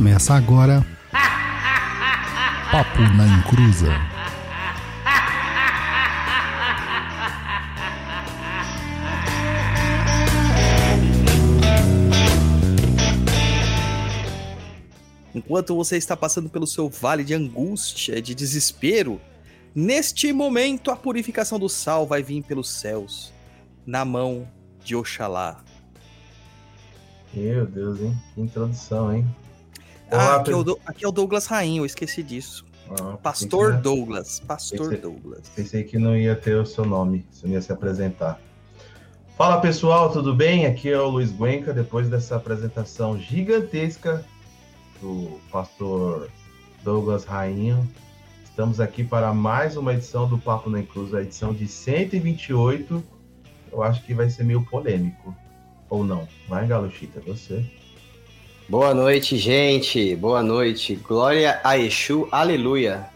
Começa agora. Papo na Encruza. Enquanto você está passando pelo seu vale de angústia, de desespero, neste momento a purificação do sal vai vir pelos céus, na mão de Oxalá. Meu Deus, hein? Que introdução, hein? Ah, Olá, aqui, é o aqui é o Douglas Rainho, eu esqueci disso. Ah, Pastor que- Douglas. Pastor Pensei- Douglas. Pensei que não ia ter o seu nome, você não ia se apresentar. Fala pessoal, tudo bem? Aqui é o Luiz Guenca, depois dessa apresentação gigantesca do pastor Douglas Rainho. Estamos aqui para mais uma edição do Papo na Inclusa, a edição de 128. Eu acho que vai ser meio polêmico. Ou não? Vai, Galochita, você. Boa noite, gente. Boa noite. Glória a Exu. Aleluia.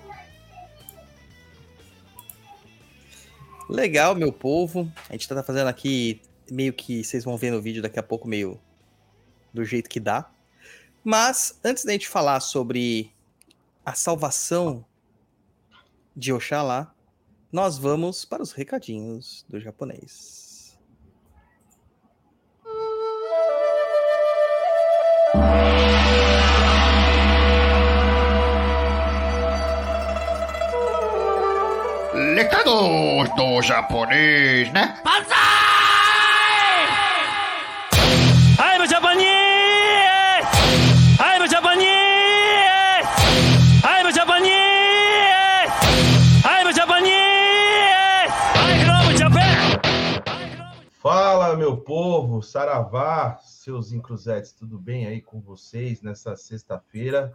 Legal, meu povo. A gente tá fazendo aqui meio que vocês vão ver no vídeo daqui a pouco, meio do jeito que dá. Mas antes da gente falar sobre a salvação de Oxalá, nós vamos para os recadinhos do japonês. Recados do japonês, né? I'm Japanese! I'm Japanese! I'm Japanese! I'm Japanese! I love Japan! Fala, meu povo, Saravá, seus encruzetes, tudo bem aí com vocês nessa sexta-feira?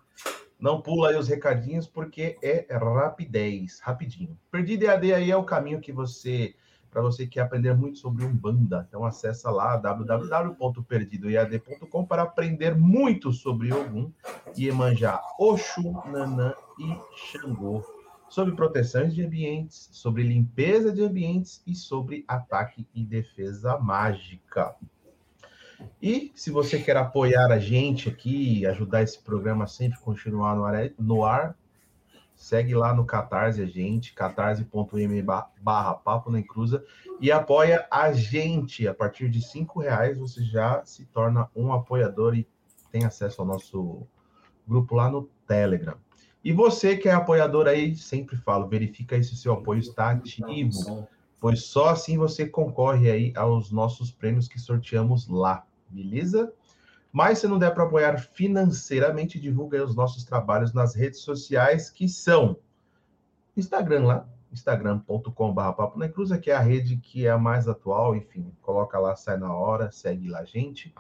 Não pula aí os recadinhos porque é rapidez, rapidinho. Perdido EAD aí é o caminho que você, para você que quer aprender muito sobre Umbanda. Então acessa lá www.perdidoead.com para aprender muito sobre Ogum, Iemanjá, Oxum, Nanã e Xangô. Sobre proteções de ambientes, sobre limpeza de ambientes e sobre ataque e defesa mágica. E se você quer apoiar a gente aqui, ajudar esse programa a sempre continuar no ar, no ar segue lá no Catarse a gente, catarse.me ba- barra papo na encruza e apoia a gente. A partir de cinco reais você já se torna um apoiador e tem acesso ao nosso grupo lá no Telegram. E você que é apoiador aí, sempre falo, verifica aí se seu apoio está ativo pois só assim você concorre aí aos nossos prêmios que sorteamos lá, beleza? Mas se não der para apoiar financeiramente, divulga aí os nossos trabalhos nas redes sociais, que são Instagram lá, instagram.com.br papo na cruza, que é a rede que é a mais atual, enfim, coloca lá, sai na hora, segue lá, gente.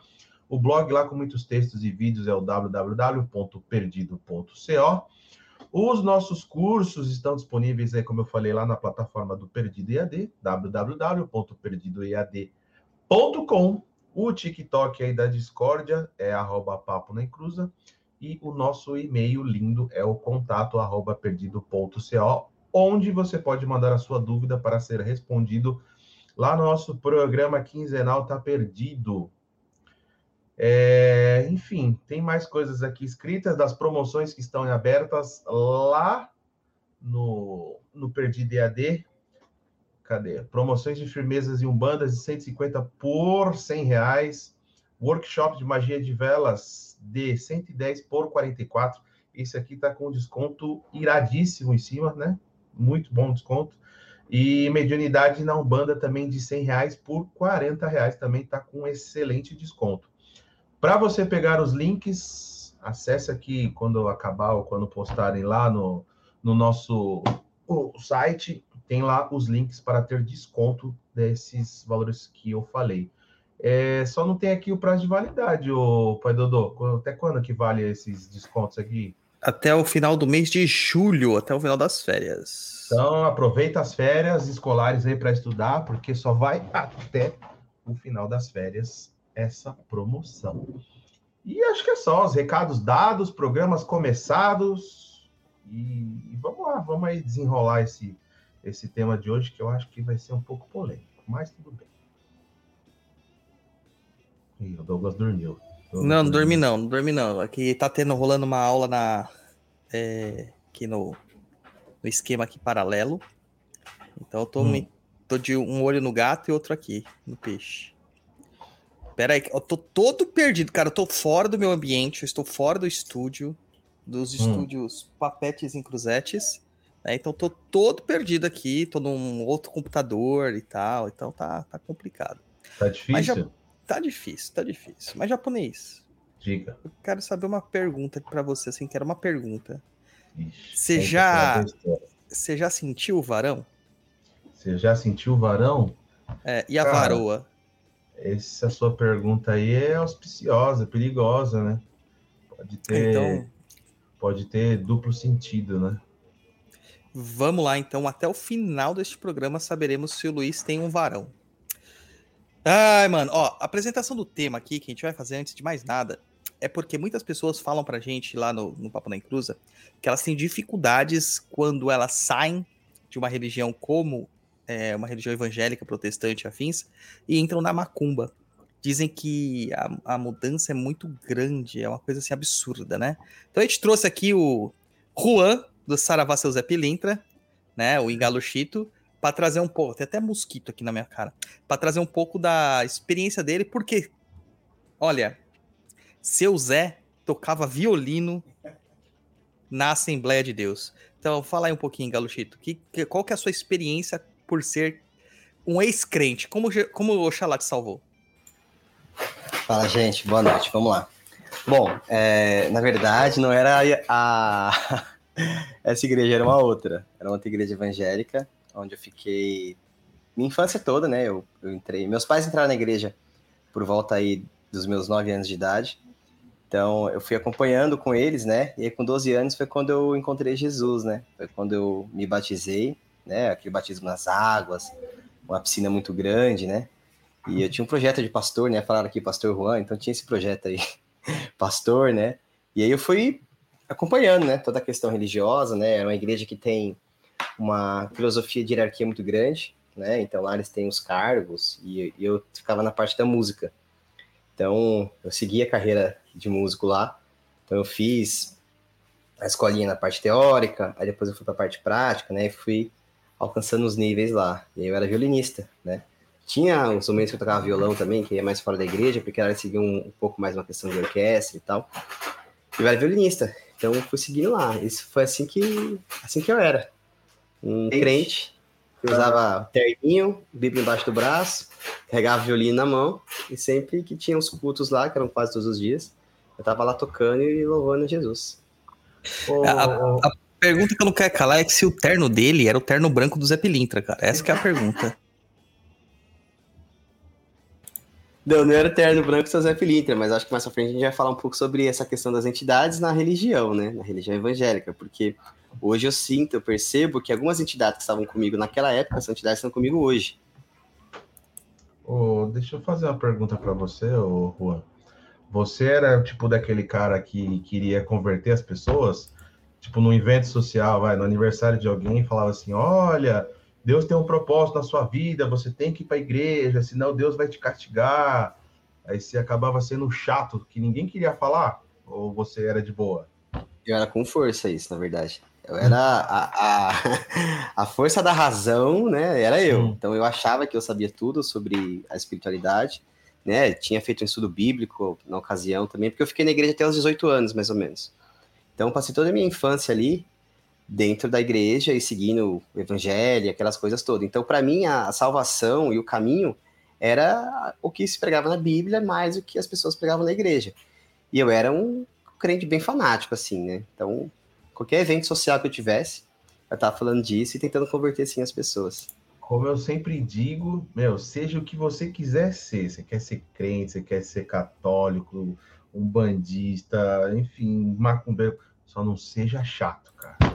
O blog lá com muitos textos e vídeos é o www.perdido.co. Os nossos cursos estão disponíveis aí, como eu falei, lá na plataforma do Perdido EAD, www.perdidoead.com. O TikTok aí da Discórdia é arroba papo na encruza. E o nosso e-mail lindo é o contato arroba perdido.co, onde você pode mandar a sua dúvida para ser respondido lá no nosso programa quinzenal Tá Perdido. É, enfim, tem mais coisas aqui escritas das promoções que estão abertas lá no, no Perdido EAD. Cadê? Promoções de firmezas e umbandas de 150 por 100 reais. Workshop de magia de velas de 110 por 44. Esse aqui tá com desconto iradíssimo em cima, né? Muito bom desconto. E mediunidade na Umbanda também de 100 reais por 40 reais também tá com excelente desconto. Para você pegar os links, acesse aqui quando acabar ou quando postarem lá no, no nosso site, tem lá os links para ter desconto desses valores que eu falei. É, só não tem aqui o prazo de validade, o Pai Dodô. Até quando que vale esses descontos aqui? Até o final do mês de julho, até o final das férias. Então, aproveita as férias escolares aí para estudar, porque só vai até o final das férias essa promoção. E acho que é só, os recados dados, programas começados. E, e vamos lá, vamos aí desenrolar esse, esse tema de hoje, que eu acho que vai ser um pouco polêmico, mas tudo bem. Ih, o Douglas dormiu. Não, não dormi não, não dormi não. Aqui tá tendo, rolando uma aula na. é, aqui no, no esquema aqui paralelo. Então eu tô, Hum. me- tô de um olho no gato e outro aqui, no peixe. Pera aí, eu tô todo perdido, cara. Eu tô fora do meu ambiente, eu estou fora do estúdio, dos Hum. estúdios Papetes e Cruzetes. Né? Então tô todo perdido aqui, tô num outro computador e tal. Então tá, tá complicado. Tá difícil? já- Tá difícil, tá difícil. Mas japonês, Diga. eu quero saber uma pergunta pra você, assim, que era uma pergunta. Ixi, Você conta já-. Você já sentiu o varão? Você já sentiu o varão? É, e a Cara, varoa? Essa sua pergunta aí é auspiciosa, perigosa, né? Pode ter, Então, pode ter duplo sentido, né? Vamos lá, então. Até o final deste programa saberemos se o Luiz tem um varão. Ai, mano, ó, a apresentação do tema aqui, que a gente vai fazer antes de mais nada, é porque muitas pessoas falam pra gente lá no, no Papo na Encruza que elas têm dificuldades quando elas saem de uma religião como é, uma religião evangélica, protestante, afins, e entram na macumba. Dizem que a, a mudança é muito grande, é uma coisa assim absurda, né? Então a gente trouxe aqui o Juan, do Saravá Seu Zé Pilintra, né? O Engalo Chito, para trazer um pouco. Tem até mosquito aqui na minha cara. Para trazer um pouco da experiência dele, porque, olha, seu Zé tocava violino na Assembleia de Deus. Então, fala aí um pouquinho, Galo Chito. Que, que- qual que é a sua experiência por ser um ex-crente? Como, como o Oxalá te salvou? Fala, gente, boa noite, vamos lá. Bom, é, na verdade, não era a- Essa igreja era uma outra. Era uma outra igreja evangélica, onde eu fiquei minha infância toda, né? Eu, eu entrei. Meus pais entraram na igreja por volta aí dos meus 9 anos de idade. Então, eu fui acompanhando com eles, né? E aí, com 12 anos foi quando eu encontrei Jesus, né? Foi quando eu me batizei, né? Aquele batismo nas águas, uma piscina muito grande, né? E eu tinha um projeto de pastor, né? Falaram aqui pastor Juan, então tinha esse projeto aí, pastor, né? E aí eu fui acompanhando, né? Toda a questão religiosa, né? É uma igreja que tem uma filosofia de hierarquia muito grande, né? Então lá eles têm os cargos e, eu ficava na parte da música. Então eu segui a carreira de músico lá. Então eu fiz a escolinha na parte teórica, aí depois eu fui para a parte prática, né? E fui alcançando os níveis lá. E aí eu era violinista, né? Tinha uns momentos que eu tocava violão também, que ia mais fora da igreja, porque ela seguia um, um pouco mais uma questão de orquestra e tal. E eu era violinista, então eu fui seguindo lá. Isso foi assim que, assim que eu era. Um Crente. crente, que usava terninho, bíblia embaixo do braço, carregava violino na mão, e sempre que tinha os cultos lá, que eram quase todos os dias, eu tava lá tocando e louvando Jesus. Ô, A- ô, Pergunta que eu não quero calar é que se o terno dele era o terno branco do Zé Pilintra, cara. Essa que é a pergunta. Não, não era Eterno Branco e Zé Pilintra, mas acho que mais pra frente a gente vai falar um pouco sobre essa questão das entidades na religião, né? Na religião evangélica, porque hoje eu sinto, eu percebo que algumas entidades que estavam comigo naquela época, são entidades estão comigo hoje. ô, deixa eu fazer uma pergunta para você, ô, Juan. Você era tipo daquele cara que queria converter as pessoas? Tipo, num evento social, vai, no aniversário de alguém, falava assim: olha, Deus tem um propósito na sua vida, você tem que ir para a igreja, senão Deus vai te castigar. Aí você acabava sendo chato, que ninguém queria falar? Ou você era de boa? Eu era com força isso, na verdade. Eu era a, a, a força da razão, né? Era eu. Sim. Então eu achava que eu sabia tudo sobre a espiritualidade, né? Tinha feito um estudo bíblico na ocasião também, porque eu fiquei na igreja até os 18 anos, mais ou menos. Então passei toda a minha infância ali dentro da igreja e seguindo o evangelho, aquelas coisas todas. Então para mim a, salvação e o caminho era o que se pregava na Bíblia mais o que as pessoas pregavam na igreja. E eu era um crente bem fanático, assim, né? Então, qualquer evento social que eu tivesse, eu tava falando disso e tentando converter, assim, as pessoas. Como eu sempre digo, meu, seja o que você quiser ser. Você quer ser crente, você quer ser católico, um bandista, enfim, macumbeiro. Só não seja chato, cara.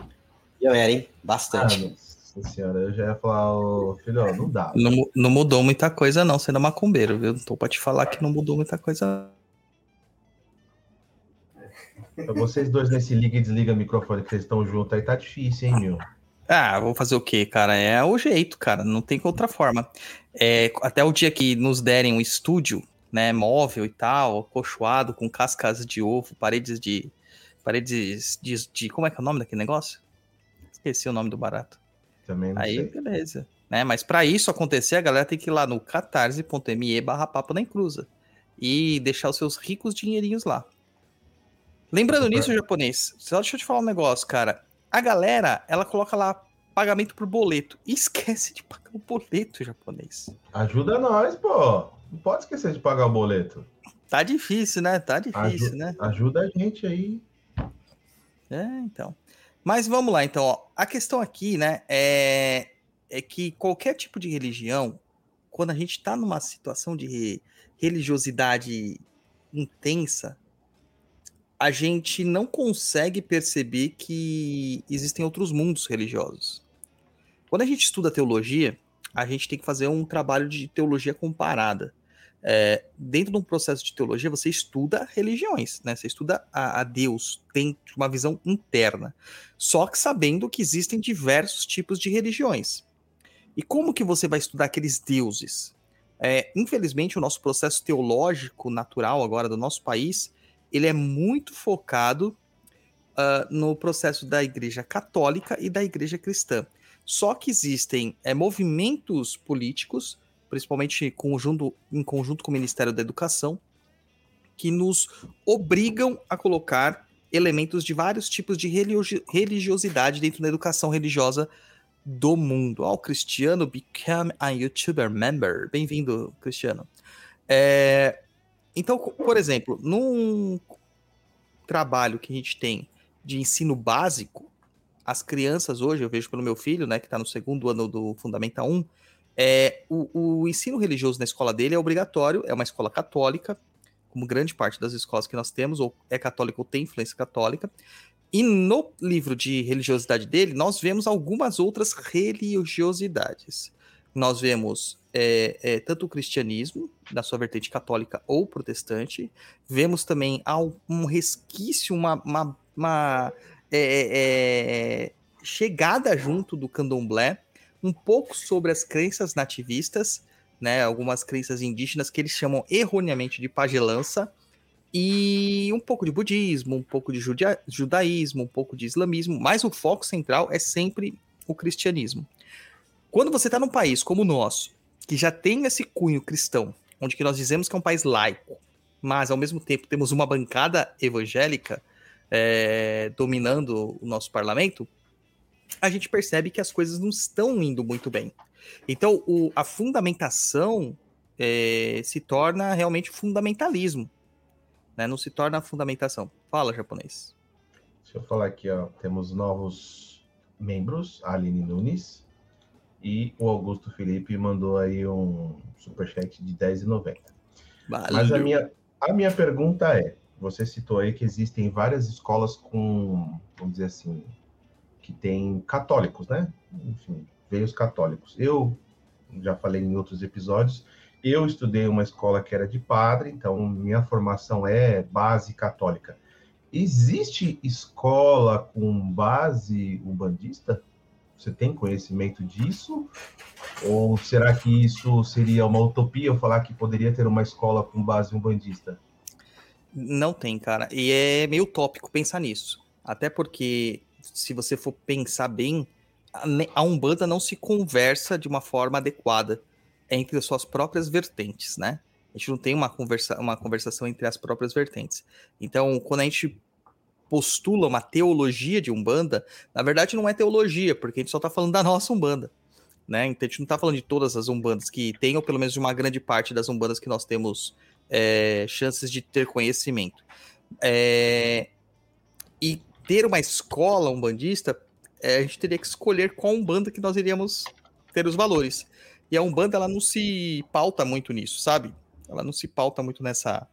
Eu era, hein? Ah, Bastante. nossa senhora, eu já ia falar, ô, filho, ó, não dá. Não, não mudou muita coisa, não, sendo macumbeiro, viu? Não tô pra te falar que não mudou muita coisa. Vocês dois nesse liga e desliga microfone que vocês estão juntos aí, tá difícil, hein, meu? Ah, vou fazer o quê, cara? É o jeito, cara. Não tem outra forma. É, até o dia que nos derem um estúdio, né, móvel e tal, cochoado com cascas de ovo, paredes de paredes de, de como é que é o nome daquele negócio? Esqueci o nome do barato. Também não Aí, sei. beleza. Né? Mas para isso acontecer, a galera tem que ir lá no catarse.me barra papo na encruza e deixar os seus ricos dinheirinhos lá. Lembrando Super. nisso, japonês, só deixa eu te falar um negócio, cara. A galera, ela coloca lá pagamento por boleto e esquece de pagar o boleto, japonês. Ajuda nós, pô. Não pode esquecer de pagar o boleto. Tá difícil, né? Tá difícil, né? Ajuda a gente aí. É, então. Mas vamos lá, então. Ó. A questão aqui, né, é, é que qualquer tipo de religião, quando a gente tá numa situação de re- religiosidade intensa, a gente não consegue perceber que existem outros mundos religiosos. Quando a gente estuda teologia, a gente tem que fazer um trabalho de teologia comparada. É, dentro de um processo de teologia, você estuda religiões, né? Você estuda a, a Deus, tem uma visão interna. Só que sabendo que existem diversos tipos de religiões. E como que você vai estudar aqueles deuses? É, infelizmente, o nosso processo teológico natural agora do nosso país, ele é muito focado ah, no processo da Igreja Católica e da Igreja Cristã. Só que existem é, movimentos políticos principalmente conjunto, em conjunto com o Ministério da Educação, que nos obrigam a colocar elementos de vários tipos de religi- religiosidade dentro da educação religiosa do mundo. Ó, o Cristiano become a YouTuber member. Bem-vindo, Cristiano. É, então, por exemplo, num trabalho que a gente tem de ensino básico, as crianças hoje, eu vejo pelo meu filho, né, que está no segundo ano do Fundamental 1, é, o, o ensino religioso na escola dele é obrigatório, é uma escola católica, como grande parte das escolas que nós temos, ou é católica ou tem influência católica. E no livro de religiosidade dele, nós vemos algumas outras religiosidades. Nós vemos é, é, tanto o cristianismo, na sua vertente católica ou protestante, vemos também um resquício, uma, uma, uma, é, é, é, chegada junto do candomblé, um pouco sobre as crenças nativistas, né, algumas crenças indígenas que eles chamam erroneamente de pagelança, e um pouco de budismo, um pouco de judaísmo, um pouco de islamismo, mas o foco central é sempre o cristianismo. Quando você está num país como o nosso, que já tem esse cunho cristão, onde que nós dizemos que é um país laico, mas ao mesmo tempo temos uma bancada evangélica é, dominando o nosso parlamento, a gente percebe que as coisas não estão indo muito bem. Então, o- a fundamentação é, se torna realmente fundamentalismo, né? não se torna fundamentação. Fala, japonês. Deixa eu falar aqui, ó. Temos novos membros, a Aline Nunes e o Augusto Felipe mandou aí um superchat de R$10,90. Mas a minha, a minha pergunta é: você citou aí que existem várias escolas com, vamos dizer assim, que tem católicos, né? Enfim, veio os católicos. Eu já falei em outros episódios, eu estudei uma escola que era de padre, então minha formação é base católica. Existe escola com base umbandista? Você tem conhecimento disso? Ou será que isso seria uma utopia eu falar que poderia ter uma escola com base umbandista? Não tem, cara. E é meio utópico pensar nisso. Até porque, se você for pensar bem, a Umbanda não se conversa de uma forma adequada entre as suas próprias vertentes, né? A gente não tem uma, conversa, uma conversação entre as próprias vertentes. Então, quando a gente postula uma teologia de Umbanda, na verdade não é teologia, porque a gente só tá falando da nossa Umbanda. Né? Então a gente não tá falando de todas as Umbandas que tem, ou pelo menos de uma grande parte das Umbandas que nós temos é, chances de ter conhecimento. É, ter uma escola umbandista, é, a gente teria que escolher qual umbanda que nós iríamos ter os valores. E a umbanda, ela não se pauta muito nisso, sabe? Ela não se pauta muito nessa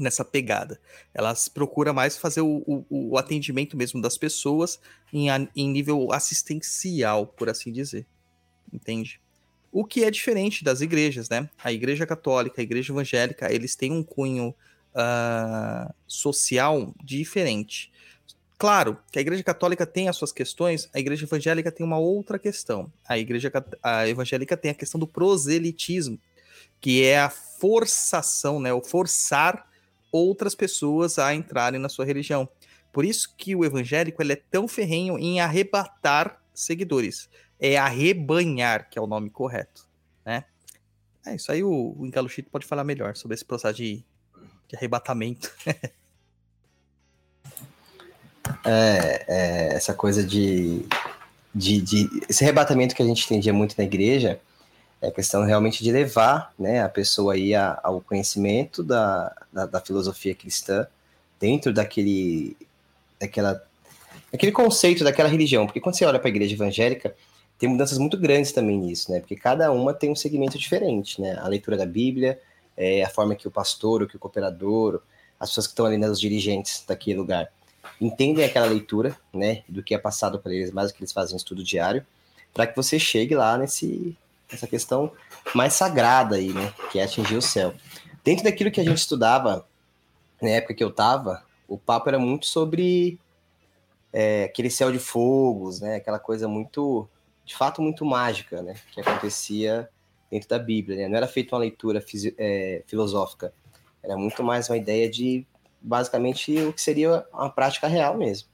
nessa pegada. Ela procura mais fazer o, o, o atendimento mesmo das pessoas em, em nível assistencial, por assim dizer. Entende? O que é diferente das igrejas, né? A igreja católica, a igreja evangélica, eles têm um cunho ah, social diferente. Claro que a igreja católica tem as suas questões, a igreja evangélica tem uma outra questão. A igreja a evangélica tem a questão do proselitismo, que é a forçação, né? O forçar outras pessoas a entrarem na sua religião. Por isso que o evangélico ele é tão ferrenho em arrebatar seguidores. É arrebanhar, que é o nome correto, né? É isso aí, o, o Engaluchito pode falar melhor sobre esse processo de, de arrebatamento. É, é, essa coisa de, de, de, Esse arrebatamento que a gente entendia muito na igreja é questão realmente de levar né, a pessoa aí a, ao conhecimento da, da, da, filosofia cristã dentro daquele, daquela, daquele conceito daquela religião. Porque quando você olha para a igreja evangélica, tem mudanças muito grandes também nisso, né? Porque cada uma tem um segmento diferente, né? A leitura da Bíblia, é, a forma que o pastor, ou que o cooperador, as pessoas que estão ali, né, os dirigentes daquele lugar, entendem aquela leitura, né, do que é passado para eles, mais do que eles fazem um estudo diário, para que você chegue lá nesse, nessa questão mais sagrada aí, né, que é atingir o céu. Dentro daquilo que a gente estudava na época que eu estava, o papo era muito sobre é, aquele céu de fogos, né, aquela coisa muito, de fato, muito mágica, né, que acontecia dentro da Bíblia, né? Não era feita uma leitura é, filosófica, era muito mais uma ideia de basicamente o que seria uma prática real mesmo.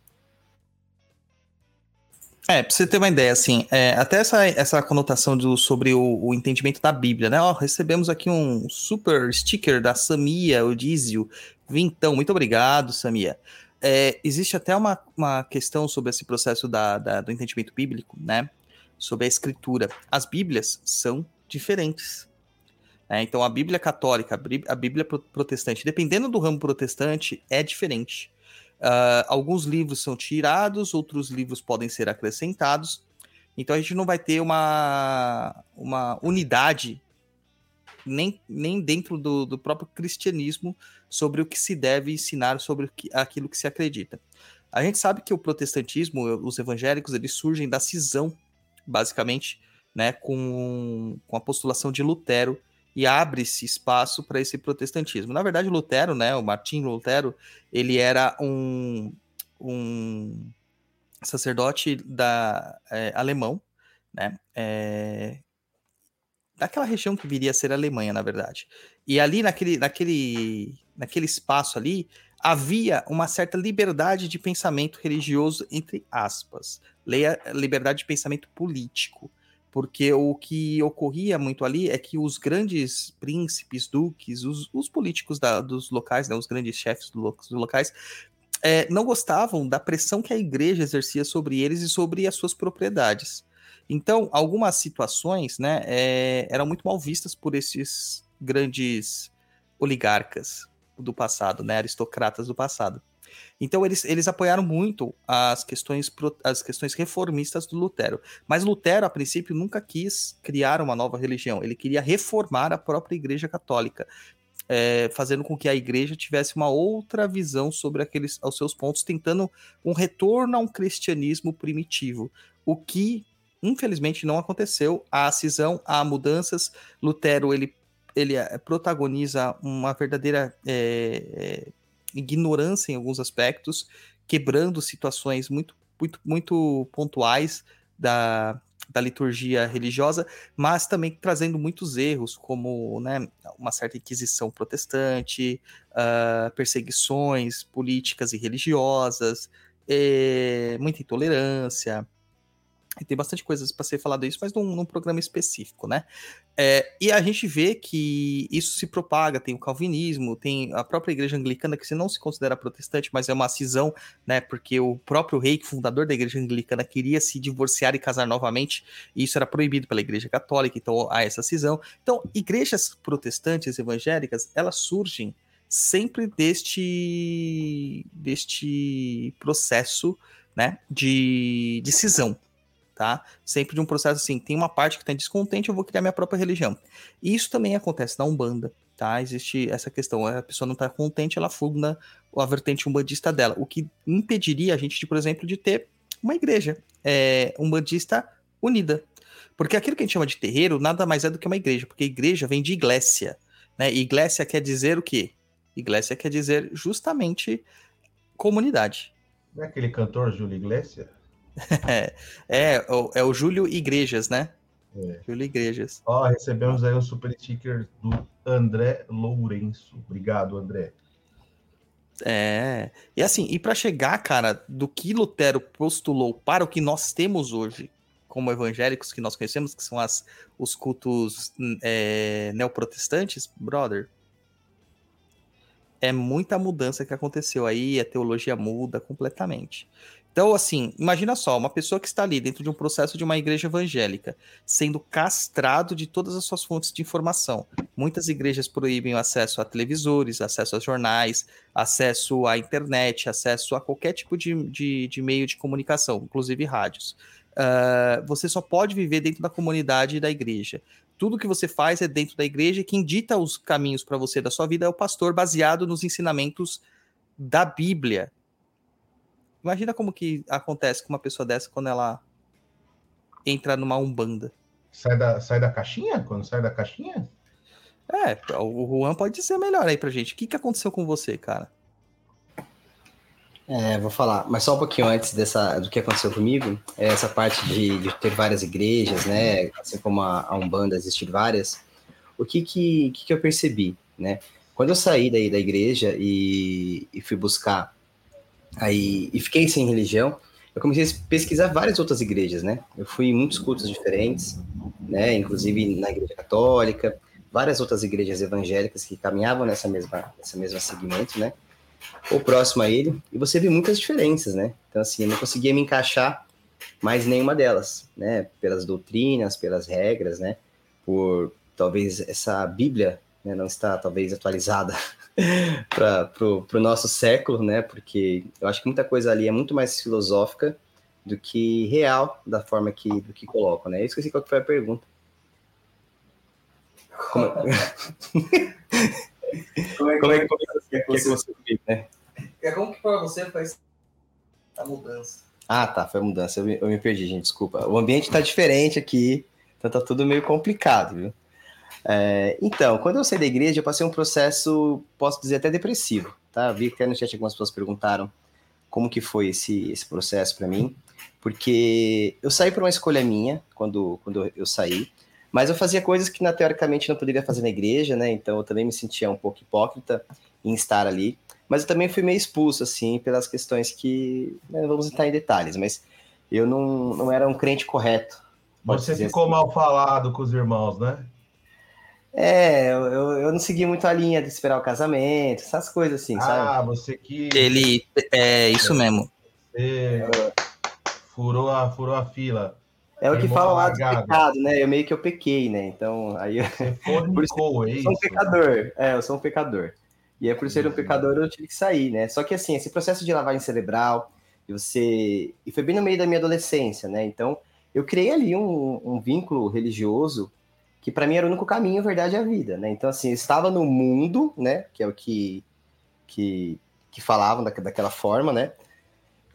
É, pra você ter uma ideia, assim, é, até essa, essa conotação do, sobre o, o, entendimento da Bíblia, né? Ó, recebemos aqui um super sticker da Samia Odísio. Vintão, muito obrigado, Samia. É, existe até uma, uma questão sobre esse processo da, da, do entendimento bíblico, né? Sobre a escritura. As Bíblias são diferentes. É, então, a Bíblia católica, a Bíblia protestante, dependendo do ramo protestante, é diferente. Uh, alguns livros são tirados, outros livros podem ser acrescentados. Então, a gente não vai ter uma, uma unidade nem, nem dentro do, do próprio cristianismo sobre o que se deve ensinar sobre que, aquilo que se acredita. A gente sabe que o protestantismo, os evangélicos, eles surgem da cisão, basicamente, né, com, com a postulação de Lutero e abre-se espaço para esse protestantismo. Na verdade, Lutero, né, o Martim Lutero, ele era um, um sacerdote da, é, alemão, né, é, daquela região que viria a ser a Alemanha, na verdade. E ali naquele, naquele, naquele espaço ali havia uma certa liberdade de pensamento religioso, entre aspas, leia liberdade de pensamento político porque o que ocorria muito ali é que os grandes príncipes, duques, os, os políticos da, dos locais, né, os grandes chefes do, dos locais, é, não gostavam da pressão que a igreja exercia sobre eles e sobre as suas propriedades. Então, algumas situações né, é, eram muito mal vistas por esses grandes oligarcas do passado, né, aristocratas do passado. Então eles, eles apoiaram muito as questões, as questões reformistas do Lutero. Mas Lutero, a princípio, nunca quis criar uma nova religião. Ele queria reformar a própria Igreja Católica. É, fazendo com que a igreja tivesse uma outra visão sobre aqueles aos seus pontos, tentando um retorno a um cristianismo primitivo, o que infelizmente não aconteceu. A cisão, há mudanças. Lutero ele, ele é, protagoniza uma verdadeira é, é ignorância em alguns aspectos, quebrando situações muito, muito, muito pontuais da, da liturgia religiosa, mas também trazendo muitos erros, como né, uma certa inquisição protestante, uh, perseguições políticas e religiosas, eh, muita intolerância, tem bastante coisas para ser falado isso, mas num, num programa específico, né? É, e a gente vê que isso se propaga, tem o calvinismo, tem a própria igreja anglicana, que se não se considera protestante, mas é uma cisão, né? Porque o próprio rei, fundador da igreja anglicana, queria se divorciar e casar novamente, e isso era proibido pela igreja católica, então há essa cisão. Então, igrejas protestantes evangélicas, elas surgem sempre deste, deste processo né, de, de cisão tá? Sempre de um processo assim, tem uma parte que está descontente, eu vou criar minha própria religião. Isso também acontece na Umbanda, tá? Existe essa questão, a pessoa não está contente, ela funda a vertente umbandista dela, o que impediria a gente, de, por exemplo, de ter uma igreja é, umbandista unida. Porque aquilo que a gente chama de terreiro nada mais é do que uma igreja, porque igreja vem de iglesia, né? Iglesia quer dizer o quê? Iglesia quer dizer justamente comunidade. Não é aquele cantor Júlio Iglesias? É, é, é o Júlio Igrejas, né? É. Júlio Igrejas. Ó, recebemos aí um super sticker do André Lourenço. Obrigado, André. É. E assim, e para chegar, cara, do que Lutero postulou para o que nós temos hoje como evangélicos que nós conhecemos, que são as, os cultos é, neoprotestantes, brother, é muita mudança que aconteceu aí, a teologia muda completamente. Então, assim, imagina só, uma pessoa que está ali dentro de um processo de uma igreja evangélica, sendo castrado de todas as suas fontes de informação. Muitas igrejas proíbem o acesso a televisores, acesso a jornais, acesso à internet, acesso a qualquer tipo de, de, de meio de comunicação, inclusive rádios. Uh, você só pode viver dentro da comunidade da igreja. Tudo que você faz é dentro da igreja e quem dita os caminhos para você da sua vida é o pastor, baseado nos ensinamentos da Bíblia. Imagina como que acontece com uma pessoa dessa quando ela entra numa umbanda. Sai da, sai da caixinha? Quando sai da caixinha? É, o Juan pode dizer melhor aí pra gente. O que, que aconteceu com você, cara? É, vou falar, mas só um pouquinho antes dessa, do que aconteceu comigo, é essa parte de, de ter várias igrejas, né, assim como a, a Umbanda existir várias, o que que, que que eu percebi, né? Quando eu saí daí da igreja e, e fui buscar aí e fiquei sem religião, eu comecei a pesquisar várias outras igrejas, né? Eu fui em muitos cultos diferentes, né? Inclusive na igreja católica, várias outras igrejas evangélicas que caminhavam nessa mesma, nessa mesma segmento, né? ou próximo a ele, e você vê muitas diferenças, né? Então, assim, eu não conseguia me encaixar mais nenhuma delas, né? Pelas doutrinas, pelas regras, né? Por talvez essa Bíblia né, não está talvez atualizada para o nosso século, né? Porque eu acho que muita coisa ali é muito mais filosófica do que real da forma que do que colocam, né? Eu esqueci qual foi a pergunta. Como... Como é, como é que você, que você vive, né? É como que para você faz a mudança? Ah, tá, foi a mudança. Eu me, eu me perdi, gente, desculpa. O ambiente tá diferente aqui, então tá tudo meio complicado, viu? É, então, quando eu saí da igreja, eu passei um processo, posso dizer, até depressivo, tá? Vi que até no chat algumas pessoas perguntaram como que foi esse, esse processo para mim, porque eu saí por uma escolha minha, quando, quando eu saí, mas eu fazia coisas que, na, teoricamente, não poderia fazer na igreja, né? Então eu também me sentia um pouco hipócrita em estar ali. Mas eu também fui meio expulso, assim, pelas questões que. Né, vamos entrar em detalhes, mas eu não, não era um crente correto. Você ficou assim. mal falado com os irmãos, né? É, eu, eu não segui muito a linha de esperar o casamento, essas coisas assim, ah, sabe? Ah, você que. Ele. É isso mesmo. Você furou a, furou a fila. É o que fala lá do pecado, né? Eu meio que eu pequei, né? Então, aí eu... por isso, eu é sou um pecador. É, eu sou um pecador. E é por ser um pecador eu tive que sair, né? Só que assim, esse processo de lavagem cerebral, e você. E foi bem no meio da minha adolescência, né? Então, eu criei ali um, um vínculo religioso que para mim era o único caminho, verdade, à vida, né? Então, assim, eu estava no mundo, né? Que é o que, que, que falavam da, daquela forma, né?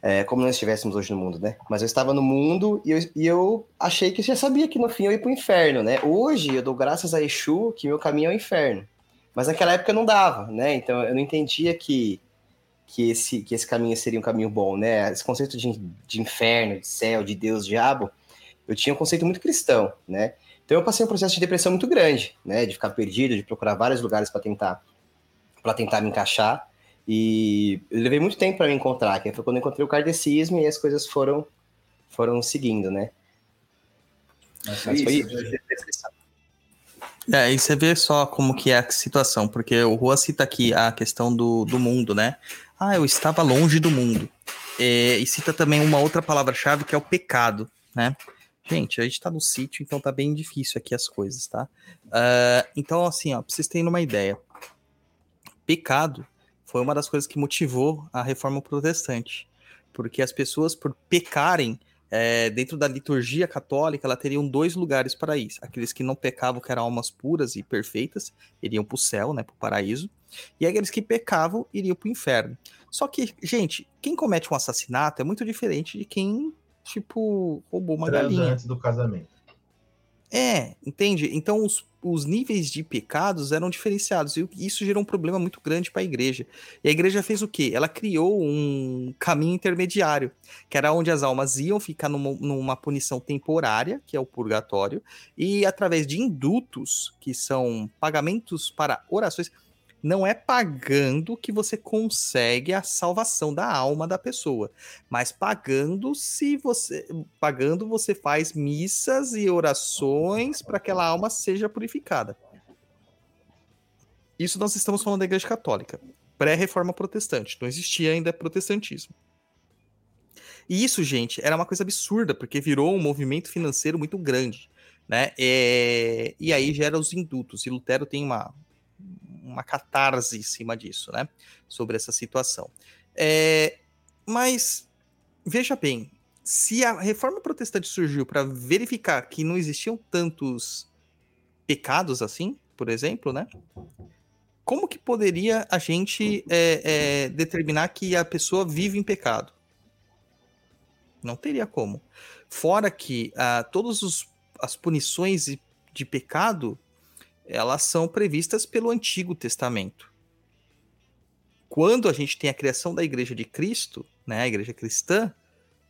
é, como nós estivéssemos hoje no mundo, né? Mas eu estava no mundo e eu, e eu achei que já sabia que no fim eu ia para o inferno, né? Hoje eu dou graças a Exu que meu caminho é o inferno. Mas naquela época não dava, né? Então eu não entendia que, que, esse, que esse caminho seria um caminho bom, né? Esse conceito de, de inferno, de céu, de Deus, diabo, eu tinha um conceito muito cristão, né? Então eu passei um processo de depressão muito grande, né? De ficar perdido, de procurar vários lugares para tentar para tentar me encaixar. E eu levei muito tempo para me encontrar, que foi quando eu encontrei o kardecismo e as coisas foram, foram seguindo, né? Mas, Mas foi isso. É, e você vê só como que é a situação, porque o Rua cita aqui a questão do, do mundo, né? Ah, eu estava longe do mundo. É, e cita também uma outra palavra-chave que é o pecado, né? Gente, a gente tá no sítio, então tá bem difícil aqui as coisas, tá? Uh, então, assim, ó, pra vocês terem uma ideia. Pecado foi uma das coisas que motivou a reforma protestante. Porque as pessoas, por pecarem é, dentro da liturgia católica, ela teriam dois lugares para isso. Aqueles que não pecavam, que eram almas puras e perfeitas, iriam para o céu, né, para o paraíso. E aqueles que pecavam, iriam para o inferno. Só que, gente, quem comete um assassinato é muito diferente de quem, tipo, roubou uma galinha. antes do casamento. É, entende? Então os, os níveis de pecados eram diferenciados e isso gerou um problema muito grande para a igreja. E a igreja fez o quê? Ela criou um caminho intermediário, que era onde as almas iam ficar numa, numa punição temporária, que é o purgatório, e através de indutos, que são pagamentos para orações não é pagando que você consegue a salvação da alma da pessoa, mas pagando se você pagando você faz missas e orações para que aquela alma seja purificada. Isso nós estamos falando da Igreja Católica, pré-reforma protestante, não existia ainda protestantismo. E isso, gente, era uma coisa absurda, porque virou um movimento financeiro muito grande, né? É... E aí gera os indutos. E Lutero tem uma, uma catarse em cima disso, né? Sobre essa situação. É, mas, veja bem, se a reforma protestante surgiu para verificar que não existiam tantos pecados assim, por exemplo, né? Como que poderia a gente é, é, determinar que a pessoa vive em pecado? Não teria como. Fora que uh, todas as punições de pecado elas são previstas pelo Antigo Testamento. Quando a gente tem a criação da Igreja de Cristo, né, a Igreja cristã,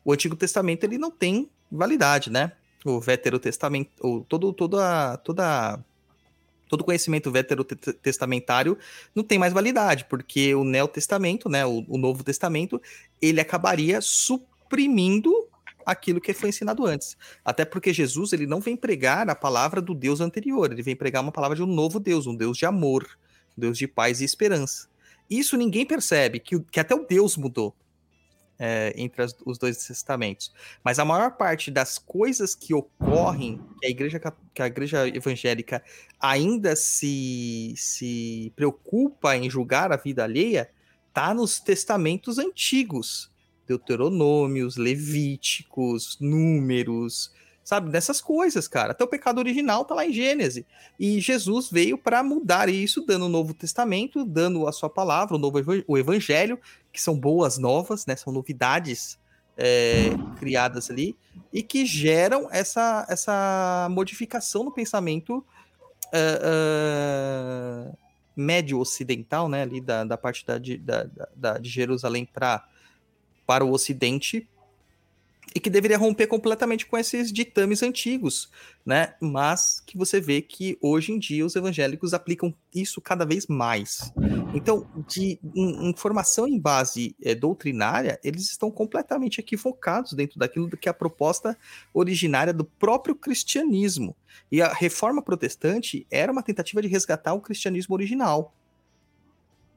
o Antigo Testamento ele não tem validade, né? O Veterotestamento, ou todo, toda, toda, todo conhecimento veterotestamentário não tem mais validade, porque o Neotestamento, né, o, o Novo Testamento, ele acabaria suprimindo aquilo que foi ensinado antes. Até porque Jesus ele não vem pregar a palavra do Deus anterior, ele vem pregar uma palavra de um novo Deus, um Deus de amor, um Deus de paz e esperança. Isso ninguém percebe, que, que até o Deus mudou é, entre as, os dois testamentos. Mas a maior parte das coisas que ocorrem, que a igreja, que a igreja evangélica ainda se, se preocupa em julgar a vida alheia, tá nos testamentos antigos Deuteronômios, Levíticos, Números, sabe? Dessas coisas, cara. Até o pecado original tá lá em Gênesis. E Jesus veio para mudar isso, dando o Novo Testamento, dando a sua palavra, o novo o Evangelho, que são boas novas, né? São novidades é, criadas ali e que geram essa, essa modificação no pensamento uh, uh, médio ocidental, né? Ali da, da parte da, da, da de Jerusalém para para o Ocidente e que deveria romper completamente com esses ditames antigos, né? Mas que você vê que hoje em dia os evangélicos aplicam isso cada vez mais. Então, de informação em base é, doutrinária, eles estão completamente equivocados dentro daquilo que é a proposta originária do próprio cristianismo. E a reforma protestante era uma tentativa de resgatar o cristianismo original.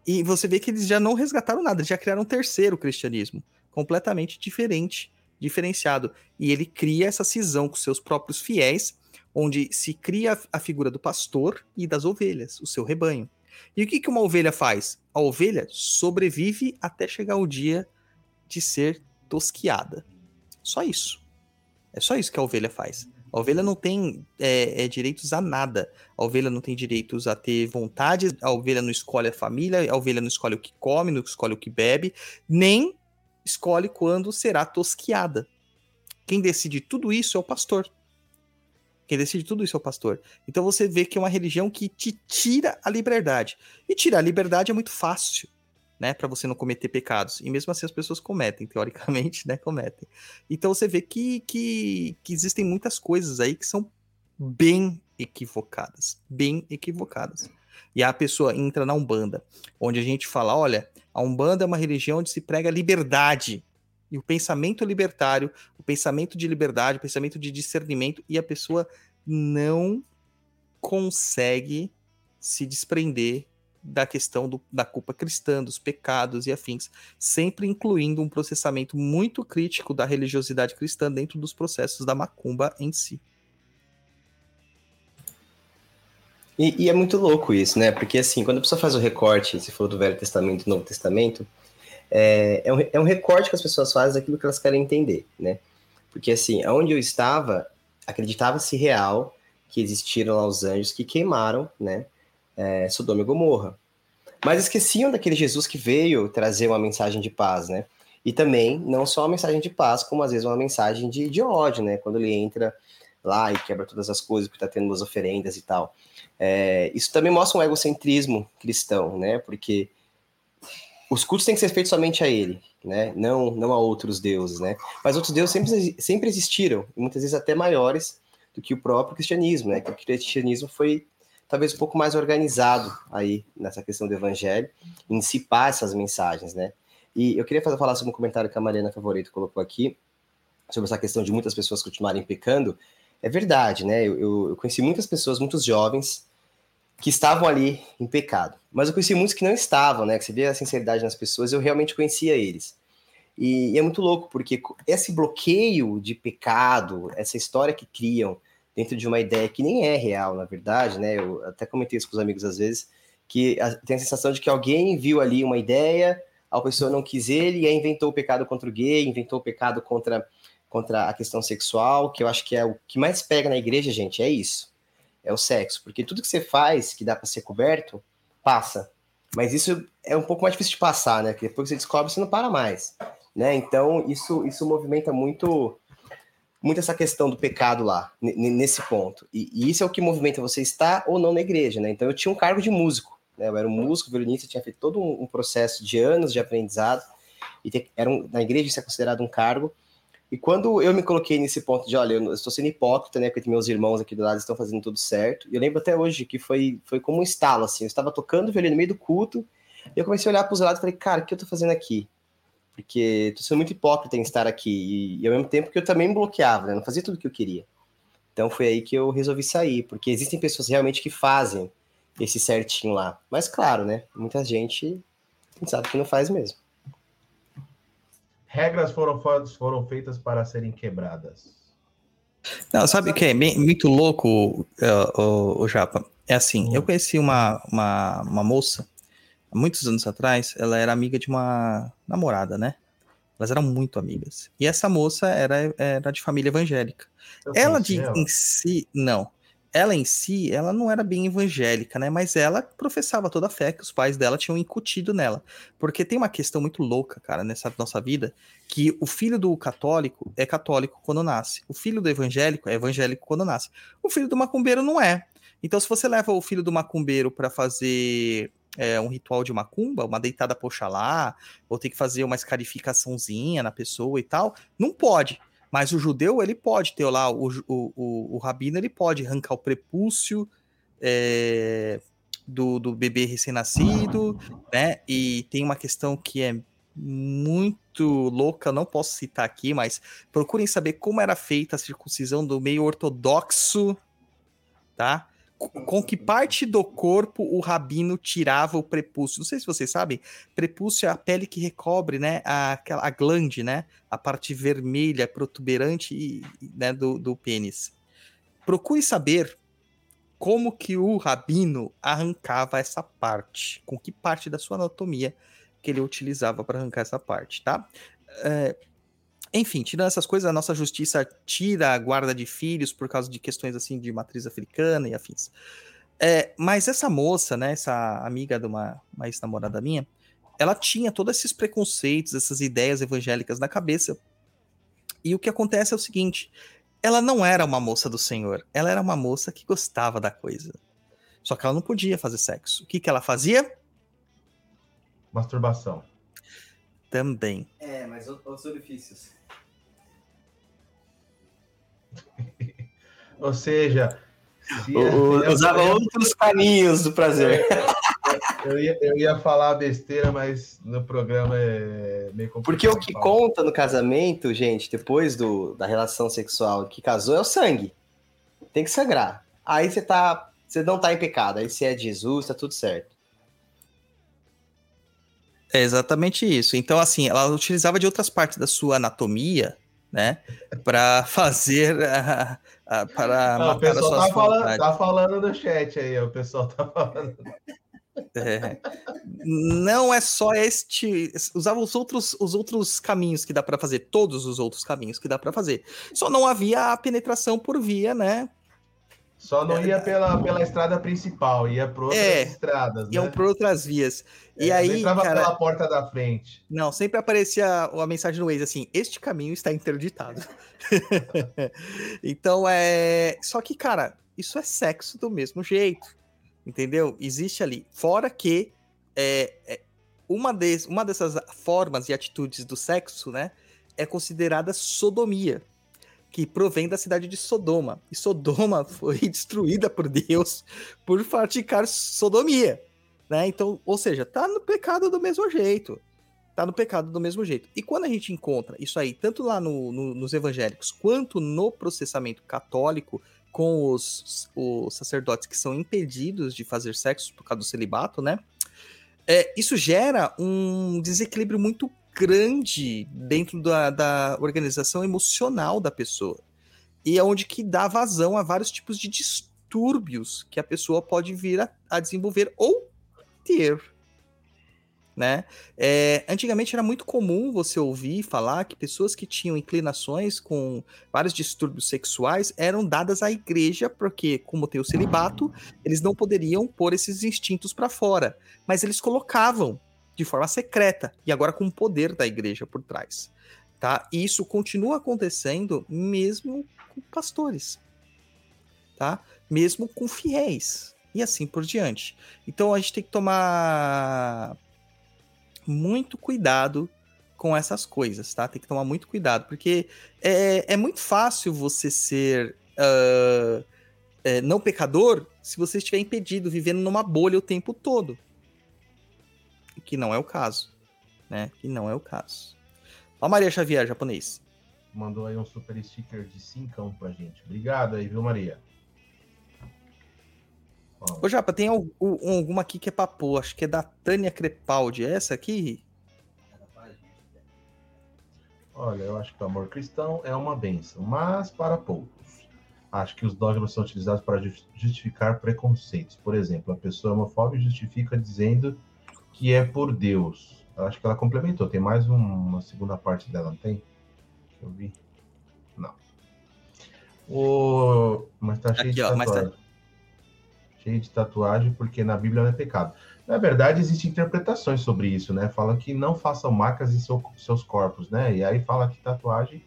E você vê que eles já não resgataram nada, já criaram um terceiro cristianismo completamente diferente, diferenciado. E ele cria essa cisão com seus próprios fiéis, onde se cria a figura do pastor e das ovelhas, o seu rebanho. E o que, que uma ovelha faz? A ovelha sobrevive até chegar o dia de ser tosquiada. Só isso. É só isso que a ovelha faz. A ovelha não tem é, é, direitos a nada. A ovelha não tem direitos a ter vontade. A ovelha não escolhe a família. A ovelha não escolhe o que come, não escolhe o que bebe. Nem escolhe quando será tosquiada. Quem decide tudo isso é o pastor. Quem decide tudo isso é o pastor. Então você vê que é uma religião que te tira a liberdade. E tirar a liberdade é muito fácil, né? Para você não cometer pecados. E mesmo assim as pessoas cometem, teoricamente, né? Cometem. Então você vê que, que, que existem muitas coisas aí que são bem equivocadas. Bem equivocadas. E a pessoa entra na Umbanda, onde a gente fala: olha, a Umbanda é uma religião onde se prega liberdade. E o pensamento libertário, o pensamento de liberdade, o pensamento de discernimento, e a pessoa não consegue se desprender da questão do, da culpa cristã, dos pecados e afins, sempre incluindo um processamento muito crítico da religiosidade cristã dentro dos processos da macumba em si. E, e, é muito louco isso, né? Porque assim, quando a pessoa faz o recorte, se for do Velho Testamento e Novo Testamento, é, é, um, é um recorte que as pessoas fazem daquilo que elas querem entender, né? Porque assim, onde eu estava, acreditava-se real que existiram lá os anjos que queimaram, né? É, Sodoma e Gomorra. Mas esqueciam daquele Jesus que veio trazer uma mensagem de paz, né? E também, não só uma mensagem de paz, como às vezes uma mensagem de, de ódio, né? Quando ele entra lá e quebra todas as coisas porque está tendo as oferendas e tal. É, isso também mostra um egocentrismo cristão, né? Porque os cultos têm que ser feitos somente a ele, né? Não, não a outros deuses, né? Mas outros deuses sempre, sempre existiram, muitas vezes até maiores do que o próprio cristianismo, né? Que o cristianismo foi talvez um pouco mais organizado aí nessa questão do evangelho, em dissipar essas mensagens, né? E eu queria fazer, falar sobre um comentário que a Mariana Favorito colocou aqui, sobre essa questão de muitas pessoas continuarem pecando. É verdade, né? Eu, eu conheci muitas pessoas, muitos jovens, que estavam ali em pecado. Mas eu conheci muitos que não estavam, né? Que você vê a sinceridade nas pessoas, eu realmente conhecia eles. E, e, é muito louco, porque esse bloqueio de pecado, essa história que criam dentro de uma ideia que nem é real, na verdade, né? Eu até comentei isso com os amigos às vezes, que tem a sensação de que alguém viu ali uma ideia, a pessoa não quis ele, e aí inventou o pecado contra o gay, inventou o pecado contra, contra a questão sexual, que eu acho que é o que mais pega na igreja, gente, é isso. É o sexo. Porque tudo que você faz que dá para ser coberto, passa. Mas isso é um pouco mais difícil de passar, né? Porque depois que você descobre, você não para mais. Né? Então, isso, isso movimenta muito muito essa questão do pecado lá, nesse ponto. E, e, isso é o que movimenta você estar ou não na igreja, né? Então eu tinha um cargo de músico, né? Eu era um músico, violinista, tinha feito todo um, processo de anos de aprendizado, e era um, na igreja isso é considerado um cargo. E quando eu me coloquei nesse ponto de, olha, eu estou sendo hipócrita, né? Porque meus irmãos aqui do lado estão fazendo tudo certo. E eu lembro até hoje que foi, foi como um estalo, assim. Eu estava tocando violino no meio do culto, e eu comecei a olhar para os lados e falei, cara, o que eu estou fazendo aqui? porque tô sendo muito hipócrita em estar aqui, e, e, ao mesmo tempo que eu também me bloqueava, né? não fazia tudo o que eu queria. Então foi aí que eu resolvi sair, porque existem pessoas realmente que fazem esse certinho lá. Mas claro, né? Muita gente sabe que não faz mesmo. Regras foram, foram feitas para serem quebradas. Não, sabe o que é bem, muito louco, o, o, o Japa? É assim, eu hum. conheci uma, uma, uma moça muitos anos atrás, ela era amiga de uma namorada, né? Elas eram muito amigas. E essa moça era, era de família evangélica. Eu ela de, ela. em si, não. Ela em si, ela não era bem evangélica, né? Mas ela professava toda a fé que os pais dela tinham incutido nela. Porque tem uma questão muito louca, cara, nessa nossa vida, que o filho do católico é católico quando nasce. O filho do evangélico é evangélico quando nasce. O filho do macumbeiro não é. Então, se você leva o filho do macumbeiro para fazer é, um ritual de macumba, uma deitada pra Oxalá, ou tem que fazer uma escarificaçãozinha na pessoa e tal, não pode. Mas o judeu, ele pode ter lá, o, o, o, o rabino, ele pode arrancar o prepúcio é, do, do bebê recém-nascido, né? E tem uma questão que é muito louca, não posso citar aqui, mas procurem saber como era feita a circuncisão do meio ortodoxo, tá? Com que parte do corpo o rabino tirava o prepúcio? Não sei se vocês sabem, prepúcio é a pele que recobre, né, a, a glande, né, a parte vermelha, protuberante né, do, do pênis. Procure saber como que o rabino arrancava essa parte, com que parte da sua anatomia que ele utilizava para arrancar essa parte, tá? É, enfim, tirando essas coisas, a nossa justiça tira a guarda de filhos por causa de questões assim de matriz africana e afins. É, mas essa moça, né, essa amiga de uma, uma ex-namorada minha, ela tinha todos esses preconceitos, essas ideias evangélicas na cabeça. E o que acontece é o seguinte: ela não era uma moça do Senhor, ela era uma moça que gostava da coisa. Só que ela não podia fazer sexo. O que, que ela fazia? Masturbação. Também. É, mas outros orifícios. Ou seja, o, usava outros caminhos do prazer. Eu ia, eu ia falar besteira, mas no programa é meio complicado. Porque o que conta no casamento, gente, depois do, da relação sexual que casou, é o sangue. Tem que sangrar. Aí você tá. Você não tá em pecado. Aí você é de Jesus, tá tudo certo. É exatamente isso. Então, assim, ela utilizava de outras partes da sua anatomia né? Para fazer a, a, para Não, matar o pessoal tá falando, tá falando no chat aí, o pessoal tá falando. É. Não é só este. Usava os outros, os outros caminhos que dá para fazer, todos os outros caminhos que dá para fazer. Só não havia a penetração por via, né? Só não ia pela, pela estrada principal, ia por outras É, estradas, Iam né? por outras vias. E É, não aí, entrava cara, pela porta da frente. não, sempre aparecia a mensagem no Waze assim: este caminho está interditado. então é. Só que, cara, isso é sexo do mesmo jeito. Entendeu? Existe ali. Fora que é, é, uma, des, uma dessas formas e atitudes do sexo, né? É considerada sodomia. Que provém da cidade de Sodoma. E Sodoma foi destruída por Deus por praticar sodomia. Né? Então, ou seja, tá no pecado do mesmo jeito. Tá no pecado do mesmo jeito. E quando a gente encontra isso aí, tanto lá no- no- nos evangélicos, quanto no processamento católico, com os, os sacerdotes que são impedidos de fazer sexo por causa do celibato, né? É, isso gera um desequilíbrio muito grande dentro da, da organização emocional da pessoa. E é onde que dá vazão a vários tipos de distúrbios que a pessoa pode vir a, a desenvolver ou ter. Né? É, antigamente era muito comum você ouvir falar que pessoas que tinham inclinações com vários distúrbios sexuais eram dadas à igreja, porque, como tem o celibato, eles não poderiam pôr esses instintos para fora, mas eles colocavam de forma secreta e agora com o poder da igreja por trás. Tá? E isso continua acontecendo mesmo com pastores, tá? Mesmo com fiéis e assim por diante. Então a gente tem que tomar muito cuidado com essas coisas, tá? Tem que tomar muito cuidado, porque é, é muito fácil você ser ah, é, não pecador se você estiver impedido, vivendo numa bolha o tempo todo. Que não é o caso, né? Que não é o caso. Ó, Maria Xavier, japonês. Mandou aí um super sticker de cincão pra gente. Obrigado aí, viu, Maria? Ó, Ô, Japa, tem al- o- alguma aqui que é papo, acho que é da Tânia Crepaldi. É essa aqui? Olha, eu acho que o amor cristão é uma benção, mas para poucos. Acho que os dogmas são utilizados para jus- justificar preconceitos. Por exemplo, a pessoa homofóbica justifica dizendo que é por Deus. Eu acho que ela complementou. Tem mais um- uma segunda parte dela, não tem? Que eu vi. Não. O... Mas tá cheio Aqui, de ó, tá- tatuagem. Cheio de tatuagem, porque na Bíblia não é pecado. Na verdade, existem interpretações sobre isso, né? Fala que não façam marcas em seu- seus corpos, né? E aí fala que tatuagem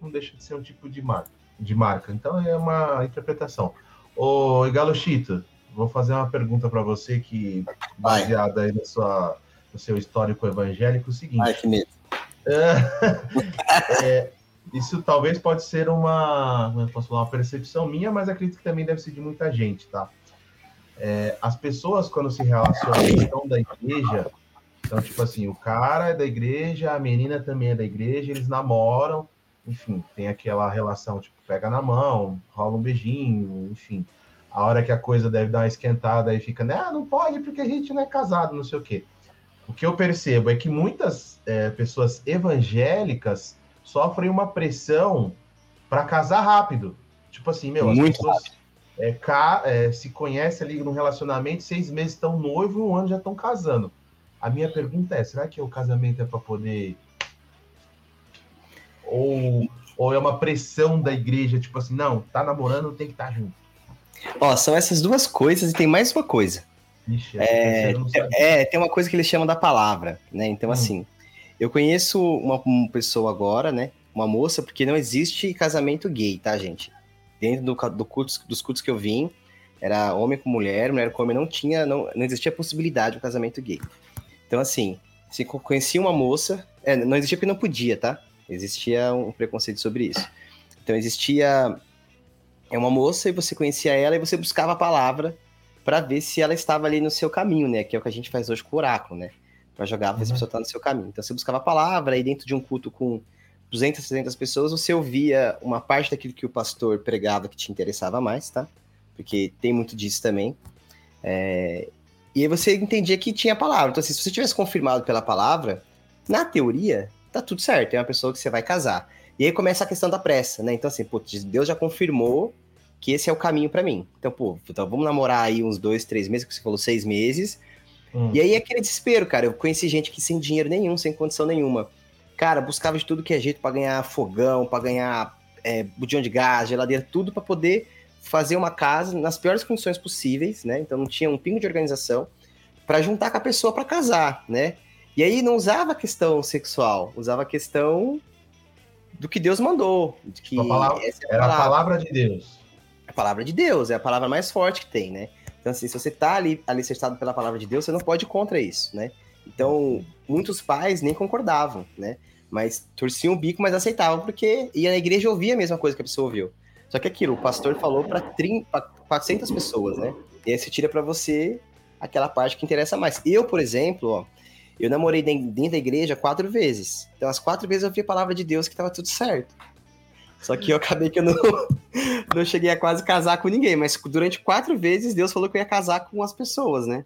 não deixa de ser um tipo de marca. De marca. Então é uma interpretação. Ô, Galochito, vou fazer uma pergunta para você que, baseada aí na sua, no seu histórico evangélico, é o seguinte. Ai, que medo. É, isso talvez pode ser uma, eu posso falar, uma percepção minha, mas acredito que também deve ser de muita gente, tá? É, as pessoas, quando se relacionam, estão da igreja, então, tipo assim, o cara é da igreja, a menina também é da igreja, eles namoram, enfim, tem aquela relação, tipo, pega na mão, rola um beijinho, enfim. A hora que a coisa deve dar uma esquentada, aí fica, né, ah, não pode porque a gente não é casado, não sei o quê. O que eu percebo é que muitas é, pessoas evangélicas sofrem uma pressão para casar rápido. Tipo assim, meu, as Muito pessoas é, ca- é, se conhecem ali num relacionamento, seis meses estão noivo e um ano já estão casando. A minha pergunta é: será que o casamento é para poder. Ou, ou é uma pressão da igreja, tipo assim, não, tá namorando, tem que estar junto. Ó, são essas duas coisas e tem mais uma coisa. Ixi, sabia. É, tem uma coisa que eles chamam da palavra, né? Então, Hum. assim, eu conheço uma, uma pessoa agora, né? Uma moça, porque não existe casamento gay, tá, gente? Dentro do, do cultos, dos cultos que eu vim, era homem com mulher, mulher com homem, não tinha, não, não existia possibilidade de um casamento gay. Então, assim, se co- conhecia uma moça, é, não existia porque não podia, tá? Existia um preconceito sobre isso. Então, existia é uma moça e você conhecia ela e você buscava a palavra para ver se ela estava ali no seu caminho, né? Que é o que a gente faz hoje com o oráculo, né? Para jogar, ver se a Uhum. pessoa está no seu caminho. Então você buscava a palavra e dentro de um culto com 200, 300 pessoas, você ouvia uma parte daquilo que o pastor pregava que te interessava mais, tá? Porque tem muito disso também. É, E aí você entendia que tinha a palavra. Então, assim, se você tivesse confirmado pela palavra, na teoria, tá tudo certo. É uma pessoa que você vai casar. E aí começa a questão da pressa, né? Então, assim, pô, Deus já confirmou que esse é o caminho pra mim. Então, pô, então vamos namorar aí uns dois, três meses, que você falou seis meses. Hum. E aí é aquele desespero, cara. Eu conheci gente que sem dinheiro nenhum, sem condição nenhuma. Cara, buscava de tudo que é jeito pra ganhar fogão, pra ganhar é, botijão de gás, geladeira, tudo pra poder fazer uma casa nas piores condições possíveis, né? Então não tinha um pingo de organização para juntar com a pessoa para casar, né? E aí não usava a questão sexual, usava a questão do que Deus mandou, de que A palavra- é a Era a palavra. palavra de Deus. A palavra de Deus, é a palavra mais forte que tem, né? Então, assim, se você tá ali alicerçado pela palavra de Deus, você não pode ir contra isso, né? Então, muitos pais nem concordavam, né? Mas torciam o bico, mas aceitavam, porque ia na igreja ouvia a mesma coisa que a pessoa ouviu. Só que aquilo, o pastor falou para 400 pessoas, né? E aí você tira para você aquela parte que interessa mais. Eu, por exemplo, ó, eu namorei den- dentro da igreja quatro vezes. Então, as quatro vezes eu ouvi a palavra de Deus que tava tudo certo. Só que eu acabei que eu não, não cheguei a quase casar com ninguém, mas durante quatro vezes Deus falou que eu ia casar com as pessoas, né?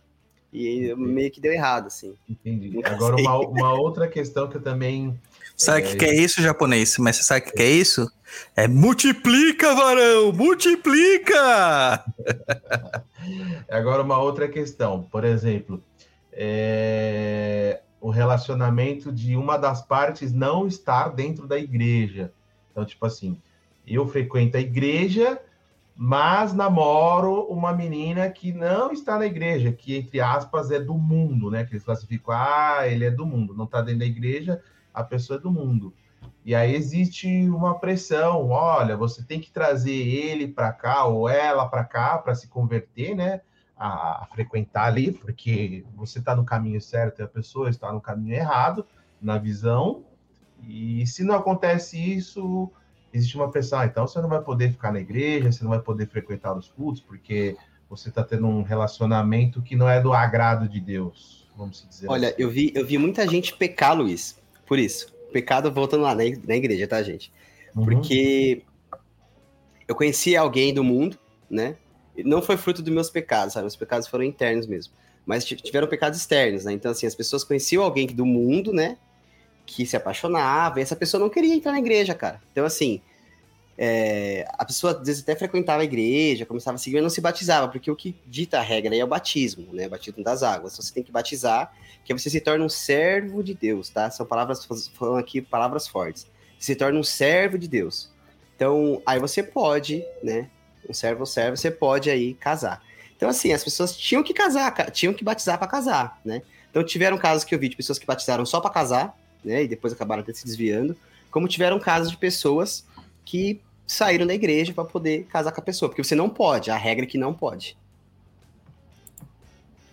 E meio que deu errado, assim. Entendi. Nunca Agora, uma, uma outra questão que eu também. Sabe o É, que, que é isso, japonês? Mas você sabe o que, que é isso? É multiplica, varão! Multiplica! Agora, uma outra questão. Por exemplo, é, o relacionamento de uma das partes não estar dentro da igreja. Então, tipo assim, eu frequento a igreja, mas namoro uma menina que não está na igreja, que, entre aspas, é do mundo, né? Que eles classificam, ah, ele é do mundo, não está dentro da igreja, a pessoa é do mundo. E aí existe uma pressão, olha, você tem que trazer ele para cá ou ela para cá para se converter, né? A, a frequentar ali, porque você está no caminho certo e a pessoa está no caminho errado, na visão. E se não acontece isso, existe uma pressão. Ah, então você não vai poder ficar na igreja, você não vai poder frequentar os cultos, porque você está tendo um relacionamento que não é do agrado de Deus, vamos dizer Olha, assim. eu vi, eu vi muita gente pecar, Luiz, por isso. Pecado voltando lá na, ig- na igreja, tá, gente? Uhum. Porque eu conheci alguém do mundo, né? Não foi fruto dos meus pecados, sabe? Meus pecados foram internos mesmo. Mas ti- tiveram pecados externos, né? Então, assim, as pessoas conheciam alguém do mundo, né? Que se apaixonava, e essa pessoa não queria entrar na igreja, cara. Então, assim, é, a pessoa às vezes até frequentava a igreja, começava a seguir, mas não se batizava, porque o que dita a regra é o batismo, né? O batismo das águas. Você tem que batizar, que você se torna um servo de Deus, tá? São palavras, falando aqui palavras fortes. Você se torna um servo de Deus. Então, aí você pode, né? Um servo ou servo, você pode aí casar. Então, assim, as pessoas tinham que casar, ca- tinham que batizar para casar, né? Então, tiveram casos que eu vi de pessoas que batizaram só para casar, né? E depois acabaram até se desviando. Como tiveram casos de pessoas que saíram da igreja para poder casar com a pessoa. Porque você não pode, a regra é que não pode.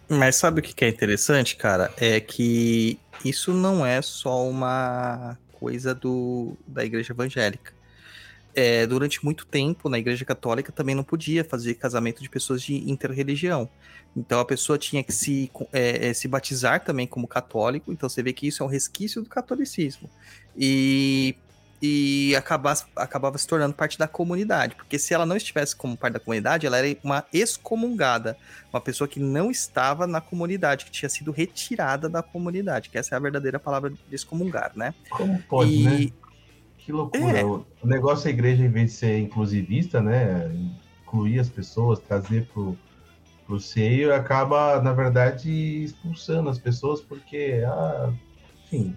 Mas sabe o que é interessante, cara? É que isso não é só uma coisa do, da igreja evangélica. É, durante muito tempo, na igreja católica também não podia fazer casamento de pessoas de interreligião. Então a pessoa tinha que se, é, é, se batizar também como católico. Então você vê que isso é um resquício do catolicismo. E, e acaba, acabava se tornando parte da comunidade. Porque se ela não estivesse como parte da comunidade, ela era uma excomungada uma pessoa que não estava na comunidade, que tinha sido retirada da comunidade, que essa é a verdadeira palavra de excomungar, né? Como pode, e né? Que loucura. É. O negócio da igreja, em vez de ser inclusivista, né? Incluir as pessoas, trazer pro, pro seio, acaba, na verdade, expulsando as pessoas, porque, ah, enfim.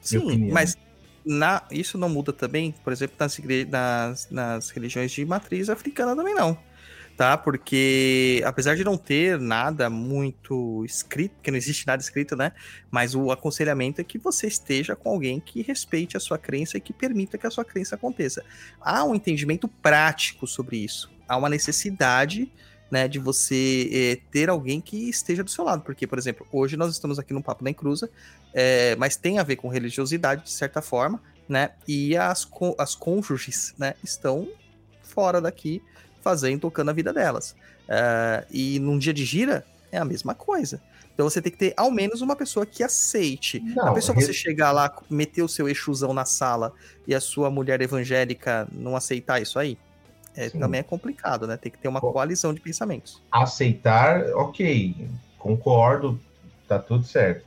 sim, mas na, isso não muda também, por exemplo, nas, igre- nas, nas religiões de matriz africana também não. Tá? Porque apesar de não ter nada muito escrito, porque não existe nada escrito, né? Mas o aconselhamento é que você esteja com alguém que respeite a sua crença e que permita que a sua crença aconteça. Há um entendimento prático sobre isso. Há uma necessidade né, de você eh, ter alguém que esteja do seu lado. Porque, por exemplo, hoje nós estamos aqui no Papo da Encruza, eh, mas tem a ver com religiosidade, de certa forma, né? E as, as cônjuges, né, estão fora daqui, fazendo, tocando a vida delas. Eh, e num dia de gira, é a mesma coisa. Então você tem que ter ao menos uma pessoa que aceite. Não, a pessoa re- você chegar lá, meter o seu exusão na sala e a sua mulher evangélica não aceitar isso aí, é, também é complicado, né? Tem que ter uma Co- coalizão de pensamentos. aceitar, ok, concordo, tá tudo certo.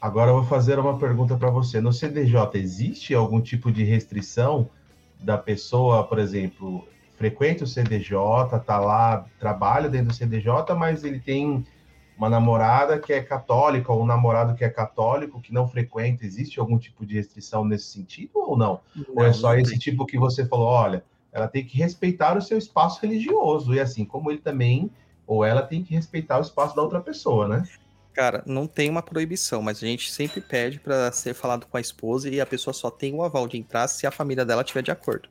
Agora eu vou fazer uma pergunta para você. No CDJ, existe algum tipo de restrição da pessoa, por exemplo, frequenta o CDJ, tá lá, trabalha dentro do CDJ, mas ele tem uma namorada que é católica ou um namorado que é católico que não frequenta? Existe algum tipo de restrição nesse sentido ou não? Ou é Não, só não esse tipo que você falou, olha, ela tem que respeitar o seu espaço religioso. E assim como ele também, ou ela tem que respeitar o espaço da outra pessoa, né? Cara, não tem uma proibição, mas a gente sempre pede para ser falado com a esposa e a pessoa só tem o aval de entrar se a família dela estiver de acordo.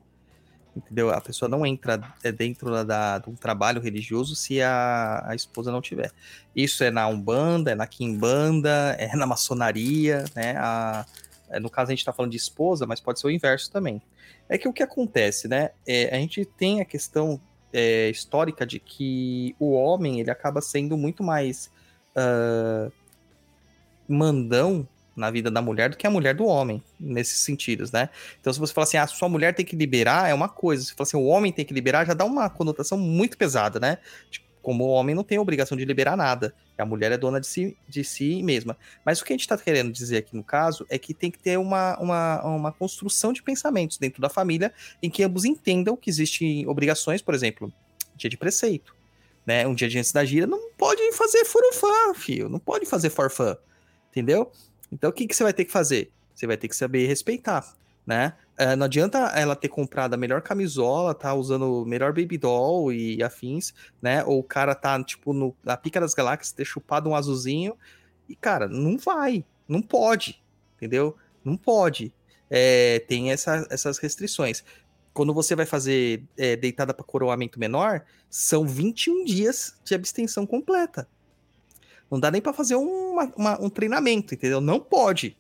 Entendeu? A pessoa não entra é, dentro da, de um trabalho religioso se a, a esposa não tiver. Isso é na Umbanda, é na Quimbanda, é na maçonaria, né? A, é, no caso a gente está falando de esposa, mas pode ser o inverso também. É que o que acontece, né? É, a gente tem a questão é, histórica de que o homem ele acaba sendo muito mais uh, mandão na vida da mulher do que a mulher do homem, nesses sentidos, né? Então, se você falar assim, a ah, sua mulher tem que liberar, é uma coisa. Se você falar assim, o homem tem que liberar, já dá uma conotação muito pesada, né? Tipo, como o homem não tem obrigação de liberar nada. A mulher é dona de si, de si mesma. Mas o que a gente está querendo dizer aqui no caso é que tem que ter uma, uma, uma construção de pensamentos dentro da família em que ambos entendam que existem obrigações, por exemplo, dia de preceito né? Um dia de antes da gira, não pode fazer furufã, filho. Não pode fazer forfã. Entendeu? Então o que, que você vai ter que fazer? Você vai ter que saber respeitar, né? Uh, não adianta ela ter comprado a melhor camisola, tá usando o melhor baby doll e afins, né? Ou o cara tá, tipo, no, na pica das galáxias, ter chupado um azulzinho. E, cara, não vai. Não pode. Entendeu? Não pode. É, tem essa, essas restrições quando você vai fazer é, deitada para coroamento menor, são 21 dias de abstenção completa. Não dá nem para fazer uma, uma, um treinamento, entendeu? Não pode.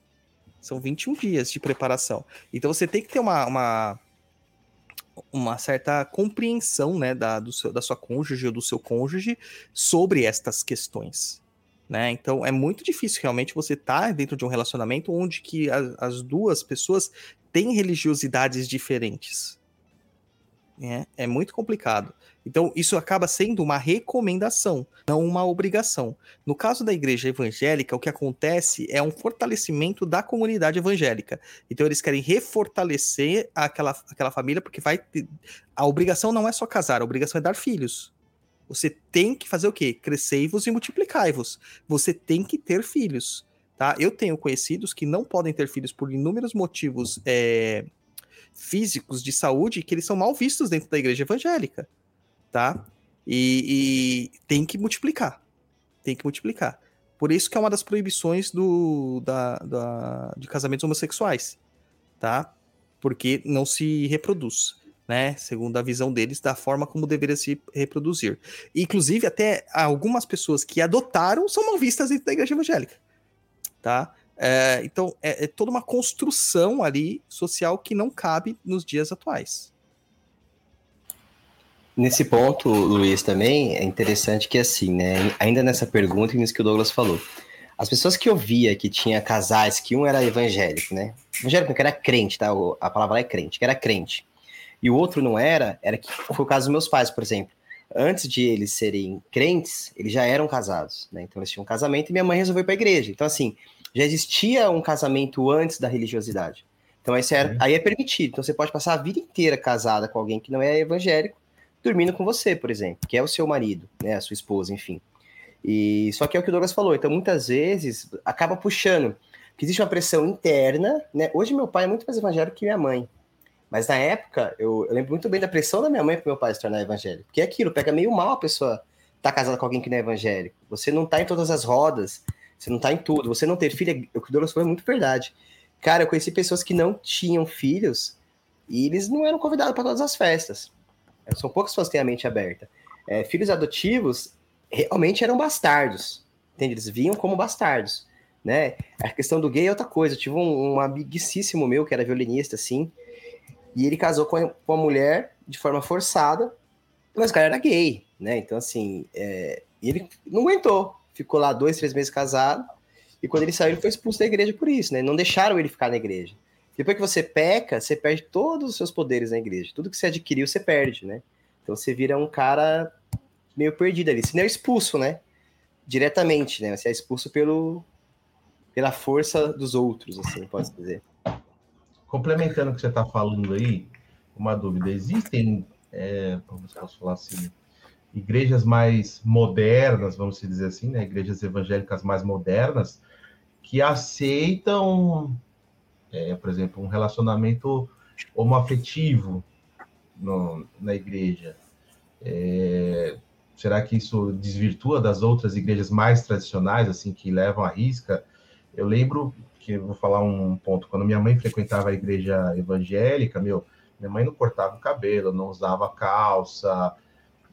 São 21 dias de preparação. Então você tem que ter uma, uma, uma certa compreensão né, da, do seu, da sua cônjuge ou do seu cônjuge sobre estas questões. Né? Então é muito difícil realmente você estar tá dentro de um relacionamento onde que as, as duas pessoas têm religiosidades diferentes. É, é muito complicado. Então, isso acaba sendo uma recomendação, não uma obrigação. No caso da igreja evangélica, o que acontece é um fortalecimento da comunidade evangélica. Então, eles querem refortalecer aquela, aquela família, porque vai. A obrigação não é só casar, a obrigação é dar filhos. Você tem que fazer o quê? Crescei-vos e multiplicai-vos. Você tem que ter filhos. Tá? Eu tenho conhecidos que não podem ter filhos por inúmeros motivos. É físicos de saúde que eles são mal vistos dentro da igreja evangélica, tá? E, e tem que multiplicar, tem que multiplicar. Por isso que é uma das proibições do, da, da, de casamentos homossexuais, tá? Porque não se reproduz, né? Segundo a visão deles, da forma como deveria se reproduzir. Inclusive, até algumas pessoas que adotaram são mal vistas dentro da igreja evangélica, tá? É, então, é, é, toda uma construção ali social que não cabe nos dias atuais. Nesse ponto, Luiz, também é interessante que, assim, né, ainda nessa pergunta e nisso que o Douglas falou, as pessoas que eu via que tinha casais, que um era evangélico, né? Evangélico que era crente, tá? A palavra é crente, que era crente. E o outro não era, era que foi o caso dos meus pais, por exemplo. Antes de eles serem crentes, eles já eram casados, né? Então eles tinham um casamento e minha mãe resolveu ir para a igreja. Então, assim, já existia um casamento antes da religiosidade. Então aí é, aí é permitido. Então você pode passar a vida inteira casada com alguém que não é evangélico, dormindo com você, por exemplo, que é o seu marido, né, a sua esposa, enfim. E só que é o que o Douglas falou. Então muitas vezes acaba puxando, que existe uma pressão interna, né? Hoje meu pai é muito mais evangélico que minha mãe. Mas na época, eu, eu lembro muito bem da pressão da minha mãe para meu pai se tornar evangélico. Porque é aquilo, pega meio mal a pessoa tá casada com alguém que não é evangélico. Você não está em todas as rodas, você não tá em tudo. Você não ter filho, é, o que o Douglas falou é muito verdade. Cara, eu conheci pessoas que não tinham filhos e eles não eram convidados para todas as festas. É, são poucas pessoas que têm a mente aberta. É, filhos adotivos realmente eram bastardos. Entende? Eles vinham como bastardos. Né? A questão do gay é outra coisa. Eu tive um, um amiguíssimo meu que era violinista, assim, e ele casou com uma mulher de forma forçada, mas o cara era gay, né? Então, assim, é, ele não aguentou ficou lá dois, três meses casado, e quando ele saiu, ele foi expulso da igreja por isso, né? Não deixaram ele ficar na igreja. Depois que você peca, você perde todos os seus poderes na igreja. Tudo que você adquiriu, você perde, né? Então você vira um cara meio perdido ali. Você não é expulso, né? Diretamente, né? Você é expulso pelo, pela força dos outros, assim, posso dizer. Complementando o que você está falando aí, uma dúvida. Existem, é, posso falar assim, igrejas mais modernas, vamos dizer assim, né? igrejas evangélicas mais modernas, que aceitam, é, por exemplo, um relacionamento homoafetivo. no- na igreja, é, será que isso desvirtua das outras igrejas mais tradicionais, assim, que levam a risca? Eu lembro que vou falar um ponto. Quando minha mãe frequentava a igreja evangélica, meu, minha mãe não cortava o cabelo, não usava calça.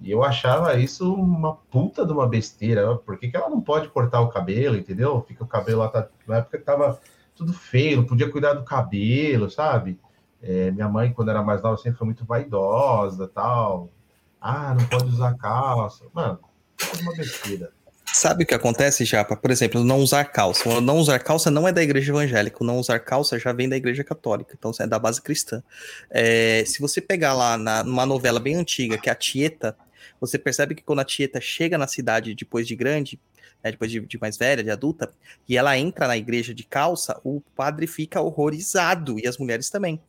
E eu achava isso uma puta de uma besteira. Por que, que ela não pode cortar o cabelo, entendeu? Fica o cabelo lá, tá, na época que tava tudo feio, não podia cuidar do cabelo, sabe? É, minha mãe, quando era mais nova, sempre foi muito vaidosa tal. Ah, não pode usar calça. Mano, é uma besteira. Sabe o que acontece, Japa? Por exemplo, não usar calça. Não usar calça não é da igreja evangélica. Não usar calça já vem da igreja católica. Então é da base cristã. É, se você pegar lá na, numa novela bem antiga, que é a Tieta, você percebe que quando a Tieta chega na cidade depois de grande, né, depois de, de mais velha, de adulta, e ela entra na igreja de calça, o padre fica horrorizado. E as mulheres também.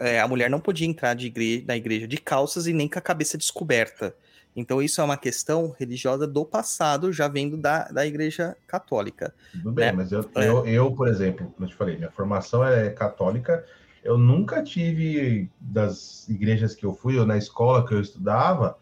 É, a mulher não podia entrar de igreja, na igreja de calças e nem com a cabeça descoberta. Então, isso é uma questão religiosa do passado, já vindo da, da Igreja Católica. Tudo bem, É, mas eu, é. eu, eu, por exemplo, como eu te falei, minha formação é católica. Eu nunca tive, das igrejas que eu fui, ou na escola que eu estudava,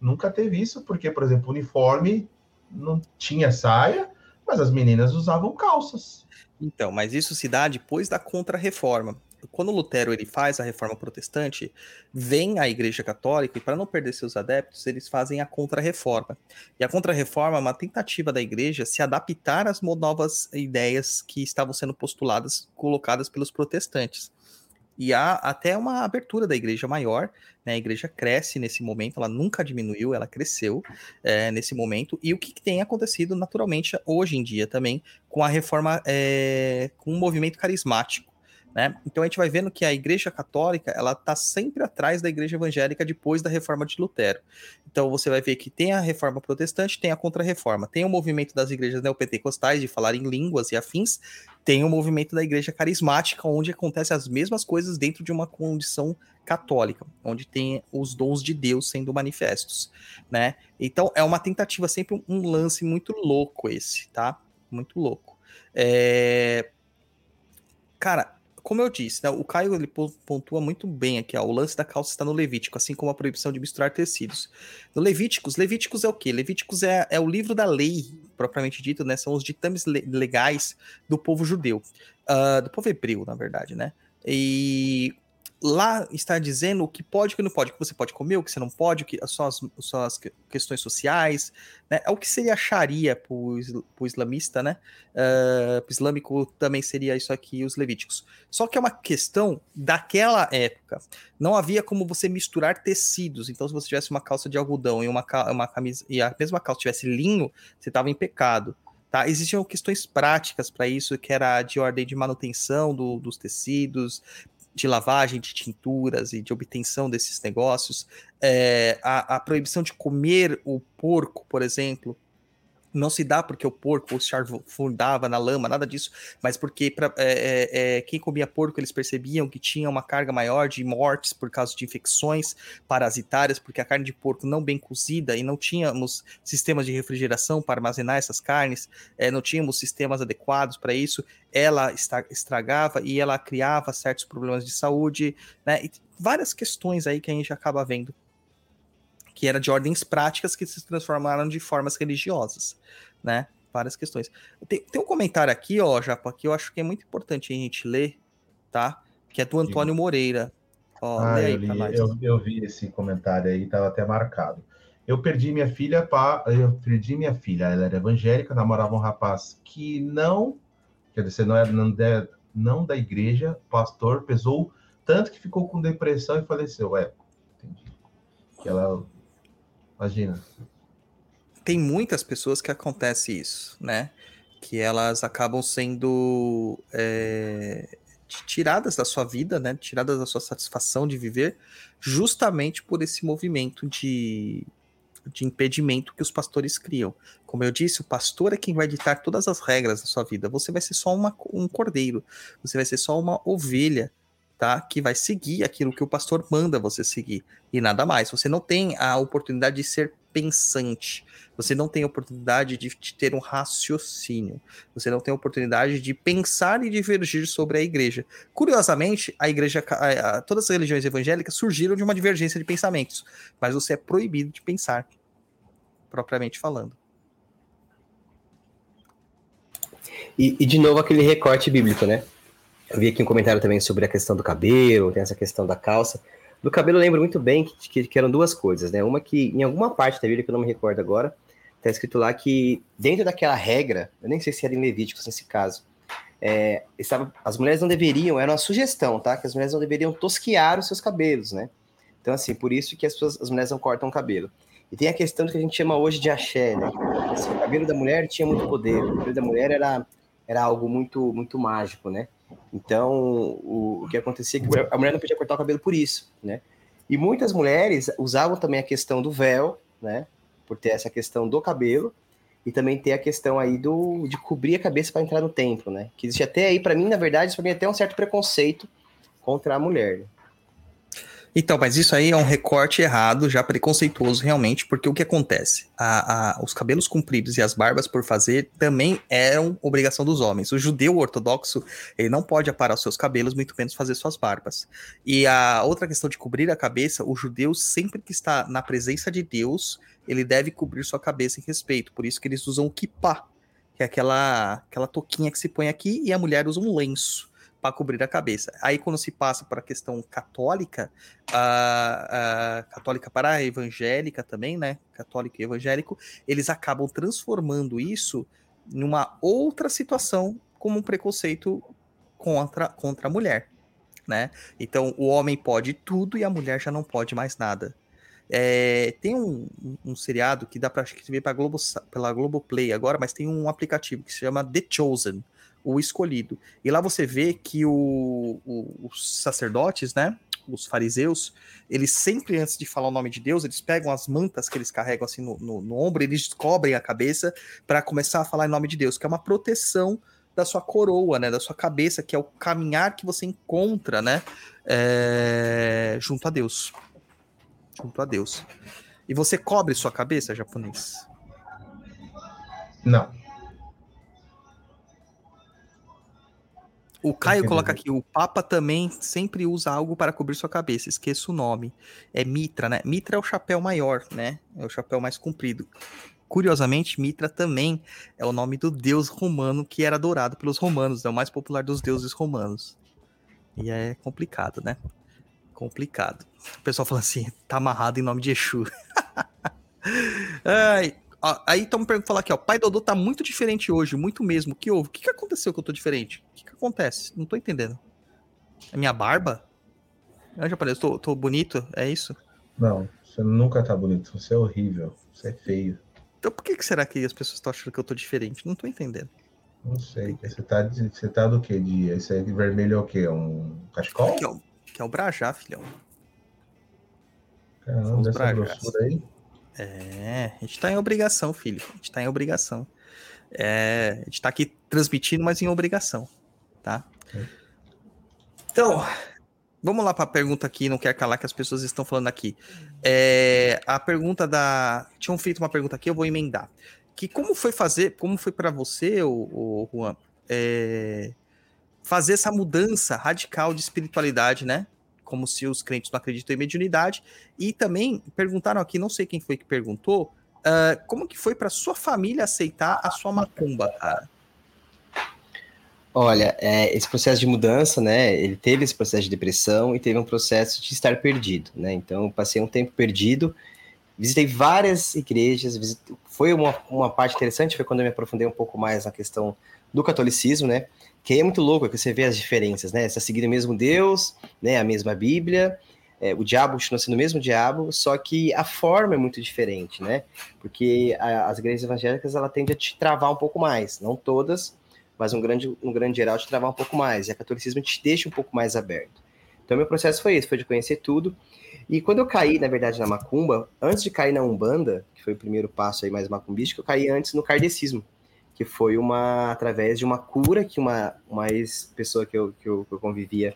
nunca teve isso, porque, por exemplo, uniforme não tinha saia, mas as meninas usavam calças. Então, mas isso se dá depois da Contra-Reforma. Quando Lutero ele faz a Reforma Protestante, vem a Igreja Católica e para não perder seus adeptos, eles fazem a Contra-Reforma. E a Contra-Reforma é uma tentativa da Igreja se adaptar às novas ideias que estavam sendo postuladas, colocadas pelos protestantes. E há até uma abertura da igreja maior, né? A igreja cresce nesse momento, ela nunca diminuiu, ela cresceu é, nesse momento. E o que que tem acontecido naturalmente hoje em dia também com a reforma, é, com o movimento carismático. Né? Então a gente vai vendo que a Igreja Católica ela está sempre atrás da Igreja Evangélica depois da Reforma de Lutero. Então você vai ver que tem a Reforma Protestante, tem a Contra-Reforma, tem o movimento das igrejas neopentecostais de falar em línguas e afins, tem o movimento da Igreja Carismática, onde acontecem as mesmas coisas dentro de uma condição católica, onde tem os dons de Deus sendo manifestos, né? Então é uma tentativa sempre um lance muito louco esse, tá? Muito louco. É... Cara, como eu disse, né, o Caio ele po- pontua muito bem aqui, ó, o lance da calça está no Levítico, assim como a proibição de misturar tecidos. No Levíticos, Levíticos é o quê? Levíticos é, é o livro da lei, propriamente dito, né? São os ditames le- legais do povo judeu, ah, do povo hebreu, na verdade, né? E lá está dizendo o que pode e o que não pode, o que você pode comer, o que você não pode, o que são as, são as que- questões sociais, né? É o que seria a Sharia para o islamista, né? Uh, pro islâmico também seria isso aqui, os levíticos. Só que é uma questão daquela época. Não havia como você misturar tecidos. Então, se você tivesse uma calça de algodão e uma, uma camisa e a mesma calça tivesse linho, você estava em pecado. Tá? Existiam questões práticas para isso, que era de ordem de manutenção do- dos tecidos, de lavagem de tinturas e de obtenção desses negócios. É, a, a proibição de comer o porco, por exemplo, não se dá porque o porco se afundava na lama, nada disso, mas porque pra, é, é, é, quem comia porco eles percebiam que tinha uma carga maior de mortes por causa de infecções parasitárias, porque a carne de porco não bem cozida e não tínhamos sistemas de refrigeração para armazenar essas carnes, é, não tínhamos sistemas adequados para isso, ela estragava e ela criava certos problemas de saúde, né? Várias questões aí que a gente acaba vendo que era de ordens práticas que se transformaram de formas religiosas, né? Várias questões. Tem, tem um comentário aqui, ó, Japa, que eu acho que é muito importante a gente ler, tá? Que é do Antônio Moreira. Ó, Ah, aí eu, li, eu, eu vi esse comentário aí, estava até marcado. Eu perdi minha filha pa, eu perdi minha filha, ela era evangélica, namorava um rapaz que não, quer dizer, não era não, de- não da igreja, pastor, pesou tanto que ficou com depressão e faleceu. É, entendi. Que ela, imagina. Tem muitas pessoas que acontece isso, né? Que elas acabam sendo é, tiradas da sua vida, né? Tiradas da sua satisfação de viver, justamente por esse movimento de, de impedimento que os pastores criam. Como eu disse, o pastor é quem vai ditar todas as regras da sua vida. Você vai ser só uma, um cordeiro, você vai ser só uma ovelha, tá? Que vai seguir aquilo que o pastor manda você seguir e nada mais. Você não tem a oportunidade de ser pensante. Você não tem oportunidade de ter um raciocínio. Você não tem oportunidade de pensar e divergir sobre a igreja. Curiosamente, a igreja, a- a- todas as religiões evangélicas surgiram de uma divergência de pensamentos, mas você é proibido de pensar, propriamente falando. E, e, de novo aquele recorte bíblico, né? Eu vi aqui um comentário também sobre a questão do cabelo, tem essa questão da calça. Do cabelo eu lembro muito bem que, que, que eram duas coisas, né? Uma que em alguma parte da Bíblia, que eu não me recordo agora, tá escrito lá que dentro daquela regra, eu nem sei se era em Levíticos nesse caso, é, estava, as mulheres não deveriam, era uma sugestão, tá? Que as mulheres não deveriam tosquiar os seus cabelos, né? Então, assim, por isso que as, pessoas, as mulheres não cortam o cabelo. E tem a questão do que a gente chama hoje de axé, né? Assim, o cabelo da mulher tinha muito poder, o cabelo da mulher era, era algo muito, muito mágico, né? Então, o, o que acontecia é que a mulher não podia cortar o cabelo por isso, né? E muitas mulheres usavam também a questão do véu, né? Por ter essa questão do cabelo, e também ter a questão aí do, de cobrir a cabeça para entrar no templo, né? Que existe até aí, para mim, na verdade, para mim até um certo preconceito contra a mulher. Então, mas isso aí é um recorte errado, já preconceituoso realmente, porque o que acontece? A, a, os cabelos compridos e as barbas por fazer também eram obrigação dos homens. O judeu ortodoxo, ele não pode aparar os seus cabelos, muito menos fazer suas barbas. E a outra questão de cobrir a cabeça, o judeu sempre que está na presença de Deus, ele deve cobrir sua cabeça em respeito. Por isso que eles usam o kippah, que é aquela, aquela touquinha que se põe aqui, e a mulher usa um lenço para cobrir a cabeça. Aí, quando se passa para a questão católica, católica para a evangélica também, né? Católico e evangélico, eles acabam transformando isso numa outra situação, como um preconceito contra, contra a mulher, né? Então, o homem pode tudo e a mulher já não pode mais nada. É, tem um, um, seriado que dá para ver pra Globo, pela Globoplay agora, mas tem um aplicativo que se chama The Chosen o escolhido. E lá você vê que o, o, os sacerdotes, né, os fariseus, eles sempre, antes de falar o nome de Deus, eles pegam as mantas que eles carregam assim no, no, no ombro, eles cobrem a cabeça para começar a falar em nome de Deus, que é uma proteção da sua coroa, né, da sua cabeça, que é o caminhar que você encontra, né, é, junto a Deus. Junto a Deus. E você cobre sua cabeça, japonês? Não. O Caio coloca aqui, o Papa também sempre usa algo para cobrir sua cabeça. Esqueço o nome. É Mitra, né? Mitra é o chapéu maior, né? É o chapéu mais comprido. Curiosamente, Mitra também é o nome do deus romano que era adorado pelos romanos. É o mais popular dos deuses romanos. E é complicado, né? Complicado. O pessoal fala assim, tá amarrado em nome de Exu. Ai, Ó, aí estão me falando aqui, ó. Pai Dodô tá muito diferente hoje, muito mesmo. O que houve? O que, que aconteceu que eu tô diferente? O que, que acontece? Não tô entendendo. É minha barba? Eu já falei, eu tô, tô bonito? É isso? Não, você nunca tá bonito. Você é horrível. Você é feio. Então por que, que será que as pessoas estão achando que eu tô diferente? Não tô entendendo. Não sei. Você tá, de, você tá do que? De, esse aí de vermelho é o quê? Um cachecol? Que é o, que é o Brajá, filhão. Caramba, dessa grossura aí. É, a gente tá em obrigação, filho. A gente tá em obrigação. É, a gente tá aqui transmitindo, mas em obrigação, tá? Então, vamos lá para a pergunta aqui, não quer calar que as pessoas estão falando aqui. É, a pergunta da. Tinham feito uma pergunta aqui, eu vou emendar. Que como foi fazer, como foi para você, o, o Juan, é, fazer essa mudança radical de espiritualidade, né? Como se os crentes não acreditam em mediunidade. E também perguntaram aqui, não sei quem foi que perguntou, uh, como que foi para sua família aceitar a sua macumba, cara? Olha, é, esse processo de mudança, né? Ele teve esse processo de depressão e teve um processo de estar perdido, né? Então, eu passei um tempo perdido, visitei várias igrejas, foi uma, uma parte interessante, foi quando eu me aprofundei um pouco mais na questão do catolicismo, né? Que aí é muito louco, é que você vê as diferenças, né? Está seguindo o mesmo Deus, né? A mesma Bíblia, é, o diabo continua sendo o mesmo diabo, só que a forma é muito diferente, né? Porque a, as igrejas evangélicas, ela tende a te travar um pouco mais, não todas, mas um grande, um grande geral te travar um pouco mais, e a catolicismo te deixa um pouco mais aberto. Então, meu processo foi esse, foi de conhecer tudo, e quando eu caí, na verdade, na macumba, antes de cair na Umbanda, que foi o primeiro passo aí mais macumbístico, eu caí antes no kardecismo, que foi uma através de uma cura que uma, uma ex-pessoa que eu, que, eu, que eu convivia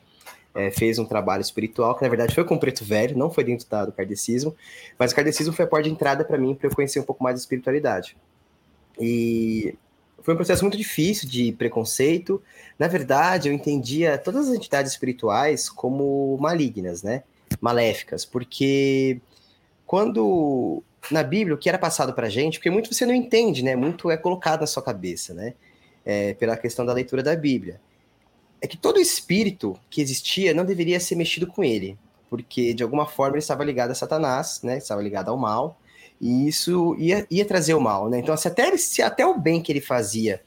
é, fez um trabalho espiritual, que na verdade foi com o Preto Velho, não foi dentro da, do kardecismo, mas o kardecismo foi a porta de entrada para mim, para eu conhecer um pouco mais da espiritualidade. E foi um processo muito difícil de preconceito. Na verdade, eu entendia todas as entidades espirituais como malignas, né? Maléficas, porque quando na Bíblia o que era passado para gente, porque muito você não entende, né? Muito é colocado na sua cabeça, né? É, pela questão da leitura da Bíblia. É que todo espírito que existia não deveria ser mexido com ele, porque de alguma forma ele estava ligado a Satanás, né? Estava ligado ao mal, e isso ia, ia trazer o mal, né? Então, se até, se até o bem que ele fazia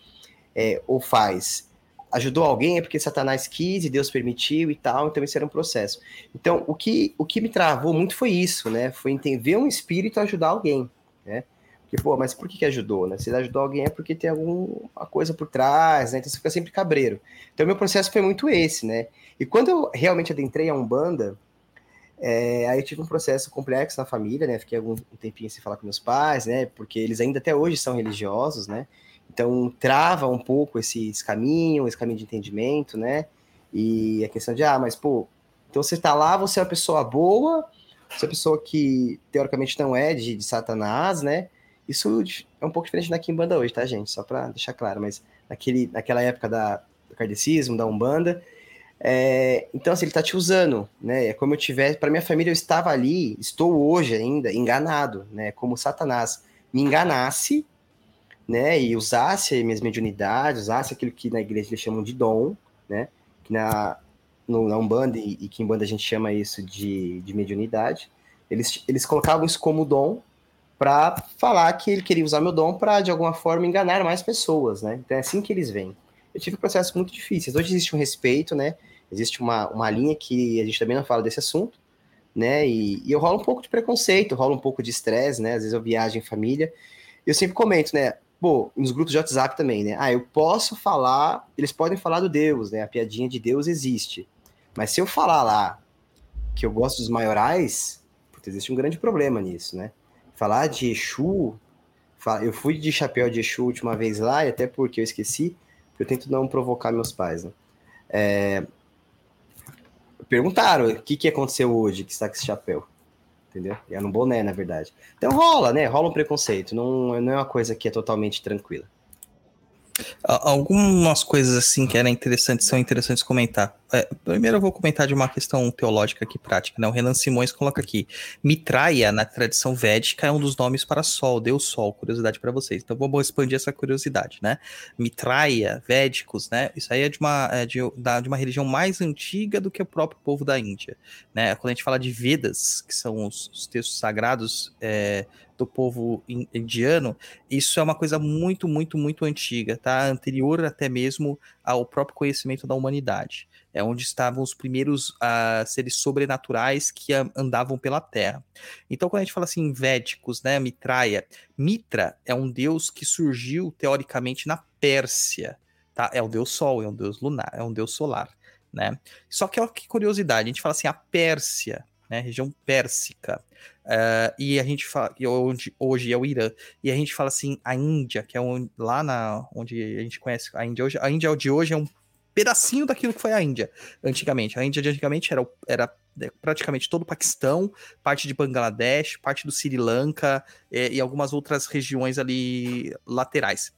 é, ou faz ajudou alguém, é porque Satanás quis e Deus permitiu e tal, então isso era um processo. Então, o que, o que me travou muito foi isso, né? Foi entender um espírito ajudar alguém, né? Porque, pô, mas por que, que ajudou, né? Se ele ajudou alguém é porque tem alguma coisa por trás, né? Então você fica sempre cabreiro. Então, meu processo foi muito esse, né? E quando eu realmente adentrei a Umbanda, é, aí eu tive um processo complexo na família, né? Fiquei algum tempinho sem falar com meus pais, né? Porque eles ainda até hoje são religiosos, né? Então trava um pouco esse, esse caminho, esse caminho de entendimento, né? E a questão de, ah, mas pô, então você tá lá, você é uma pessoa boa, você é uma pessoa que teoricamente não é de, de Satanás, né? Isso é um pouco diferente da Kimbanda hoje, tá, gente? Só para deixar claro, mas naquele, naquela época da, do kardecismo, da Umbanda, é, então, assim, ele está te usando, né? É como eu tivesse, para minha família, eu estava ali, estou hoje ainda enganado, né? Como Satanás me enganasse, né? E usasse minhas mediunidades, usasse aquilo que na igreja eles chamam de dom, né? Que na, no, na Umbanda e, e que em Banda a gente chama isso de, de mediunidade. Eles, eles colocavam isso como dom para falar que ele queria usar meu dom para, de alguma forma, enganar mais pessoas, né? Então é assim que eles vêm eu tive processos muito difíceis. Hoje existe um respeito, né? Existe uma, uma linha que a gente também não fala desse assunto, né? E, e eu rolo um pouco de preconceito, rolo um pouco de estresse, né? Às vezes eu viajo em família. Eu sempre comento, né? Pô, nos grupos de WhatsApp também, né? Ah, eu posso falar, eles podem falar do Deus, né? A piadinha de Deus existe. Mas se eu falar lá que eu gosto dos maiorais, putz, existe um grande problema nisso, né? Falar de Exu, eu fui de chapéu de Exu última vez lá, e até porque eu esqueci, eu tento não provocar meus pais, né? É... Perguntaram o que, que aconteceu hoje que está com esse chapéu. Entendeu? Era um boné, na verdade. Então rola, né? Rola um preconceito. Não, não é uma coisa que é totalmente tranquila. Algumas coisas assim que eram interessantes, são interessantes comentar. É, primeiro eu vou comentar de uma questão teológica aqui prática, né? O Renan Simões coloca aqui: Mitraia, na tradição védica, é um dos nomes para sol, Deus Sol, curiosidade para vocês. Então vamos expandir essa curiosidade, né? Mitraia, védicos, né? Isso aí é de uma, é de, de uma religião mais antiga do que o próprio povo da Índia, né? Quando a gente fala de Vedas, que são os, os textos sagrados é, do povo indiano, isso é uma coisa muito, muito, muito antiga, tá? Anterior até mesmo ao próprio conhecimento da humanidade. É onde estavam os primeiros uh, seres sobrenaturais que andavam pela Terra. Então, quando a gente fala assim, védicos, né, Mitraia, Mitra é um deus que surgiu teoricamente na Pérsia, tá? É um deus sol, é um deus lunar, é um deus solar, né? Só que olha que curiosidade, a gente fala assim, a Pérsia, né, região pérsica. Uh, e a gente fala, onde hoje é o Irã, e a gente fala assim, a Índia, que é onde, lá na, onde a gente conhece a Índia hoje, a Índia de hoje é um pedacinho daquilo que foi a Índia antigamente. A Índia de antigamente era, era é, praticamente todo o Paquistão, parte de Bangladesh, parte do Sri Lanka é, e algumas outras regiões ali laterais.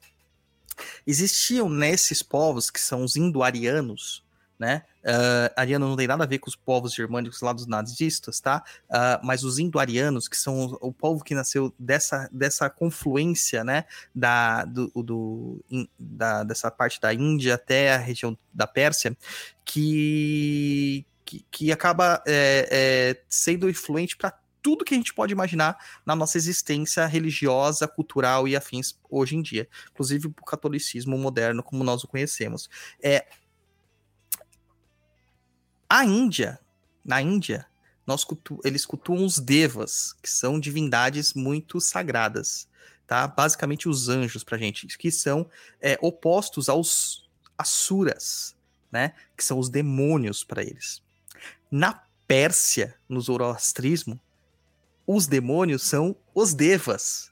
Existiam nesses povos, que são os indo-arianos, né? Uh, ariano não tem nada a ver com os povos germânicos lá dos nazistas, tá? Uh, mas os indo-arianos, que são o, o, povo que nasceu dessa, dessa confluência, né? Da, do, do in, da, dessa parte da Índia até a região da Pérsia, que, que, que acaba é, é, sendo influente para tudo que a gente pode imaginar na nossa existência religiosa, cultural e afins hoje em dia, inclusive o catolicismo moderno como nós o conhecemos. É, a Índia, na Índia, cultu eles cultuam os devas, que são divindades muito sagradas, tá? Basicamente os anjos pra gente, que são é, opostos aos asuras, né? Que são os demônios para eles. Na Pérsia, no zoroastrismo, os demônios são os devas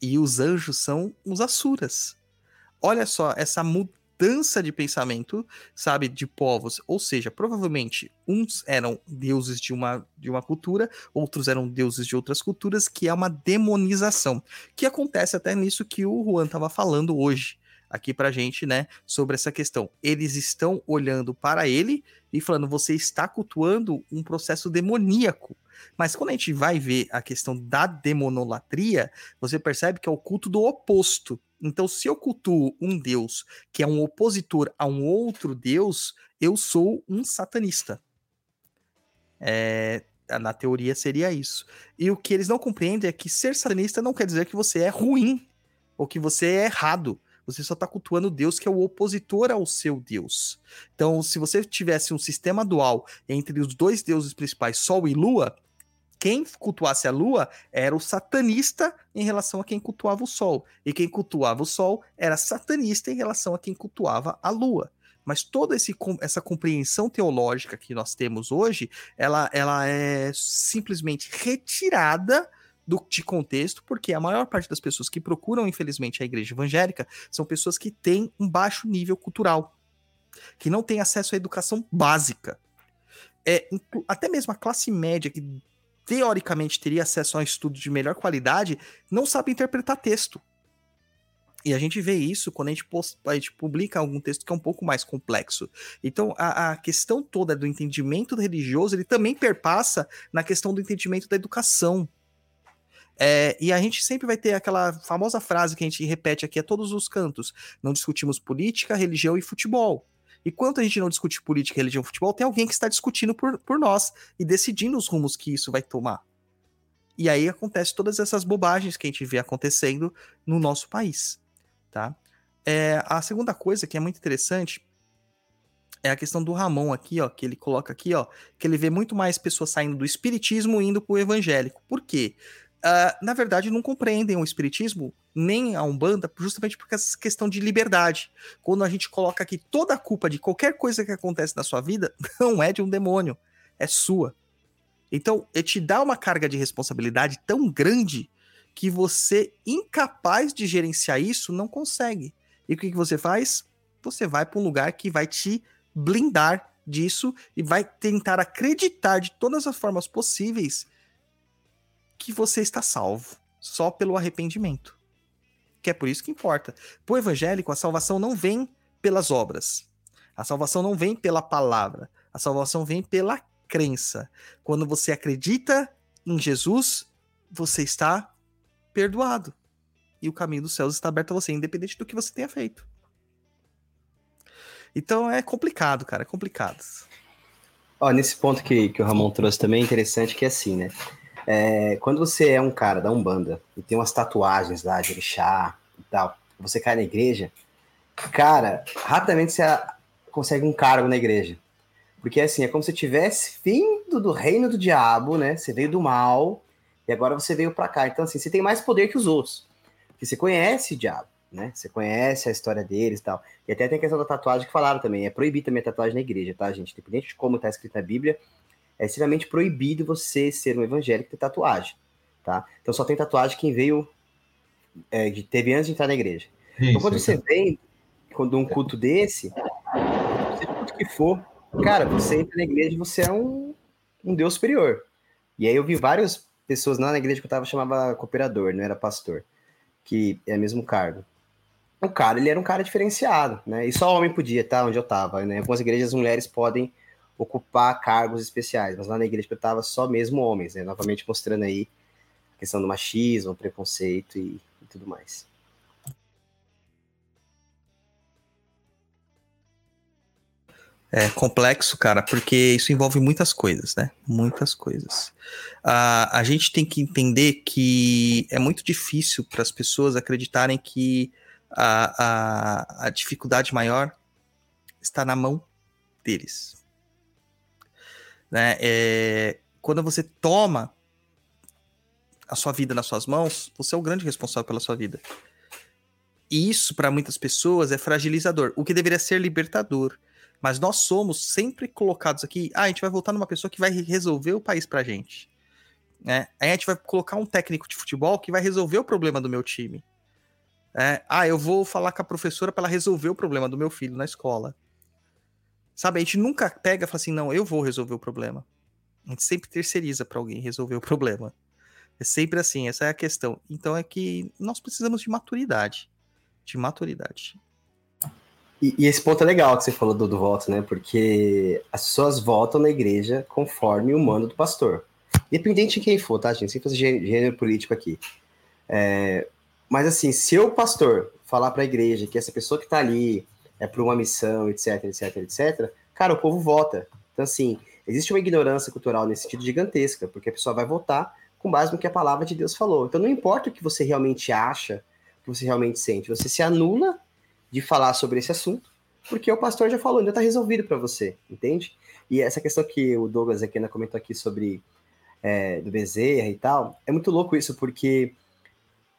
e os anjos são os asuras. Olha só essa mudança de pensamento, sabe, de povos. Ou seja, provavelmente uns eram deuses de uma, de uma cultura, outros eram deuses de outras culturas, que é uma demonização. Que acontece até nisso que o Juan estava falando hoje aqui pra gente, né, sobre essa questão. Eles estão olhando para ele e falando: você está cultuando um processo demoníaco. Mas quando a gente vai ver a questão da demonolatria, você percebe que é o culto do oposto. Então, se eu cultuo um deus que é um opositor a um outro deus, eu sou um satanista. É, na teoria seria isso. E o que eles não compreendem é que ser satanista não quer dizer que você é ruim ou que você é errado. Você só está cultuando Deus que é o opositor ao seu Deus. Então, se você tivesse um sistema dual entre os dois deuses principais, Sol e Lua, quem cultuasse a Lua era o satanista em relação a quem cultuava o Sol. E quem cultuava o Sol era satanista em relação a quem cultuava a Lua. Mas toda esse, essa compreensão teológica que nós temos hoje, ela, ela é simplesmente retirada do, de contexto, porque a maior parte das pessoas que procuram, infelizmente, a igreja evangélica são pessoas que têm um baixo nível cultural, que não têm acesso à educação básica. É, até mesmo a classe média, que teoricamente teria acesso a um estudo de melhor qualidade, não sabe interpretar texto. E a gente vê isso quando a gente, post, a gente publica algum texto que é um pouco mais complexo. Então, a, a, questão toda do entendimento religioso, ele também perpassa na questão do entendimento da educação. É, e a gente sempre vai ter aquela famosa frase que a gente repete aqui a todos os cantos: não discutimos política, religião e futebol. E quando a gente não discute política, religião e futebol, tem alguém que está discutindo por, por nós e decidindo os rumos que isso vai tomar. E aí acontece todas essas bobagens que a gente vê acontecendo no nosso país, tá? É, a segunda coisa que é muito interessante é a questão do Ramon aqui, ó, que ele coloca aqui, ó, que ele vê muito mais pessoas saindo do espiritismo indo para o evangélico. Por quê? Uh, na verdade, não compreendem o espiritismo nem a Umbanda, justamente por essa questão de liberdade. Quando a gente coloca aqui toda a culpa de qualquer coisa que acontece na sua vida, não é de um demônio, é sua. Então, ele te dá uma carga de responsabilidade tão grande que você, incapaz de gerenciar isso, não consegue. E o que, que você faz? Você vai para um lugar que vai te blindar disso e vai tentar acreditar de todas as formas possíveis que você está salvo, só pelo arrependimento. Que é por isso que importa. Para o evangélico, a salvação não vem pelas obras. A salvação não vem pela palavra. A salvação vem pela crença. Quando você acredita em Jesus, você está perdoado. E o caminho dos céus está aberto a você, independente do que você tenha feito. Então é complicado, cara, é complicado. Ó, nesse ponto que, que o Ramon trouxe também é interessante que é assim, né? É, quando você é um cara da Umbanda e tem umas tatuagens lá de orixá e tal, você cai na igreja, cara, rapidamente você consegue um cargo na igreja. Porque assim, é como se tivesse vindo do reino do diabo, né? Você veio do mal e agora você veio para cá. Então, assim, você tem mais poder que os outros. Porque você conhece o diabo, né? Você conhece a história deles e tal. E até tem a questão da tatuagem que falaram também. É proibir também a tatuagem na igreja, tá, gente? Independente de como tá escrito na Bíblia, é extremamente proibido você ser um evangélico e ter tatuagem, tá? Então só tem tatuagem quem veio, é, teve antes de entrar na igreja. Isso, então quando você vem quando um culto desse, seja culto que for, cara, você entra na igreja e você é um, um Deus superior. E aí eu vi várias pessoas lá na igreja que eu tava chamava cooperador, não era pastor, que é o mesmo cargo. O cara, ele era um cara diferenciado, né? E só homem podia, tá? Onde eu tava, né? Algumas igrejas as mulheres podem ocupar cargos especiais, mas lá na igreja eu tava só mesmo homens, né? Novamente mostrando aí a questão do machismo, preconceito e, e tudo mais. É complexo, cara, porque isso envolve muitas coisas, né? Muitas coisas. Uh, a gente tem que entender que é muito difícil para as pessoas acreditarem que a, a, a dificuldade maior está na mão deles. Né? É, quando você toma a sua vida nas suas mãos, você é o grande responsável pela sua vida. E isso, para muitas pessoas, é fragilizador, o que deveria ser libertador. Mas nós somos sempre colocados aqui, ah, a gente vai voltar numa pessoa que vai resolver o país pra gente. Né? Aí a gente vai colocar um técnico de futebol que vai resolver o problema do meu time. É, ah, eu vou falar com a professora para ela resolver o problema do meu filho na escola. Sabe, a gente nunca pega e fala assim, não, eu vou resolver o problema. A gente sempre terceiriza para alguém resolver o problema. É sempre assim, essa é a questão. Então é que nós precisamos de maturidade. De maturidade. E, e esse ponto é legal que você falou do, do voto, né? Porque as pessoas votam na igreja conforme o mando do pastor. Independente de quem for, tá, gente? Sem fazer gê- gênero político aqui. É, mas assim, se o pastor falar para a igreja que essa pessoa que tá ali é por uma missão, etc, etc, etc, cara, o povo vota. Então, assim, existe uma ignorância cultural nesse sentido gigantesca, porque a pessoa vai votar com base no que a palavra de Deus falou. Então, não importa o que você realmente acha, o que você realmente sente, você se anula de falar sobre esse assunto, porque o pastor já falou, ainda está resolvido para você, entende? E essa questão que o Douglas aqui ainda comentou aqui sobre é, do Bezerra e tal, é muito louco isso, porque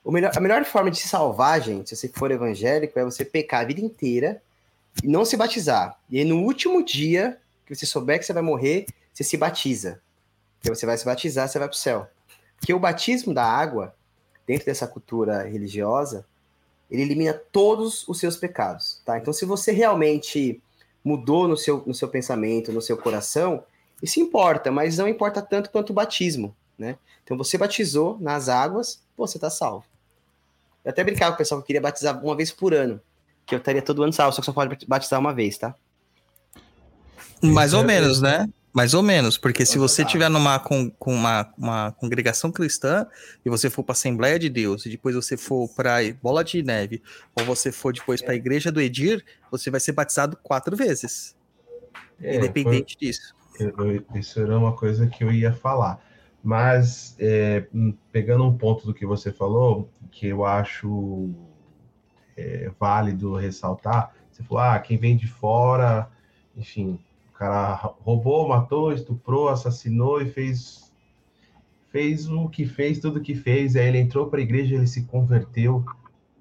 melhor, a melhor forma de se salvar, gente, se você for evangélico, é você pecar a vida inteira e não se batizar. E aí, no último dia que você souber que você vai morrer, você se batiza. Porque você vai se batizar, você vai para o céu. Porque o batismo da água, dentro dessa cultura religiosa, ele elimina todos os seus pecados, tá? Então, se você realmente mudou no seu, no seu pensamento, no seu coração, isso importa, mas não importa tanto quanto o batismo, né? Então, você batizou nas águas, você tá salvo. Eu até brincava com o pessoal que queria batizar uma vez por ano, que eu estaria todo ano salvo, só que só pode batizar uma vez, tá? Mais ou menos, né? Mais ou menos, porque se você tiver numa com, com uma, uma congregação cristã e você for para Assembleia de Deus e depois você for para Bola de Neve ou você for depois para a Igreja do Edir, você vai ser batizado quatro vezes, É, independente disso. Eu- eu- isso era uma coisa que eu ia falar. Mas, é, hum, pegando um ponto do que você falou, que eu acho é, válido ressaltar, você falou, ah, quem vem de fora, enfim, o cara roubou, matou, estuprou, assassinou e fez, fez o que fez, tudo que fez, aí ele entrou para a igreja, ele se converteu,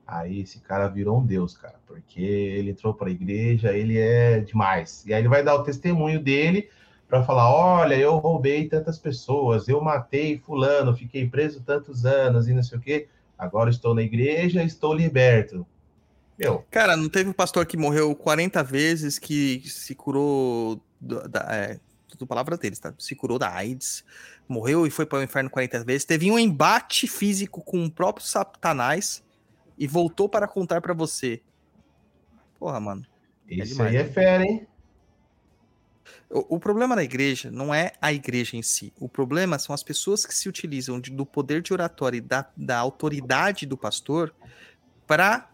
aí esse cara virou um deus, cara, porque ele entrou para a igreja, ele é demais. E aí ele vai dar o testemunho dele, para falar: olha, eu roubei tantas pessoas, eu matei fulano, fiquei preso tantos anos e não sei o quê. Agora estou na igreja, estou liberto. Meu, Cara, não teve um pastor que morreu 40 vezes, que se curou do- da, é, palavra deles, tá? Se curou da AIDS, morreu e foi para o inferno 40 vezes. Teve um embate físico com o próprio Satanás e voltou para contar para você. Porra, mano. isso demais, aí é né? fera, hein? O, o problema da igreja não é a igreja em si. O problema são as pessoas que se utilizam de- do poder de oratória e da, da autoridade do pastor para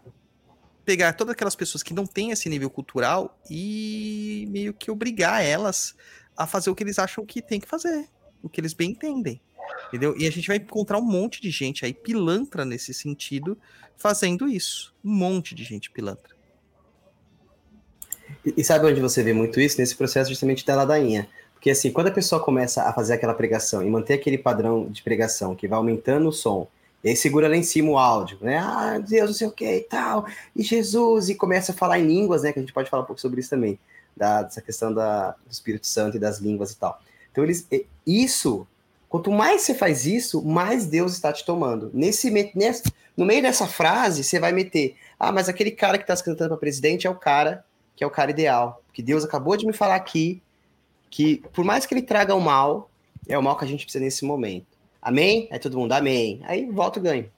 pegar todas aquelas pessoas que não têm esse nível cultural e meio que obrigar elas a fazer o que eles acham que tem que fazer, o que eles bem entendem. Entendeu? E a gente vai encontrar um monte de gente aí pilantra nesse sentido fazendo isso. Um monte de gente pilantra. E, e sabe onde você vê muito isso? Nesse processo justamente da ladainha. Porque assim, quando a pessoa começa a fazer aquela pregação e manter aquele padrão de pregação que vai aumentando o som, e aí segura lá em cima o áudio, né? Ah, Deus, não sei o que e tal, e Jesus, e começa a falar em línguas, né? Que a gente pode falar um pouco sobre isso também, da, dessa questão da, do Espírito Santo e das línguas e tal. Então, eles, isso, quanto mais você faz isso, mais Deus está te tomando. Nesse, nesse, no meio dessa frase, você vai meter, ah, mas aquele cara que está se cantando para presidente é o cara que é o cara ideal. Que Deus acabou de me falar aqui que, por mais que ele traga o mal, é o mal que a gente precisa nesse momento. Amém? Aí todo mundo, amém. Aí volta o ganho.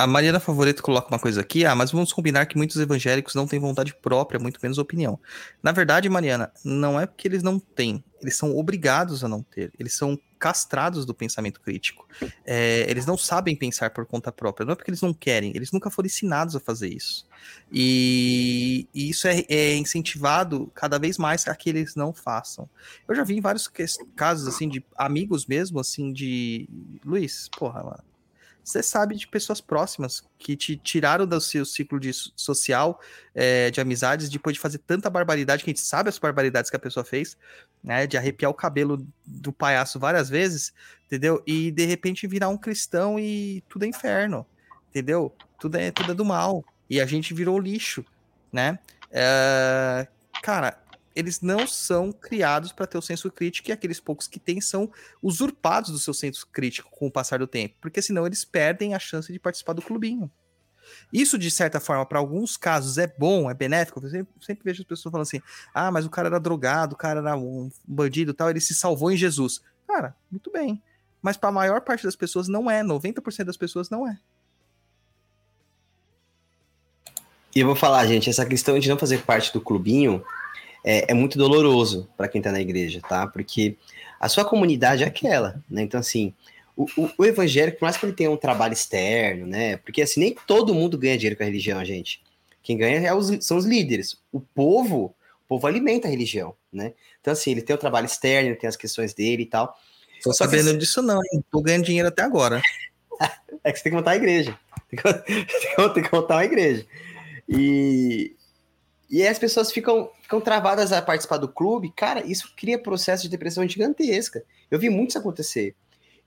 A Mariana Favorito coloca uma coisa aqui, ah, mas vamos combinar que muitos evangélicos não têm vontade própria, muito menos opinião. Na verdade, Mariana, não é porque eles não têm, eles são obrigados a não ter, eles são castrados do pensamento crítico. É, eles não sabem pensar por conta própria, não é porque eles não querem, eles nunca foram ensinados a fazer isso. E, e isso é, é incentivado cada vez mais a que eles não façam. Eu já vi vários casos, assim, de amigos mesmo, assim, de... Luiz, porra, mano. Você sabe de pessoas próximas que te tiraram do seu ciclo de so- social, é, de amizades, depois de fazer tanta barbaridade, que a gente sabe as barbaridades que a pessoa fez, né? De arrepiar o cabelo do palhaço várias vezes, entendeu? E de repente virar um cristão e tudo é inferno, entendeu? Tudo é, tudo é do mal. E a gente virou lixo, né? É, cara, eles não são criados para ter o senso crítico e aqueles poucos que têm são usurpados do seu senso crítico com o passar do tempo, porque senão eles perdem a chance de participar do clubinho. Isso, de certa forma, para alguns casos é bom, é benéfico. Eu sempre, sempre, vejo as pessoas falando assim: ah, mas o cara era drogado, o cara era um bandido tal, ele se salvou em Jesus. Cara, muito bem. Mas para a maior parte das pessoas não é, 90% das pessoas não é. E eu vou falar, gente, essa questão de não fazer parte do clubinho é, é muito doloroso para quem está na igreja, tá? Porque a sua comunidade é aquela, né? Então, assim, o, o, o, evangélico, por mais que ele tenha um trabalho externo, né? Porque, assim, nem todo mundo ganha dinheiro com a religião, gente. Quem ganha é os, são os líderes. O povo, o povo alimenta a religião, né? Então, assim, ele tem o trabalho externo, tem as questões dele e tal. Tô sabendo que... disso não, hein? Tô ganhando dinheiro até agora. é que você tem que montar a igreja. Tem que, tem que montar uma igreja. E, e aí as pessoas ficam, ficam travadas a participar do clube. Cara, isso cria processo de depressão gigantesca. Eu vi muito isso acontecer.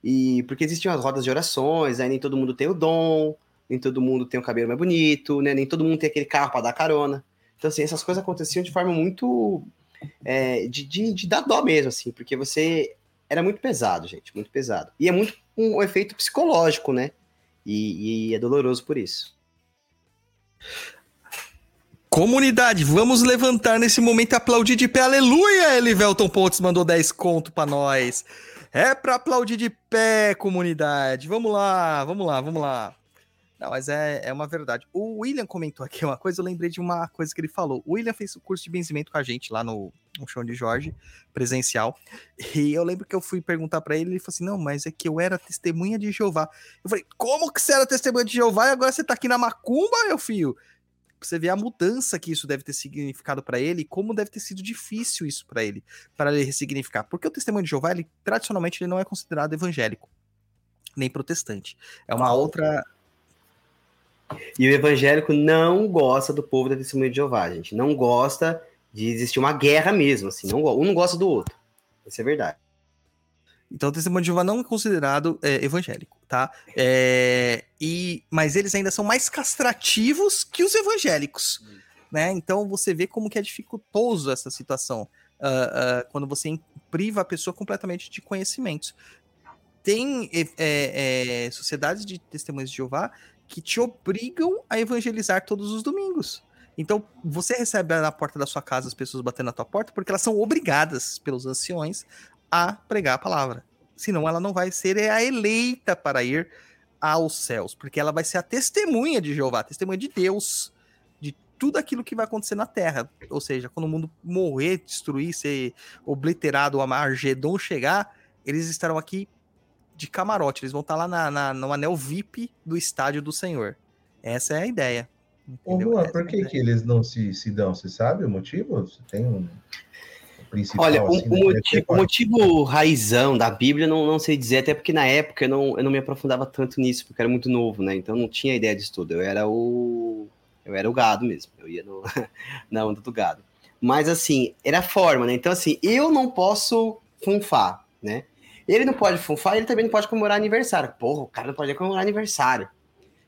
E porque existiam as rodas de orações, aí nem todo mundo tem o dom, nem todo mundo tem o cabelo mais bonito, né? Nem todo mundo tem aquele carro para dar carona. Então, assim, essas coisas aconteciam de forma muito. É, de, de, de dar dó mesmo, assim, porque você. Era muito pesado, gente, muito pesado. E é muito um, um efeito psicológico, né? E, e é doloroso por isso. Comunidade, vamos levantar nesse momento e aplaudir de pé. Aleluia! Elivelton Pontes mandou 10 conto para nós. É para aplaudir de pé, comunidade. Vamos lá, vamos lá, vamos lá. Não, mas é, é uma verdade. O William comentou aqui uma coisa, eu lembrei de uma coisa que ele falou. O William fez o curso de benzimento com a gente lá no, no show de Jorge, presencial. E eu lembro que eu fui perguntar para ele, ele falou assim: não, mas é que eu era testemunha de Jeová. Eu falei, como que você era testemunha de Jeová e agora você tá aqui na macumba, meu filho? Você vê a mudança que isso deve ter significado para ele e como deve ter sido difícil isso para ele, para ele ressignificar. Porque o testemunho de Jeová, ele, tradicionalmente, ele não é considerado evangélico, nem protestante. É uma outra. E o evangélico não gosta do povo da testemunha de Jeová, gente. Não gosta de existir uma guerra mesmo, assim. Não, um não gosta do outro. Isso é verdade. Então o testemunho de Jeová não é considerado é, evangélico, tá? É, e, mas eles ainda são mais castrativos que os evangélicos, né? Então você vê como que é dificultoso essa situação uh, uh, quando você priva a pessoa completamente de conhecimentos. Tem é, é, sociedades de testemunhos de Jeová que te obrigam a evangelizar todos os domingos. Então, você recebe na porta da sua casa as pessoas batendo na tua porta porque elas são obrigadas pelos anciões a pregar a palavra. Senão ela não vai ser a eleita para ir aos céus, porque ela vai ser a testemunha de Jeová, a testemunha de Deus, de tudo aquilo que vai acontecer na terra. Ou seja, quando o mundo morrer, destruir, ser obliterado, o Argedon chegar, eles estarão aqui de camarote, eles vão estar lá na, na, no anel VIP do estádio do Senhor. Essa é a ideia. Ô, Juan, por que, é que eles não se, se dão? Você sabe o motivo? Você tem um principal. Olha, assim, o, né? motivo, o, motivo, raizão da Bíblia não, não sei dizer, até porque na época eu não, eu não me aprofundava tanto nisso, porque eu era muito novo, né? Então não tinha ideia disso tudo. Eu era o. Eu era o gado mesmo. Eu ia no, na onda do gado. Mas assim, era a forma, né? Então, assim, eu não posso funfar, né? Ele não pode funfar, ele também não pode comemorar aniversário. Porra, o cara não pode comemorar aniversário.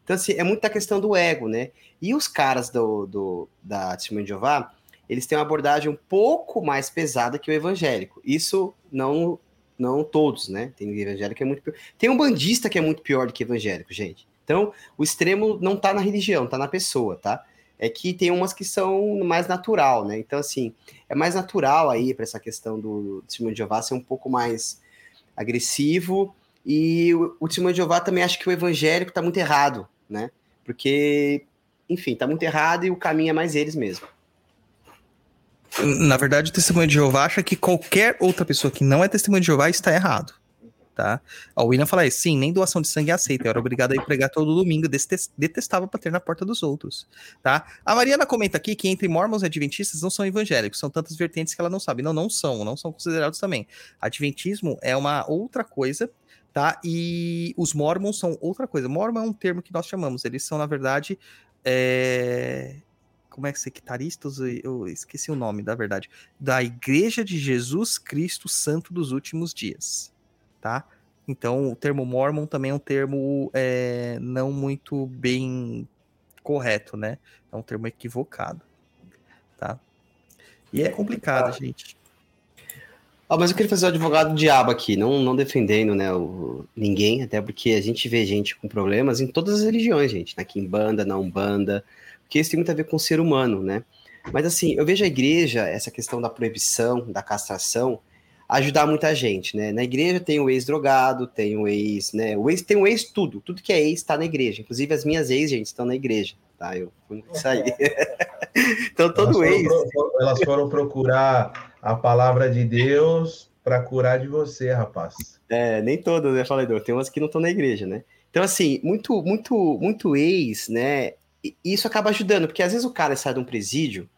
Então, assim, é muito da questão do ego, né? E os caras do, do da Testemunho de Jeová, eles têm uma abordagem um pouco mais pesada que o evangélico. Isso não não todos, né? Tem evangélico que é muito pior. Tem um bandista que é muito pior do que evangélico, gente. Então, o extremo não tá na religião, tá na pessoa, tá? É que tem umas que são mais natural, né? Então, assim, é mais natural aí para essa questão do testemunho de Jeová ser um pouco mais agressivo. E o, o de Jeová também acha que o evangélico tá muito errado, né? Porque, enfim, tá muito errado e o caminho é mais eles mesmo. Na verdade, o testemunho de Jeová acha que qualquer outra pessoa que não é testemunho de Jeová está errado. Tá? A William fala isso, sim, nem doação de sangue é aceita. Eu era obrigado a ir pregar todo domingo, detestava bater na porta dos outros. Tá? A Mariana comenta aqui que entre mormons e adventistas não são evangélicos, são tantas vertentes que ela não sabe. Não, não são, não são considerados também. Adventismo é uma outra coisa, tá? E os mormons são outra coisa. Mormon é um termo que nós chamamos, eles são, na verdade, é como é que sectaristas? Eu esqueci o nome, da verdade. Da Igreja de Jesus Cristo Santo dos Últimos Dias, tá? Então, o termo Mormon também é um termo é, não muito bem correto, né? É um termo equivocado, tá? E é complicado, gente. Ah, mas eu queria fazer o advogado do diabo aqui, não, não defendendo né, o, ninguém, até porque a gente vê gente com problemas em todas as religiões, gente, na Kimbanda, na Umbanda, porque isso tem muito a ver com o ser humano, né? Mas assim, eu vejo a igreja, essa questão da proibição, da castração, ajudar muita gente, né? Na igreja tem o ex-drogado, tem o ex, né? O ex tem o ex tudo, tudo que é ex está na igreja. Inclusive as minhas ex, gente, estão na igreja, tá? Eu fui sair. então todo elas ex. Foram, elas foram procurar a palavra de Deus para curar de você, rapaz. É, nem todas, né, falador? Tem umas que não estão na igreja, né? Então, assim, muito, muito, muito ex, né? Isso acaba ajudando, porque às vezes o cara sai de um presídio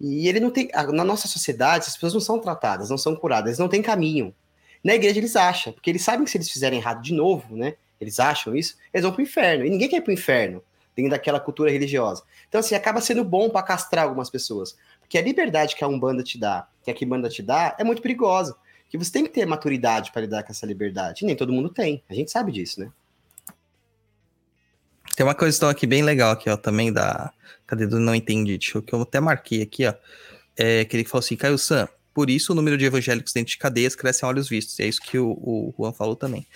e ele não tem. Na nossa sociedade, as pessoas não são tratadas, não são curadas, não têm caminho. Na igreja eles acham, porque eles sabem que se eles fizerem errado de novo, né? Eles acham isso, eles vão pro inferno. E ninguém quer ir pro inferno, dentro daquela cultura religiosa. Então, assim, acaba sendo bom para castrar algumas pessoas. Porque a liberdade que a Umbanda te dá, que a Kimbanda te dá, é muito perigosa. Que você tem que ter maturidade para lidar com essa liberdade. E nem todo mundo tem. A gente sabe disso, né? Tem uma questão aqui bem legal aqui, ó, também da. Cadê do não entendi? Que eu até marquei aqui, ó. É, que ele falou assim, Caio San, por isso o número de evangélicos dentro de cadeias cresce a olhos vistos. E é isso que o, o Juan falou também.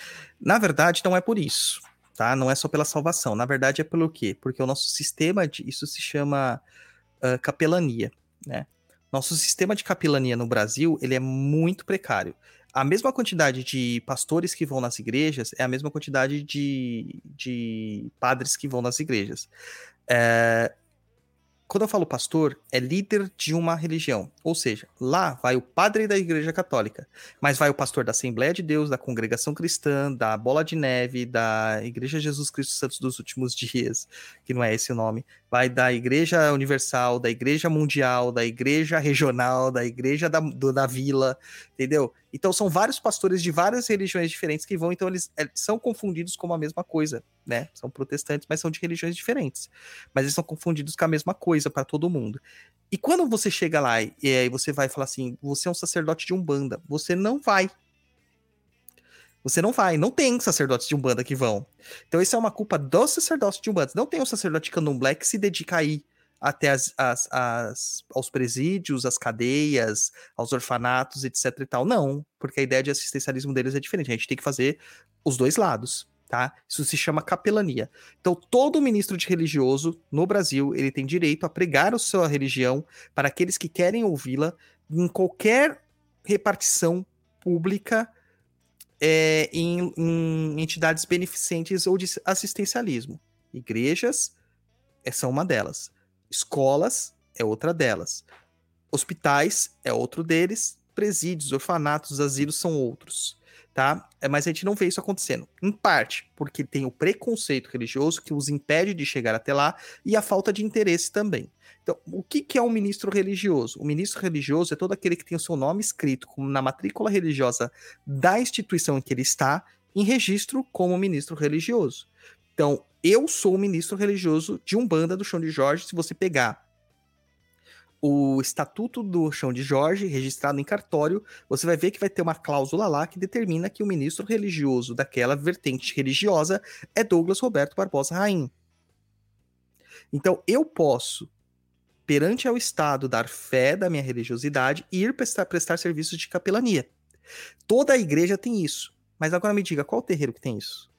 Na verdade, não é por isso, tá? Não é só pela salvação. Na verdade, é pelo quê? Porque o nosso sistema de. Isso se chama ah, capelania, né? Nosso sistema de capelania no Brasil, ele é muito precário. A mesma quantidade de pastores que vão nas igrejas é a mesma quantidade de, de padres que vão nas igrejas. É, quando eu falo pastor, é líder de uma religião. Ou seja, lá vai o padre da igreja católica, mas vai o pastor da Assembleia de Deus, da congregação cristã, da Bola de Neve, da Igreja Jesus Cristo Santos dos Últimos Dias, que não é esse o nome, vai da Igreja Universal, da Igreja Mundial, da Igreja Regional, da Igreja da, do- da Vila, entendeu? Então são vários pastores de várias religiões diferentes que vão, então eles, eles são confundidos como a mesma coisa, né? São protestantes, mas são de religiões diferentes. Mas eles são confundidos com a mesma coisa para todo mundo. E quando você chega lá e, e você vai falar assim, você é um sacerdote de Umbanda, você não vai. Você não vai, não tem sacerdotes de Umbanda que vão. Então isso é uma culpa dos sacerdotes de Umbanda. Não tem um sacerdote candomblé que se dedica a ir até as, as- as- aos presídios, às cadeias, aos orfanatos, etc e tal. Não, porque a ideia de assistencialismo deles é diferente. A gente tem que fazer os dois lados, tá? Isso se chama capelania. Então, todo ministro de religioso no Brasil, ele tem direito a pregar a sua religião para aqueles que querem ouvi-la em qualquer repartição pública é, em, em entidades beneficentes ou de assistencialismo. Igrejas é- são uma delas. Escolas é outra delas. Hospitais é outro deles. Presídios, orfanatos, asilos são outros. Tá? É, Mas a gente não vê isso acontecendo. Em parte, porque tem o preconceito religioso que os impede de chegar até lá e a falta de interesse também. Então, o que, que é um ministro religioso? O ministro religioso é todo aquele que tem o seu nome escrito na matrícula religiosa da instituição em que ele está, em registro como ministro religioso. Então, eu sou o ministro religioso de Umbanda do Chão de Jorge. Se você pegar o estatuto do Chão de Jorge, registrado em cartório, você vai ver que vai ter uma cláusula lá que determina que o ministro religioso daquela vertente religiosa é Douglas Roberto Barbosa Raim. Então, eu posso, perante ao Estado, dar fé da minha religiosidade e ir prestar, prestar serviços de capelania. Toda a igreja tem isso. Mas agora me diga, qual terreiro que tem isso?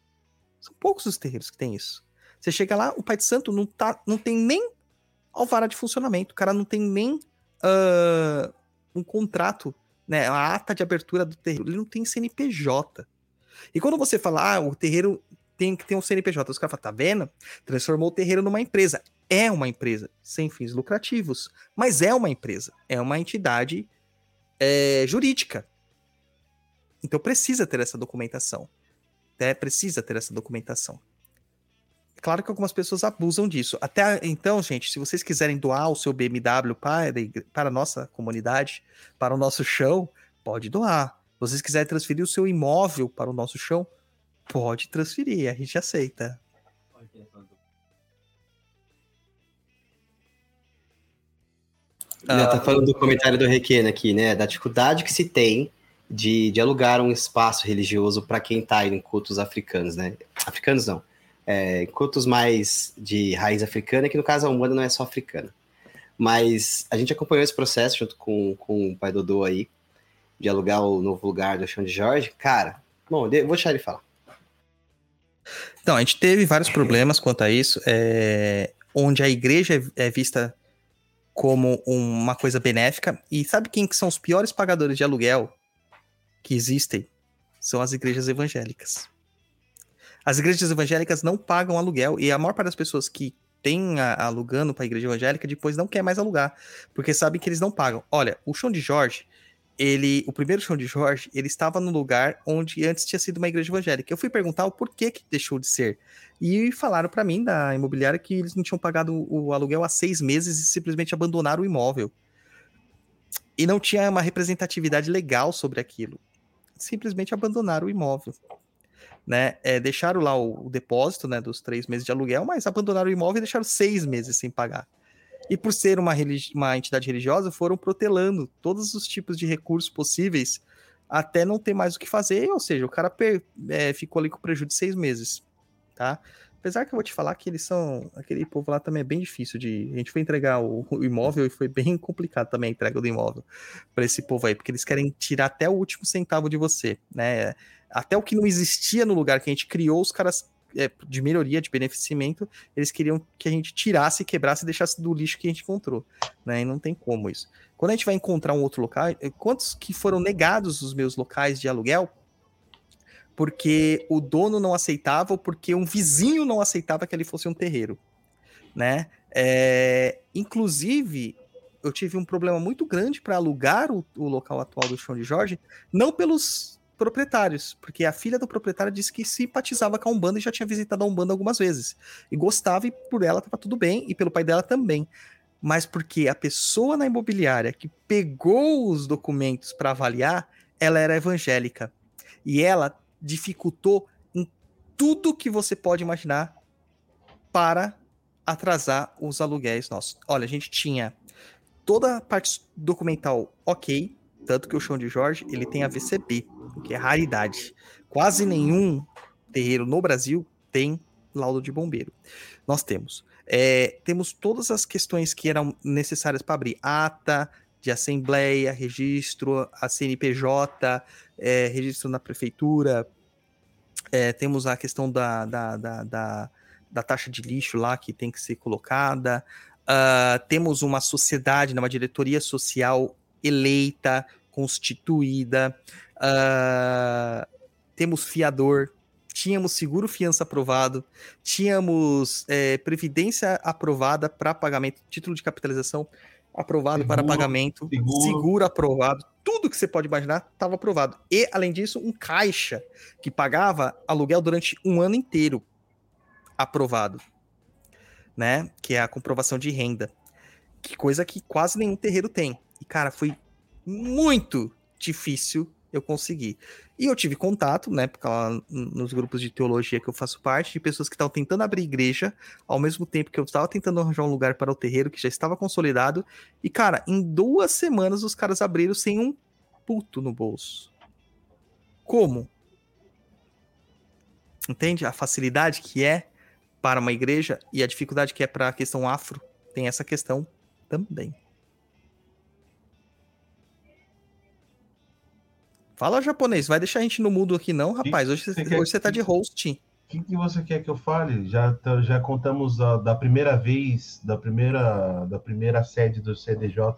São poucos os terreiros que tem isso. Você chega lá, o Pai de Santo não, tá, não tem nem alvará de funcionamento, o cara não tem nem ah, um contrato, né, a ata de abertura do terreiro, ele não tem CNPJ. E quando você fala, ah, o terreiro tem que ter um CNPJ, os caras falam, tá vendo? Transformou o terreiro numa empresa. É uma empresa, sem fins lucrativos, mas é uma empresa, é uma entidade é, jurídica. Então precisa ter essa documentação. É, precisa ter essa documentação. Claro que algumas pessoas abusam disso. Até então, gente, se vocês quiserem doar o seu BMW para, para a nossa comunidade, para o nosso chão, pode doar. Se vocês quiserem transferir o seu imóvel para o nosso chão, pode transferir, a gente aceita. Ah. tá falando do comentário do Requena aqui, né? Da dificuldade que se tem de, de alugar um espaço religioso para quem tá em cultos africanos, né? Africanos não. É, cultos mais de raiz africana, que no caso a Umbanda não é só africana. Mas a gente acompanhou esse processo junto com, com o pai Dodô aí, de alugar o novo lugar do chão de Jorge. Cara, bom, vou deixar ele falar. Então, a gente teve vários problemas quanto a isso, é, onde a igreja é vista como uma coisa benéfica. E sabe quem que são os piores pagadores de aluguel que existem? São as igrejas evangélicas. As igrejas evangélicas não pagam aluguel e a maior parte das pessoas que tem a- alugando para a igreja evangélica depois não quer mais alugar, porque sabem que eles não pagam. Olha, o chão de Jorge, ele, o primeiro chão de Jorge, ele estava no lugar onde antes tinha sido uma igreja evangélica. Eu fui perguntar o porquê que deixou de ser. E falaram para mim da imobiliária que eles não tinham pagado o aluguel há seis meses e simplesmente abandonaram o imóvel. E não tinha uma representatividade legal sobre aquilo. Simplesmente abandonaram o imóvel. Né? É, deixaram lá o, o depósito né, dos três meses de aluguel, mas abandonaram o imóvel e deixaram seis meses sem pagar. E por ser uma, uma entidade religiosa, foram protelando todos os tipos de recursos possíveis até não ter mais o que fazer, ou seja, o cara é, ficou ali com prejuízo de seis meses, tá? Apesar que eu vou te falar que eles são. Aquele povo lá também é bem difícil de. A gente foi entregar o, o imóvel e foi bem complicado também a entrega do imóvel para esse povo aí, porque eles querem tirar até o último centavo de você, né? Até o que não existia no lugar que a gente criou, os caras é, de melhoria, de beneficimento, eles queriam que a gente tirasse, quebrasse e deixasse do lixo que a gente encontrou, né? E não tem como isso. Quando a gente vai encontrar um outro local, eh, quantos que foram negados os meus locais de aluguel? Porque o dono não aceitava ou porque um vizinho não aceitava que ali fosse um terreiro, né? É, inclusive, eu tive um problema muito grande para alugar o, o local atual do chão de Jorge, não pelos proprietários, porque a filha do proprietário disse que simpatizava com a Umbanda e já tinha visitado a Umbanda algumas vezes. E gostava, e por ela estava tudo bem, e pelo pai dela também. Mas porque a pessoa na imobiliária que pegou os documentos para avaliar, ela era evangélica. E ela dificultou em tudo que você pode imaginar para atrasar os aluguéis nossos. Olha, a gente tinha toda a parte documental ok, tanto que o chão de Jorge ele tem a VCB, o que é raridade. Quase nenhum terreiro no Brasil tem laudo de bombeiro. Nós temos. É, temos todas as questões que eram necessárias para abrir ata de assembleia, registro, a CNPJ, é, registro na prefeitura. É, temos a questão da, da, da, da, da taxa de lixo lá que tem que ser colocada. Ah, temos uma sociedade, né, uma diretoria social eleita, constituída. Ah, temos fiador, tínhamos seguro fiança aprovado, tínhamos é, previdência aprovada para pagamento, título de capitalização aprovado para Seguro, pagamento, seguro. seguro aprovado, tudo que você pode imaginar estava aprovado. E, além disso, um caixa que pagava aluguel durante um ano inteiro aprovado, né? Que é a comprovação de renda. Que coisa que quase nenhum terreiro tem. E, cara, foi muito difícil eu conseguir. E eu tive contato, né, porque lá nos grupos de teologia que eu faço parte, de pessoas que estavam tentando abrir igreja, ao mesmo tempo que eu estava tentando arranjar um lugar para o terreiro que já estava consolidado. E, cara, em duas semanas os caras abriram sem um puto no bolso. Como? Entende? A facilidade que é para uma igreja e a dificuldade que é para a questão afro, tem essa questão também. Fala japonês, vai deixar a gente no mudo aqui não, rapaz. Hoje, você hoje você tá de host. O que, que você quer que eu fale? Já, tá- já contamos a- da primeira vez, da primeira, da primeira sede do CDJ,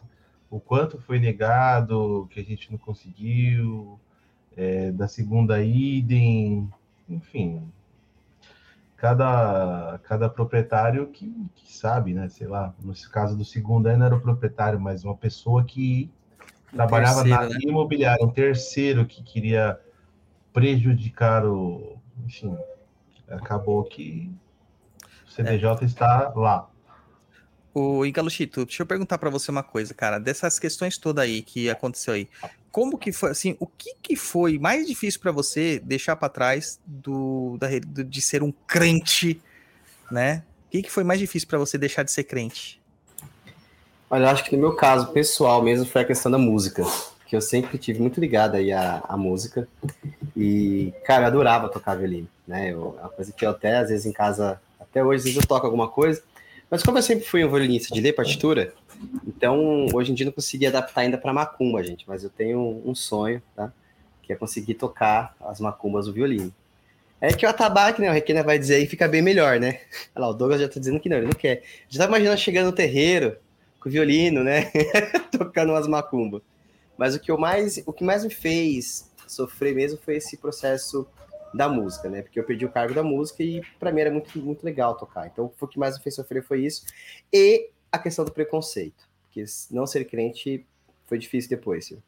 o quanto foi negado, que a gente não conseguiu, é, da segunda idem, enfim. Cada, cada proprietário que, que sabe, né? Sei lá, no caso do segundo aí não era o proprietário, mas uma pessoa que trabalhava na terceiro, né? imobiliária, um terceiro que queria prejudicar o. Enfim, acabou que o CDJ está lá. O Igaluchito, deixa eu perguntar pra você uma coisa, cara. Dessas questões todas aí que aconteceu aí, como que foi, assim, o que que foi mais difícil pra você deixar pra trás do, da de ser um crente, né? O que que foi mais difícil pra você deixar de ser crente? Olha, eu acho que no meu caso pessoal mesmo foi a questão da música, que eu sempre tive muito ligado aí à, à música. E, cara, eu adorava tocar violino, né? Eu, é uma coisa que eu até, às vezes, em casa, até hoje, às vezes eu toco alguma coisa. Mas como eu sempre fui um violinista de ler partitura, Então, hoje em dia não consegui adaptar ainda para macumba, gente, mas eu tenho um sonho, tá? Que é conseguir tocar as macumbas do violino. É que o atabaque, né? O Requena vai dizer aí, fica bem melhor, né? Olha lá, o Douglas já tá dizendo que não, ele não quer. Já tá imaginando chegando no terreiro com o violino, né? Tocando umas macumbas. Mas o que eu mais, o que mais me fez sofrer mesmo foi esse processo da música, né? Porque eu perdi o cargo da música e para mim era muito, muito legal tocar. Então, o que mais me fez sofrer foi isso. E a questão do preconceito. Porque não ser crente foi difícil depois, viu?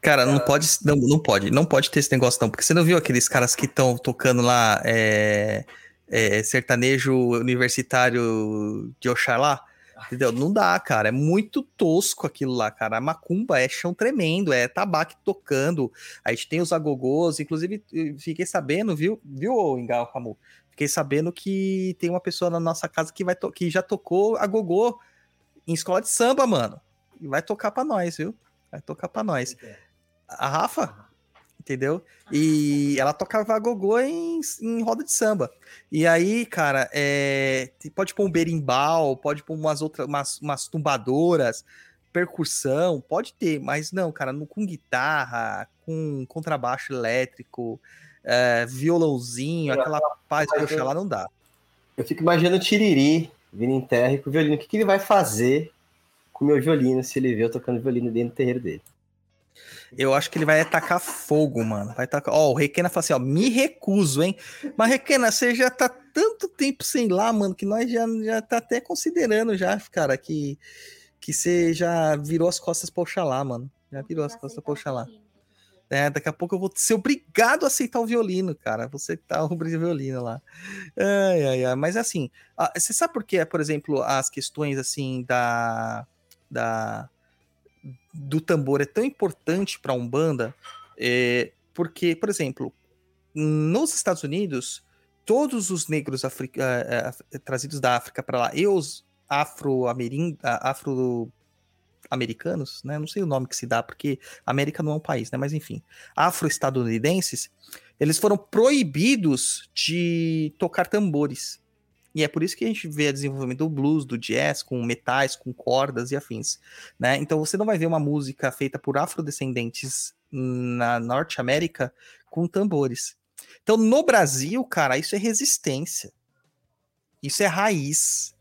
Cara, não pode, não, não pode, não pode ter esse negócio não, porque você não viu aqueles caras que estão tocando lá é, é, sertanejo universitário de Oxalá? Entendeu? Não dá, cara. É muito tosco aquilo lá, cara. A macumba é chão tremendo, é tabaco tocando. A gente tem os agogôs, inclusive fiquei sabendo, viu, viu, Engal Camu? Fiquei sabendo que tem uma pessoa na nossa casa que vai que já tocou agogô em escola de samba, mano. E vai tocar para nós, viu? Vai tocar para nós. A Rafa, entendeu? E ela tocava gogô em, em roda de samba. E aí, cara, é, pode pôr um berimbau, pode pôr umas outras, umas, umas tumbadoras, percussão, pode ter, mas não, cara, no, com guitarra, com contrabaixo elétrico, é, violãozinho, aquela paz de lá não dá. Eu fico imaginando o Tiriri vindo em terra e com o violino. O que, que ele vai fazer com o meu violino se ele vê eu tocando violino dentro do terreiro dele? Eu acho que ele vai atacar fogo, mano. Vai tacar. Ó, o Requena fala assim, ó, me recuso, hein? Mas Requena, você já tá tanto tempo sem lá, mano, que nós já, já tá até considerando já, cara, que que você já virou as costas pra Oxalá, mano. Já virou as costas pra Oxalá. É, daqui a pouco eu vou ser obrigado a aceitar o violino, cara. Você tá o violino lá. Ai, ai, ai. Mas assim, você sabe por que, por exemplo, as questões assim da. da do tambor é tão importante para a Umbanda, é, porque, por exemplo, nos Estados Unidos, todos os negros africa, é, é, trazidos da África para lá e os afro-americanos, né? Não sei o nome que se dá, porque América não é um país, né? Mas enfim, afro-estadunidenses, eles foram proibidos de tocar tambores. E é por isso que a gente vê o desenvolvimento do blues, do jazz, com metais, com cordas e afins. Né? Então você não vai ver uma música feita por afrodescendentes na Norte América com tambores. Então no Brasil, cara, isso é resistência. Isso é raiz.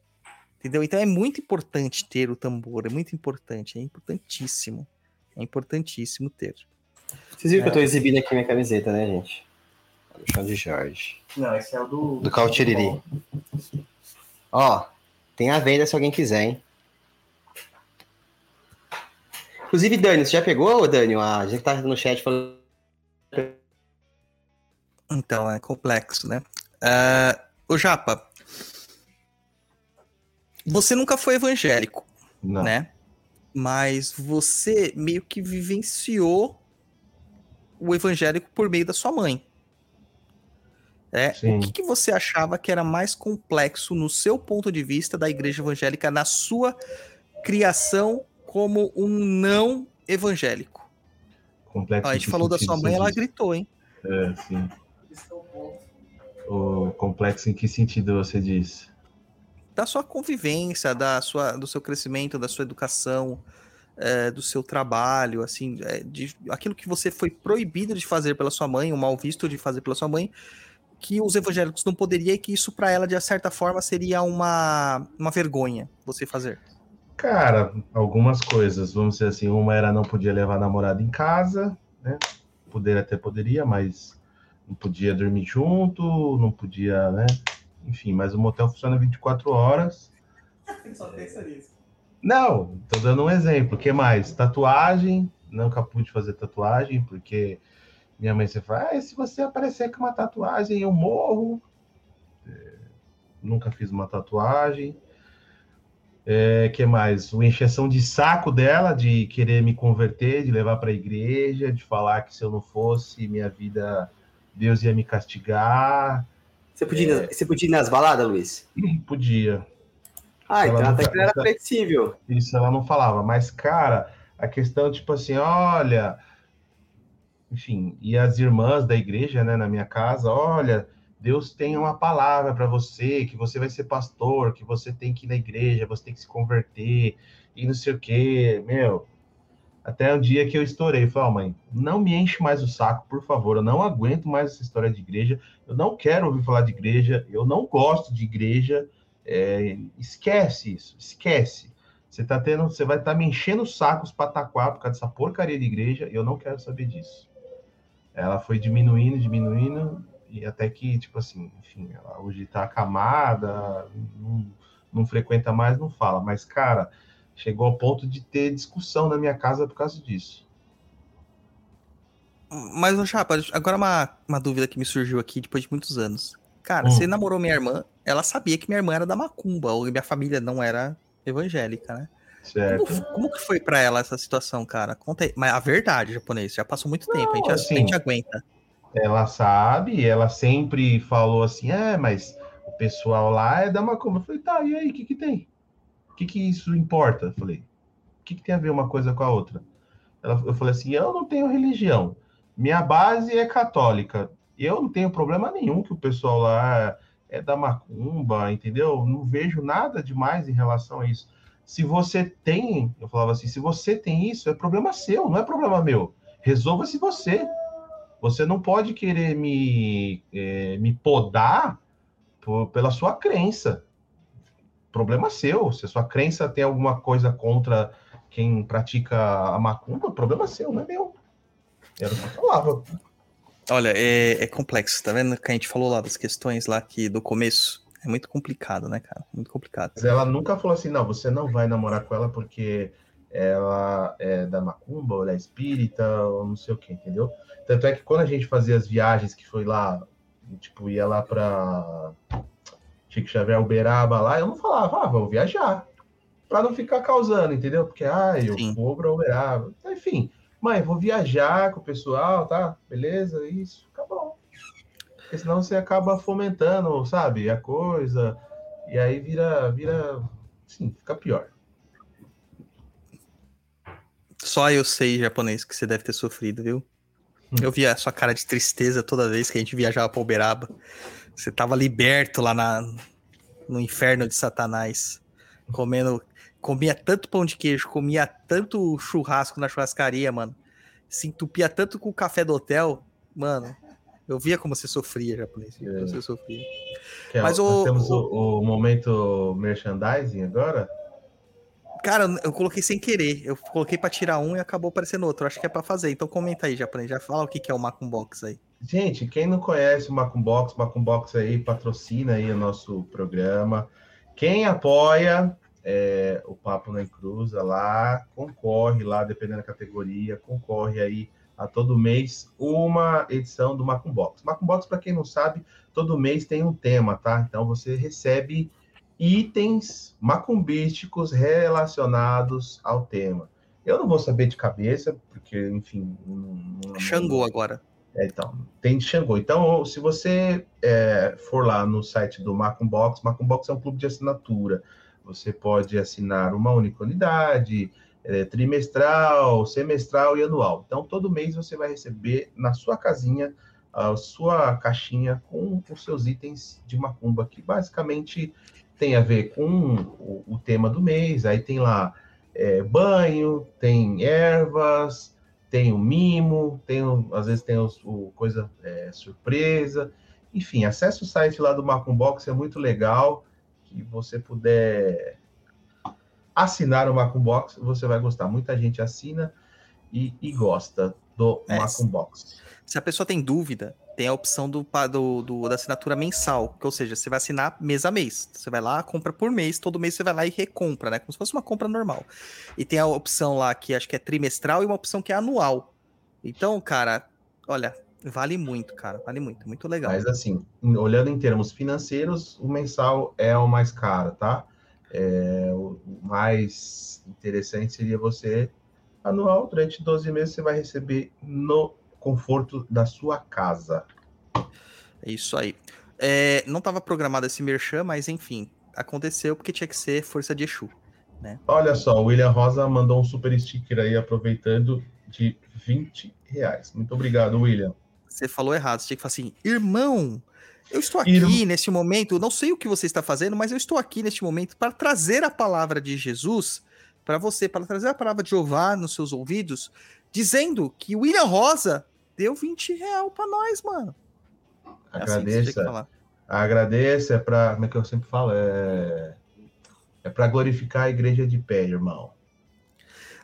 Entendeu? Então é muito importante ter o tambor, é muito importante, é importantíssimo. É importantíssimo ter. Vocês viram é. que eu tô exibindo aqui minha camiseta, né, gente? Chão de Jorge. Não, esse é o do. Do Caltiriri. Ó, tem a venda se alguém quiser, hein? Inclusive, Dani, você já pegou, Dani? A gente tá no chat falando. Então, é complexo, né? Uh, o Japa, você nunca foi evangélico, Não. né? Mas você meio que vivenciou o evangélico por meio da sua mãe. É, o que, que, você achava que era mais complexo no seu ponto de vista da igreja evangélica na sua criação como um não evangélico? Complexo a gente falou da sua mãe, ela gritou, hein? É, sim. O complexo em que sentido você diz? Da sua convivência, da sua, do seu crescimento, da sua educação, é, do seu trabalho, assim, é, de, aquilo que você foi proibido de fazer pela sua mãe, o mal visto de fazer pela sua mãe, que os evangélicos não poderiam e que isso para ela, de certa forma, seria uma, uma vergonha você fazer? Cara, algumas coisas, vamos dizer assim, uma era não podia levar a namorada em casa, né? Poder até poderia, mas não podia dormir junto, não podia, né? Enfim, mas o motel funciona 24 horas. Só pensa nisso. Não, tô dando um exemplo. O que mais? Tatuagem, nunca pude fazer tatuagem, porque minha mãe sempre fala, ah, se você aparecer com uma tatuagem, eu morro. É, nunca fiz uma tatuagem. É, que mais? O encheção de saco dela, de querer me converter, de levar para a igreja, de falar que se eu não fosse, minha vida, Deus ia me castigar. Você podia, é... você podia ir nas baladas, Luiz? Podia. Ah, então até que era flexível. Isso ela não falava. Mas, cara, a questão, tipo assim, olha, enfim, e as irmãs da igreja, né, na minha casa, olha, Deus tem uma palavra para você, que você vai ser pastor, que você tem que ir na igreja, você tem que se converter e não sei o quê. Meu, até o dia que eu estourei, falei, ó, mãe, não me enche mais o saco, por favor, eu não aguento mais essa história de igreja, eu não quero ouvir falar de igreja, eu não gosto de igreja, é, esquece isso, esquece. Você tá tendo, você vai estar tá me enchendo os sacos para taquar por causa dessa porcaria de igreja, e eu não quero saber disso. Ela foi diminuindo, diminuindo, e até que, tipo assim, enfim, ela hoje tá acamada, não, não frequenta mais, não fala. Mas, cara, chegou ao ponto de ter discussão na minha casa por causa disso. Mas, ô Chapa, agora uma, uma dúvida que me surgiu aqui depois de muitos anos. Cara, hum. você namorou minha irmã, ela sabia que minha irmã era da Macumba, ou minha família não era evangélica, né? Como, como que foi para ela essa situação, cara? Conta aí. Mas a verdade, japonês, já passou muito tempo, a gente, assim, a gente aguenta. Ela sabe, ela sempre falou assim, é, mas o pessoal lá é da macumba. Eu falei, tá, e aí, o que que tem? O que que isso importa? Eu falei, o que que tem a ver uma coisa com a outra? Ela, eu falei assim, eu não tenho religião, minha base é católica, eu não tenho problema nenhum que o pessoal lá é da macumba, entendeu? Não vejo nada demais em relação a isso. Se você tem, eu falava assim, se você tem isso, é problema seu, não é problema meu. Resolva-se você. Você não pode querer me, é, me podar por, pela sua crença. Problema seu. Se a sua crença tem alguma coisa contra quem pratica a macumba, problema seu, não é meu. Era o que eu falava. Olha, é, é, complexo, tá vendo que a gente falou lá das questões lá que do começo é muito complicado, né, cara? Muito complicado. Mas ela nunca falou assim, não, você não vai namorar com ela porque ela é da macumba, ou ela é espírita, ou não sei o que, entendeu? Tanto é que quando a gente fazia as viagens, que foi lá, tipo, ia lá pra Chico Xavier, Uberaba lá, eu não falava, ah, vou viajar. Pra não ficar causando, entendeu? Porque, ah, eu Sim. vou pra Uberaba. Enfim, mãe, vou viajar com o pessoal, tá? Beleza? Isso, acabou. Porque senão você acaba fomentando, sabe, a coisa, e aí vira, vira, sim, fica pior. Só eu sei japonês que você deve ter sofrido, viu? Hum. Eu via a sua cara de tristeza toda vez que a gente viajava para Uberaba. Você tava liberto lá na, no inferno de Satanás, comendo, comia tanto pão de queijo, comia tanto churrasco na churrascaria, mano. Se entupia tanto com o café do hotel, mano. Eu via como você sofria, japonês. É. Você sofria. Que Mas o, temos o, o momento merchandising agora. Cara, eu coloquei sem querer. Eu coloquei para tirar um e acabou aparecendo outro. Acho que é para fazer. Então comenta aí, japonês. Já fala o que é o Macumbox aí. Gente, quem não conhece o Macumbox, Macumbox aí patrocina aí o nosso programa. Quem apoia é, o Papo na Encruza lá, concorre lá, dependendo da categoria, concorre aí a todo mês uma edição do Macumbox. Macumbox, para quem não sabe, todo mês tem um tema, tá? Então você recebe itens macumbísticos relacionados ao tema. Eu não vou saber de cabeça, porque, enfim. Não, não, Xangô agora. É, então, tem de Xangô. Então, se você é, for lá no site do Macumbox, Macumbox é um clube de assinatura. Você pode assinar uma única unidade, é, trimestral, semestral e anual. Então, todo mês você vai receber na sua casinha a sua caixinha com os seus itens de macumba, que basicamente tem a ver com o, o tema do mês, aí tem lá é, banho, tem ervas, tem o mimo, tem às vezes tem o coisa é, surpresa, enfim, acesse o site lá do Macum Box, é muito legal, que você puder assinar o Macum Box, você vai gostar, muita gente assina e, e gosta do é, Macum Box. Se a pessoa tem dúvida, tem a opção do, do, do, da assinatura mensal, que, ou seja, você vai assinar mês a mês. Você vai lá, compra por mês, todo mês você vai lá e recompra, né? Como se fosse uma compra normal. E tem a opção lá que acho que é trimestral e uma opção que é anual. Então, cara, olha, vale muito, cara, vale muito, muito legal. Mas assim, olhando em termos financeiros, o mensal é o mais caro, tá? É, o mais interessante seria você anual, durante 12 meses você vai receber no conforto da sua casa. É isso aí. É, não estava programado esse merchan, mas enfim, aconteceu porque tinha que ser força de Exu. Né? Olha só, o William Rosa mandou um super sticker aí, aproveitando de 20 reais. Muito obrigado, William. Você falou errado, você tinha que falar assim, irmão, Eu estou aqui Irmão- neste momento, não sei o que você está fazendo, mas eu estou aqui neste momento para trazer a palavra de Jesus para você, para trazer a palavra de Jeová nos seus ouvidos, dizendo que o William Rosa deu 20 real para nós, mano. É assim Agradeça. falar. Agradeça, é pra. Como é que eu sempre falo? É, é pra glorificar a igreja de pé, irmão.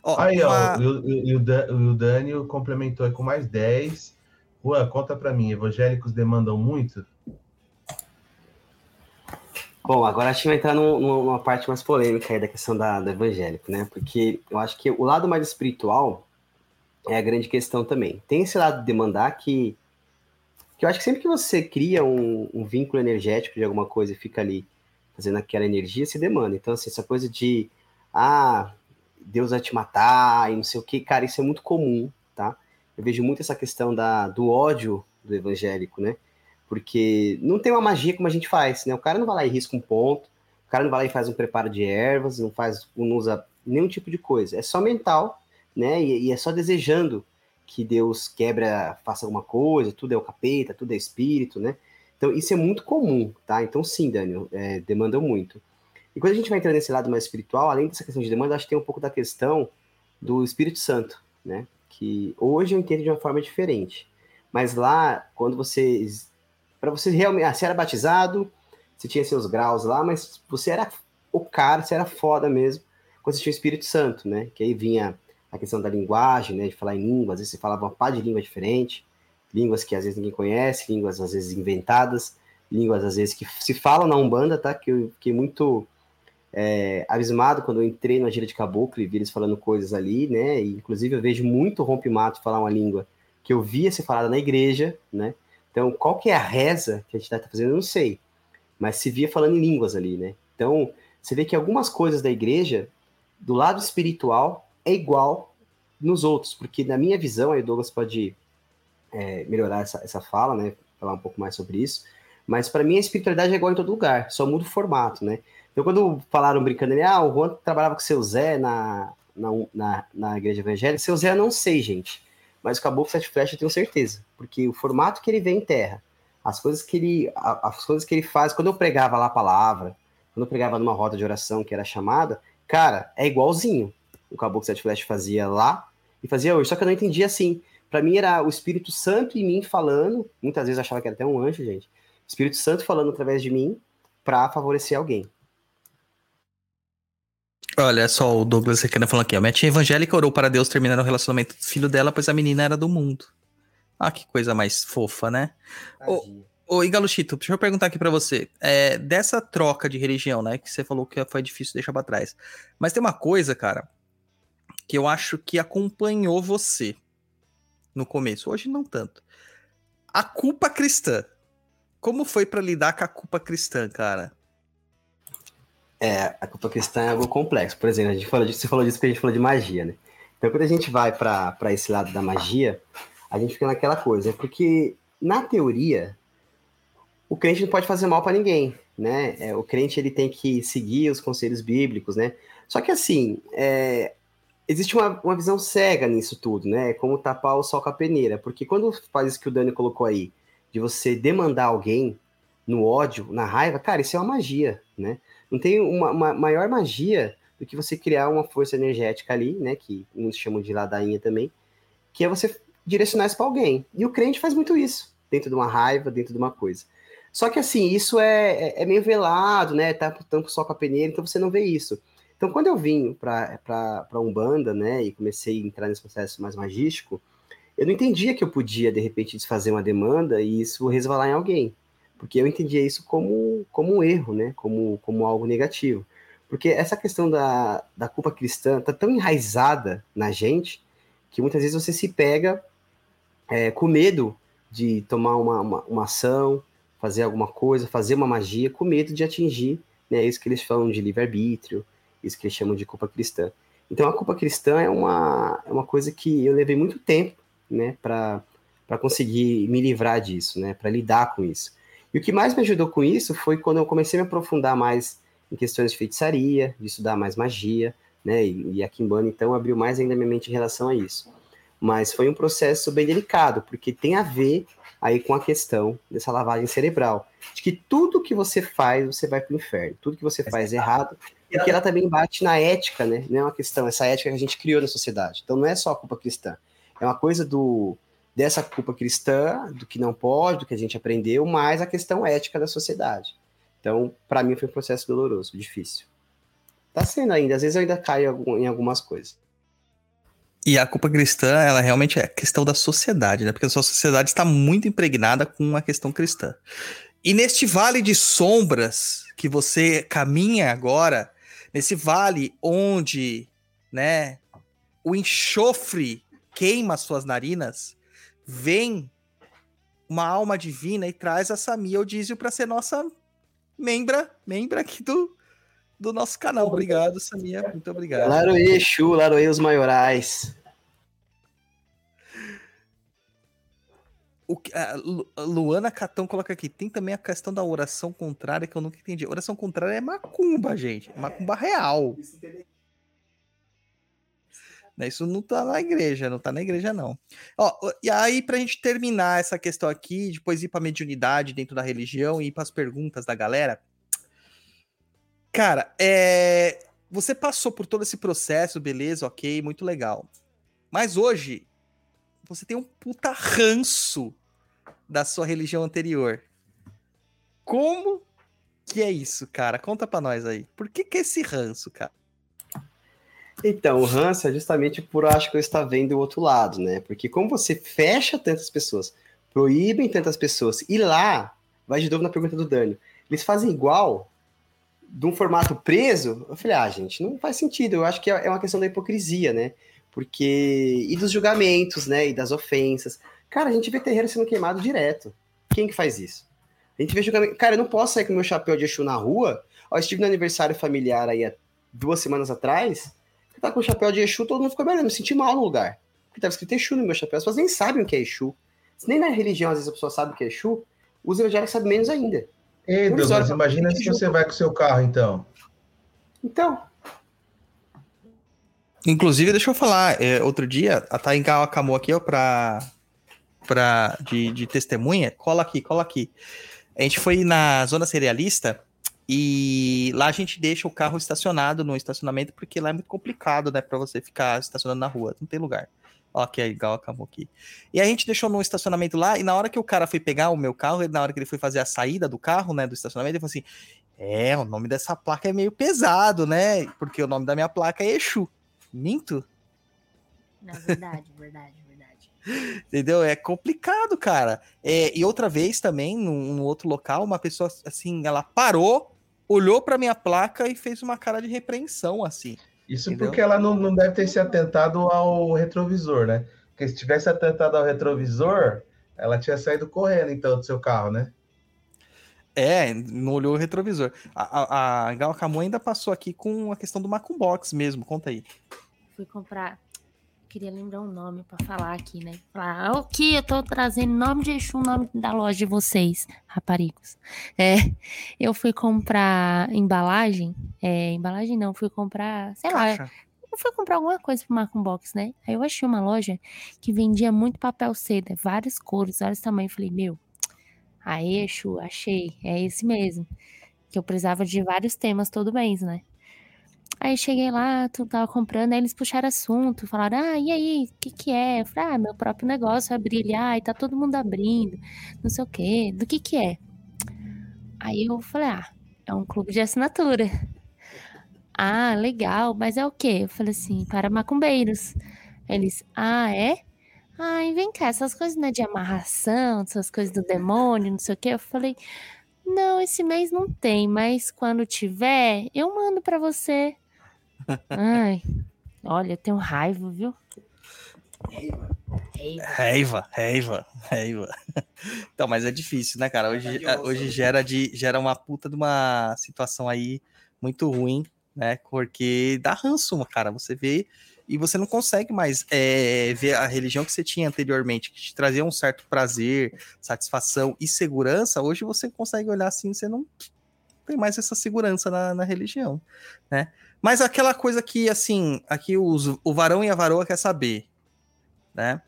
Ó, Aí, uma- ó, e o, o, o Dânio complementou com mais 10. Juan, conta pra mim, evangélicos demandam muito? Bom, agora acho que vai entrar num- numa, numa parte mais polêmica aí da questão da, do evangélico, né? Porque eu acho que o lado mais espiritual é a grande questão também. Tem esse lado de demandar que, que eu acho que sempre que você cria um, um vínculo energético de alguma coisa e fica ali fazendo aquela energia, se demanda. Então, assim, essa coisa de, ah, Deus vai te matar e não sei o que, cara, isso é muito comum, tá? Eu vejo muito essa questão da, do ódio do evangélico, né? Porque não tem uma magia como a gente faz, né? O cara não vai lá e risca um ponto, o cara não vai lá e faz um preparo de ervas, não faz, não usa nenhum tipo de coisa. É só mental, né? E, e é só desejando que Deus quebra, faça alguma coisa, tudo é o capeta, tudo é espírito, né? Então isso é muito comum, tá? Então sim, Daniel, é, demandam muito. E quando a gente vai entrar nesse lado mais espiritual, além dessa questão de demanda, acho que tem um pouco da questão do Espírito Santo, né? Que hoje eu entendo de uma forma diferente. Mas lá, quando você para você realmente. Ah, você era batizado, você tinha seus graus lá, mas você era o cara, você era foda mesmo, quando você tinha o Espírito Santo, né? Que aí vinha a questão da linguagem, né? De falar em língua, às vezes você falava uma pá de língua diferente, línguas que às vezes ninguém conhece, línguas às vezes inventadas, línguas às vezes que se falam na Umbanda, tá? Que eu fiquei muito é, abismado quando eu entrei na gira de caboclo e vi eles falando coisas ali, né? E, inclusive eu vejo muito rompe-mato falar uma língua que eu via ser falada na igreja, né? Então, qual que é a reza que a gente está fazendo, eu não sei. Mas se via falando em línguas ali, né? Então, você vê que algumas coisas da igreja, do lado espiritual, é igual nos outros. Porque, na minha visão, aí o Douglas pode é, melhorar essa, essa fala, né? Falar um pouco mais sobre isso. Mas, para mim, a espiritualidade é igual em todo lugar. Só muda o formato, né? Então, quando falaram brincando ali, ah, o Juan trabalhava com o seu Zé na, na, na, na igreja evangélica. Seu Zé eu não sei, gente mas o Caboclo Sete Flechas eu tenho certeza, porque o formato que ele vê em terra, as coisas que ele, as coisas que ele faz, quando eu pregava lá a palavra, quando eu pregava numa roda de oração que era chamada, cara, é igualzinho o Caboclo Sete Flechas fazia lá e fazia hoje, só que eu não entendia assim. Para mim era o Espírito Santo em mim falando, muitas vezes eu achava que era até um anjo, gente. Espírito Santo falando através de mim para favorecer alguém. Olha só o Douglas Requena falando aqui, ó. Minha tia evangélica orou para Deus terminar o relacionamento do filho dela, pois a menina era do mundo. Ah, que coisa mais fofa, né? Ô, ô Igaluchito, deixa eu perguntar aqui para você. É, dessa troca de religião, né? Que você falou que foi difícil deixar pra trás. Mas tem uma coisa, cara, que eu acho que acompanhou você no começo. Hoje não tanto. A culpa cristã. Como foi para lidar com a culpa cristã, cara? É, a culpa cristã é algo complexo. Por exemplo, a gente falou disso, você falou disso porque a gente falou de magia, né? Então, quando a gente vai para esse lado da magia, a gente fica naquela coisa, porque na teoria o crente não pode fazer mal para ninguém, né? É, o crente ele tem que seguir os conselhos bíblicos, né? Só que assim, é, existe uma, uma visão cega nisso tudo, né? É como tapar o sol com a peneira, porque quando faz isso que o Dani colocou aí, de você demandar alguém no ódio, na raiva, cara, isso é uma magia, né? Não tem uma, uma maior magia do que você criar uma força energética ali, né? Que muitos chamam de ladainha também, que é você direcionar isso para alguém. E o crente faz muito isso, dentro de uma raiva, dentro de uma coisa. Só que assim, isso é, é, é meio velado, né? Tá tampo só com a peneira, então você não vê isso. Então, quando eu vim para Umbanda, né, e comecei a entrar nesse processo mais magístico, eu não entendia que eu podia, de repente, desfazer uma demanda e isso resvalar em alguém. Porque eu entendia isso como, como um erro, né? Como, como algo negativo. Porque essa questão da, da culpa cristã tá tão enraizada na gente que muitas vezes você se pega é, com medo de tomar uma, uma, uma, ação, fazer alguma coisa, fazer uma magia, com medo de atingir né, isso que eles falam de livre-arbítrio, isso que eles chamam de culpa cristã. Então a culpa cristã é uma, é uma coisa que eu levei muito tempo né, para conseguir me livrar disso, né, para lidar com isso. E o que mais me ajudou com isso foi quando eu comecei a me aprofundar mais em questões de feitiçaria, de estudar mais magia, né? E, e a Kimbanda, então, abriu mais ainda minha mente em relação a isso. Mas foi um processo bem delicado, porque tem a ver aí com a questão dessa lavagem cerebral. De que tudo que você faz, você vai para o inferno. Tudo que você faz errado, porque ela também bate na ética, né? Não é uma questão, essa ética que a gente criou na sociedade. Então não é só a culpa cristã. É uma coisa do dessa culpa cristã, do que não pode, do que a gente aprendeu, mais a questão ética da sociedade. Então, para mim foi um processo doloroso, difícil. Tá sendo ainda, às vezes eu ainda caio em algumas coisas. E a culpa cristã, ela realmente é questão da sociedade, né? Porque a sua sociedade está muito impregnada com a questão cristã. E neste vale de sombras que você caminha agora, nesse vale onde, né, o enxofre queima suas narinas, vem uma alma divina e traz a Samia Odísio para ser nossa membra, membra aqui do, do nosso canal. Obrigado, Samia. Muito obrigado. Laroê, Exu, Laroê, os maiorais. O, a Luana Catão coloca aqui, tem também a questão da oração contrária que eu nunca entendi. Oração contrária é macumba, gente. É macumba real. Né, isso não tá na igreja, não tá na igreja, não. Ó, e aí, pra gente terminar essa questão aqui, depois ir pra mediunidade dentro da religião e ir pras perguntas da galera. Cara, é... você passou por todo esse processo, beleza, ok, muito legal. Mas hoje, você tem um puta ranço da sua religião anterior. Como que é isso, cara? Conta pra nós aí. Por que que é esse ranço, cara? Então, o ranço é justamente por acho que eu estar vendo o outro lado, né? Porque como você fecha tantas pessoas, proíbem tantas pessoas, e lá, vai de novo na pergunta do Dani, eles fazem igual, de um formato preso, eu falei, ah, gente, não faz sentido. Eu acho que é uma questão da hipocrisia, né? Porque. E dos julgamentos, né? E das ofensas. Cara, a gente vê terreiro sendo queimado direto. Quem que faz isso? A gente vê julgamento. Cara, eu não posso sair com meu chapéu de Exu na rua. Ó, eu estive no aniversário familiar aí há duas semanas atrás tá com o chapéu de Exu, todo mundo ficou me me senti mal no lugar. Porque tava escrito Exu no meu chapéu, as pessoas nem sabem o que é Exu. Se nem na religião, às vezes a pessoa sabe o que é Exu, os evangélicos sabem menos ainda. Ei, Deus, mas imagina se você vai com o seu carro, então. Então. Inclusive, deixa eu falar, é, outro dia, a Thay acamou aqui, ó, pra, pra, de, de testemunha, cola aqui, cola aqui. A gente foi na zona cerealista e lá a gente deixa o carro estacionado no estacionamento, porque lá é muito complicado, né, para você ficar estacionando na rua, não tem lugar. Ó, aqui é igual acabou aqui. E a gente deixou no estacionamento lá, e na hora que o cara foi pegar o meu carro, na hora que ele foi fazer a saída do carro, né, do estacionamento, ele falou assim: É, o nome dessa placa é meio pesado, né? Porque o nome da minha placa é Exu. Minto? Não, verdade, verdade, verdade. Entendeu? É complicado, cara. É, e outra vez também, num, num outro local, uma pessoa assim, ela parou olhou para minha placa e fez uma cara de repreensão, assim. Isso entendeu? porque ela não, não deve ter se atentado ao retrovisor, né? Porque se tivesse atentado ao retrovisor, ela tinha saído correndo, então, do seu carro, né? É, não olhou o retrovisor. A, a, a Gal Camu ainda passou aqui com a questão do Macumbox mesmo, conta aí. Fui comprar queria lembrar um nome para falar aqui, né? Falar, ah, o que eu tô trazendo nome de Exu, nome da loja de vocês, raparigos. É, eu fui comprar embalagem, é, embalagem não, fui comprar, sei Caixa. lá, eu fui comprar alguma coisa pro Marco Box, né? Aí eu achei uma loja que vendia muito papel seda, várias cores, vários tamanhos. Falei, meu, aí Exu, achei, é esse mesmo. Que eu precisava de vários temas todo mês, né? Aí cheguei lá, tu tava comprando, aí eles puxaram assunto, falaram, ah, e aí, o que que é? Eu falei, ah, meu próprio negócio vai brilhar e tá todo mundo abrindo, não sei o quê, do que que é? Aí eu falei, ah, é um clube de assinatura. Ah, legal, mas é o quê? Eu falei assim, para macumbeiros. Eles, ah, é? Ai, vem cá, essas coisas não é de amarração, essas coisas do demônio, não sei o quê. Eu falei, não, esse mês não tem, mas quando tiver, eu mando para você. Ai, olha, eu tenho raiva, viu? Raiva, raiva, raiva. Então, mas é difícil, né, cara? Hoje, hoje gera, de, gera uma puta de uma situação aí muito ruim, né? Porque dá ranço, cara. Você vê e você não consegue mais é, ver a religião que você tinha anteriormente, que te trazia um certo prazer, satisfação e segurança. Hoje você consegue olhar assim, você não tem mais essa segurança na, na religião, né? Mas aquela coisa que, assim, aqui os, o varão e a varoa quer saber. né?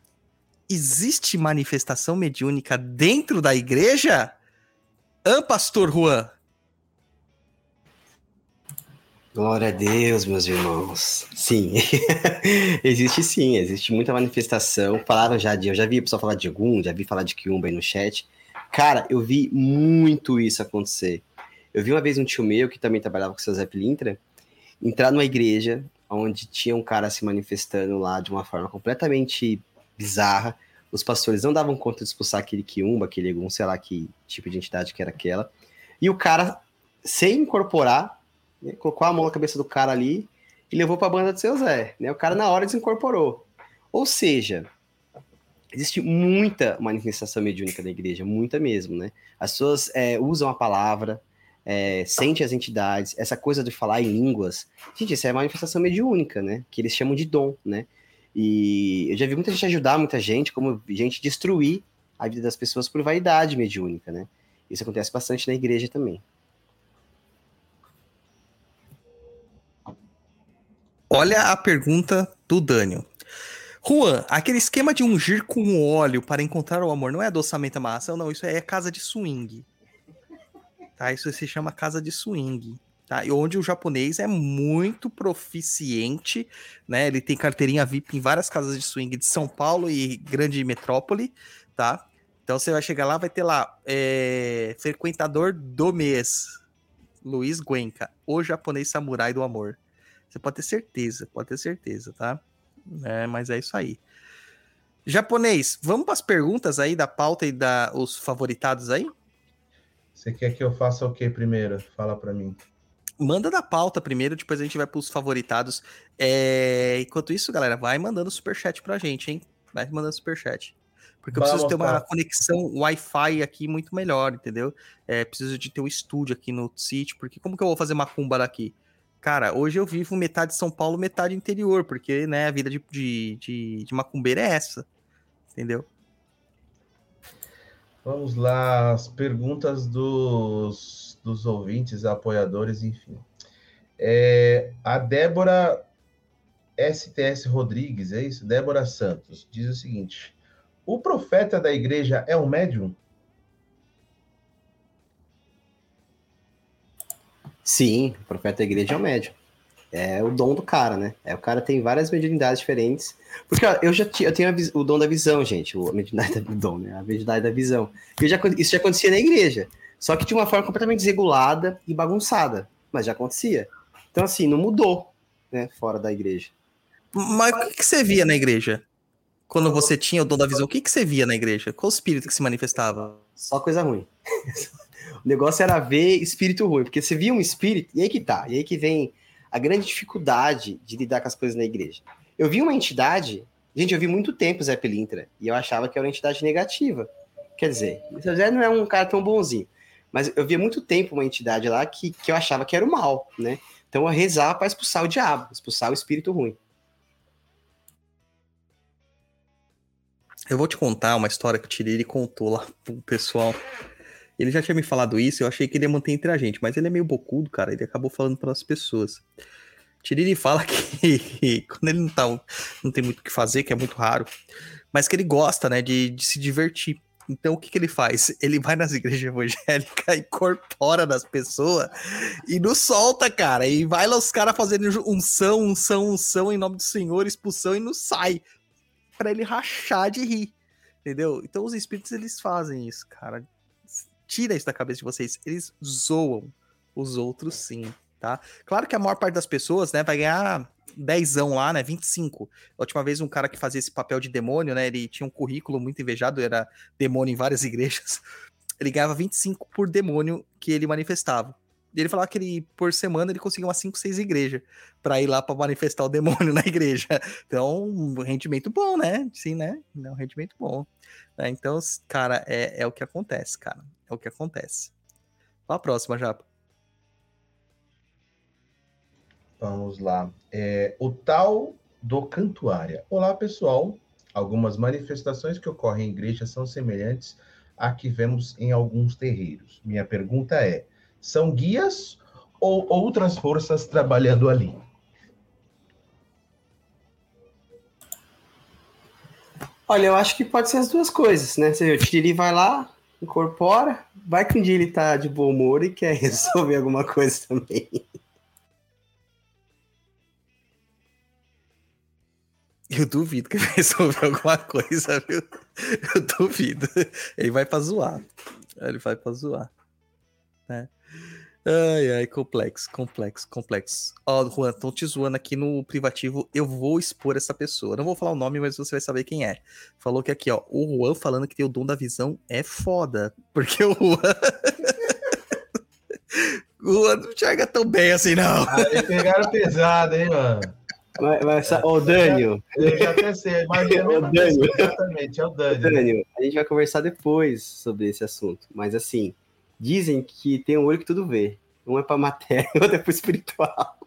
Existe manifestação mediúnica dentro da igreja? Hã, pastor Juan? Glória a Deus, meus irmãos. Sim, existe sim, existe muita manifestação. Falaram já de, eu já vi o pessoal falar de Ogum, já vi falar de Kiumba aí no chat. Cara, eu vi muito isso acontecer. Eu vi uma vez um tio meu, que também trabalhava com o seu Zé Pilintra, entrar numa igreja onde tinha um cara se manifestando lá de uma forma completamente bizarra. Os pastores não davam conta de expulsar aquele Kiumba, aquele Ogum, sei lá que tipo de entidade que era aquela. E o cara, sem incorporar, né, colocou a mão na cabeça do cara ali e levou para a banda do seu Zé. Né? O cara na hora desincorporou. Ou seja, existe muita manifestação mediúnica da igreja, muita mesmo, né? As pessoas é, usam a palavra, é, sentem as entidades, essa coisa de falar em línguas. Gente, isso é manifestação mediúnica, né? Que eles chamam de dom, né? E eu já vi muita gente ajudar muita gente, como gente destruir a vida das pessoas por vaidade mediúnica, né? Isso acontece bastante na igreja também. Olha a pergunta do Daniel. Juan, aquele esquema de ungir com óleo para encontrar o amor não é adoçamento massa, não, isso é casa de swing. Tá? Isso se chama casa de swing. Tá? E onde o japonês é muito proficiente, né? Ele tem carteirinha VIP em várias casas de swing de São Paulo e grande metrópole, tá? Então você vai chegar lá, vai ter lá é, frequentador do mês, Luiz Guenca, o japonês samurai do amor. Você pode ter certeza, pode ter certeza, tá? É, mas é isso aí. Japonês, vamos para as perguntas aí da pauta e da os favoritados aí? Você quer que eu faça o que primeiro? Fala para mim. Manda da pauta primeiro, depois a gente vai para os favoritados. É... Enquanto isso, galera, vai mandando superchat pra gente, hein? Vai mandando superchat. Porque eu preciso ter uma conexão Wi-Fi aqui muito melhor, entendeu? É, preciso de ter um estúdio aqui no sítio, porque como que eu vou fazer macumba daqui? Cara, hoje eu vivo metade São Paulo, metade interior, porque, né, a vida de, de, de, de macumbeiro é essa, entendeu? Vamos lá, as perguntas dos, dos ouvintes, apoiadores, enfim. É, a Débora STS Rodrigues, é isso? Débora Santos, diz o seguinte: o profeta da igreja é um médium? Sim, o profeta da igreja é o médium. É o dom do cara, né? É, o cara tem várias mediunidades diferentes. Porque ó, eu já eu tenho a o dom da visão, gente. O, a mediunidade do dom, né? A mediunidade da visão. Já, isso já acontecia na igreja. Só que de uma forma completamente desregulada e bagunçada. Mas já acontecia. Então, assim, não mudou, né? Fora da igreja. Mas o que, que você via na igreja? Quando você tinha o dom da visão, o que, que você via na igreja? Qual espírito que se manifestava? Só coisa ruim. o negócio era ver espírito ruim, porque você via um espírito, e aí que tá, e aí que vem a grande dificuldade de lidar com as coisas na igreja. Eu vi uma entidade, gente, eu vi muito tempo o Zé Pilintra, e eu achava que era uma entidade negativa. Quer dizer, o Zé não é um cara tão bonzinho, mas eu via muito tempo uma entidade lá que, que eu achava que era o mal, né? Então eu rezava para expulsar o diabo, expulsar o espírito ruim. Eu vou te contar uma história que o Tiriri contou lá pro pessoal. Ele já tinha me falado isso, eu achei que ele ia manter entre a gente, mas ele é meio bocudo, cara. Ele acabou falando para as pessoas. Tiriri fala que quando ele não, tá, não tem muito o que fazer, que é muito raro, mas que ele gosta, né, de, de se divertir. Então o que, que ele faz? Ele vai nas igrejas evangélicas, incorpora nas pessoas e não solta, cara. E vai lá os caras fazendo unção, unção, unção em nome do Senhor, expulsão e não sai. Pra ele rachar de rir. Entendeu? Então os espíritos eles fazem isso, cara. Tira isso da cabeça de vocês. Eles zoam os outros sim, tá? Claro que a maior parte das pessoas, né, vai ganhar dezão lá, né, 25. A última vez um cara que fazia esse papel de demônio, né, ele tinha um currículo muito invejado, era demônio em várias igrejas. Ele ganhava 25 por demônio que ele manifestava. E ele falava que ele, por semana ele conseguia umas 5, 6 igrejas para ir lá para manifestar o demônio na igreja. Então, um rendimento bom, né? Sim, né? É um rendimento bom. né? Então, cara, é, é o que acontece, cara. É o que acontece. Para a próxima, Japa. Vamos lá. É, o tal do Cantuária. Olá, pessoal. Algumas manifestações que ocorrem em igrejas são semelhantes à que vemos em alguns terreiros. Minha pergunta é: são guias ou outras forças trabalhando ali? Olha, eu acho que pode ser as duas coisas, né? Você, o Tiriri vai lá, incorpora, vai que um dia ele tá de bom humor e quer resolver alguma coisa também. Eu duvido que ele vai resolver alguma coisa, viu? Eu duvido. Ele vai pra zoar. Ele vai pra zoar. Né? Ai, ai, complexo, complexo, complexo. Ó, Juan, estão te zoando aqui no privativo. Eu vou expor essa pessoa. Não vou falar o nome, mas você vai saber quem é. Falou que aqui, ó, o Juan falando que tem o dom da visão é foda. Porque o Juan. o Juan não enxerga tão bem assim, não. Aí pegaram pesado, hein, mano? Mas, mas, ô, Dânio, Eu já até sei, mas é Dânio. pessoa, exatamente, é o Dani. Dânio, a gente vai conversar depois sobre esse assunto. Mas assim, dizem que tem um olho que tudo vê. Um é pra matéria, outro é pro espiritual.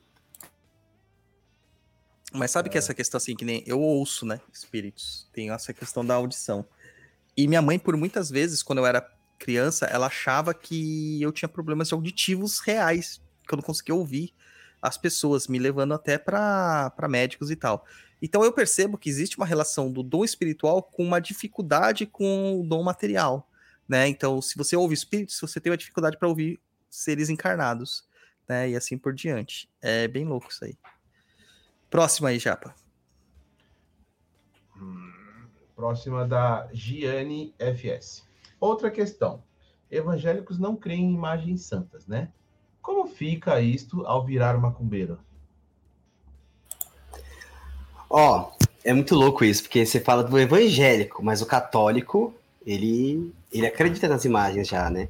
Mas sabe que essa questão, assim, que nem eu ouço, né? Espíritos. Tem essa questão da audição. E minha mãe, por muitas vezes, quando eu era criança, ela achava que eu tinha problemas auditivos reais, que eu não conseguia ouvir as pessoas, me levando até para médicos e tal. Então eu percebo que existe uma relação do dom espiritual com uma dificuldade com o dom material, né? Então, se você ouve espíritos, você tem uma dificuldade para ouvir seres encarnados, né? E assim por diante. É bem louco isso aí. Próximo aí, Japa. Próxima da Giane FS. Outra questão. Evangélicos não creem em imagens santas, né? Como fica isto ao virar macumbeiro? Ó, é muito louco isso, porque você fala do evangélico, mas o católico, ele, ele acredita nas imagens já, né?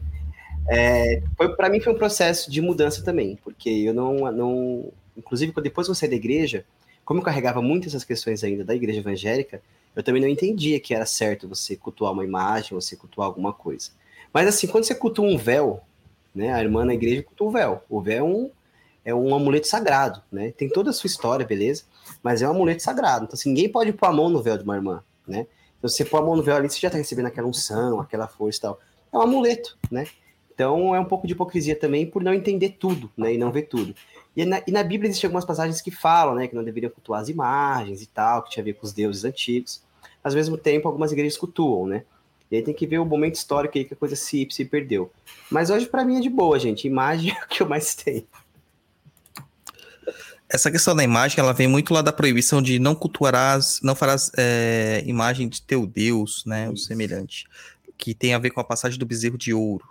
É, para mim foi um processo de mudança também, porque eu não, não inclusive depois que eu saí da igreja, como eu carregava muito essas questões ainda da igreja evangélica, eu também não entendia que era certo você cultuar uma imagem, você cultuar alguma coisa. Mas assim, quando você cultua um véu, né, a irmã na igreja cultua o véu. O véu é um, é um amuleto sagrado, né? Tem toda a sua história, beleza? Mas é um amuleto sagrado. Então, assim, ninguém pode pôr a mão no véu de uma irmã, né? Se você pôr a mão no véu ali, você já tá recebendo aquela unção, aquela força e tal. É um amuleto, né? Então, é um pouco de hipocrisia também por não entender tudo, né? E não ver tudo. E na, e na Bíblia existem algumas passagens que falam, né? Que não deveriam cultuar as imagens e tal, que tinha a ver com os deuses antigos. Mas, ao mesmo tempo, algumas igrejas cultuam, né? E aí tem que ver o momento histórico aí que a coisa se, se perdeu. Mas hoje, pra mim, é de boa, gente. Imagem é o que eu mais tenho. Essa questão da imagem, ela vem muito lá da proibição de não cultuarás, não farás é, imagem de teu Deus, né, o semelhante, que tem a ver com a passagem do bezerro de ouro,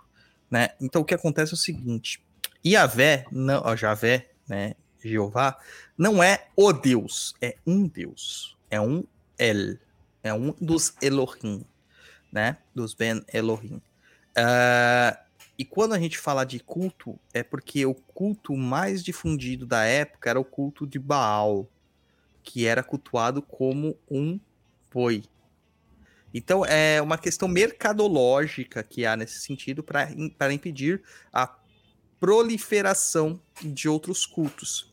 né? Então o que acontece é o seguinte: Yahvé, não, ó, Javé, né, Jeová, não é o Deus, é um Deus, é um El, é um dos Elohim, né, dos Ben Elohim. Ah, e quando a gente fala de culto, é porque o culto mais difundido da época era o culto de Baal, que era cultuado como um boi. Então é uma questão mercadológica que há nesse sentido para impedir a proliferação de outros cultos.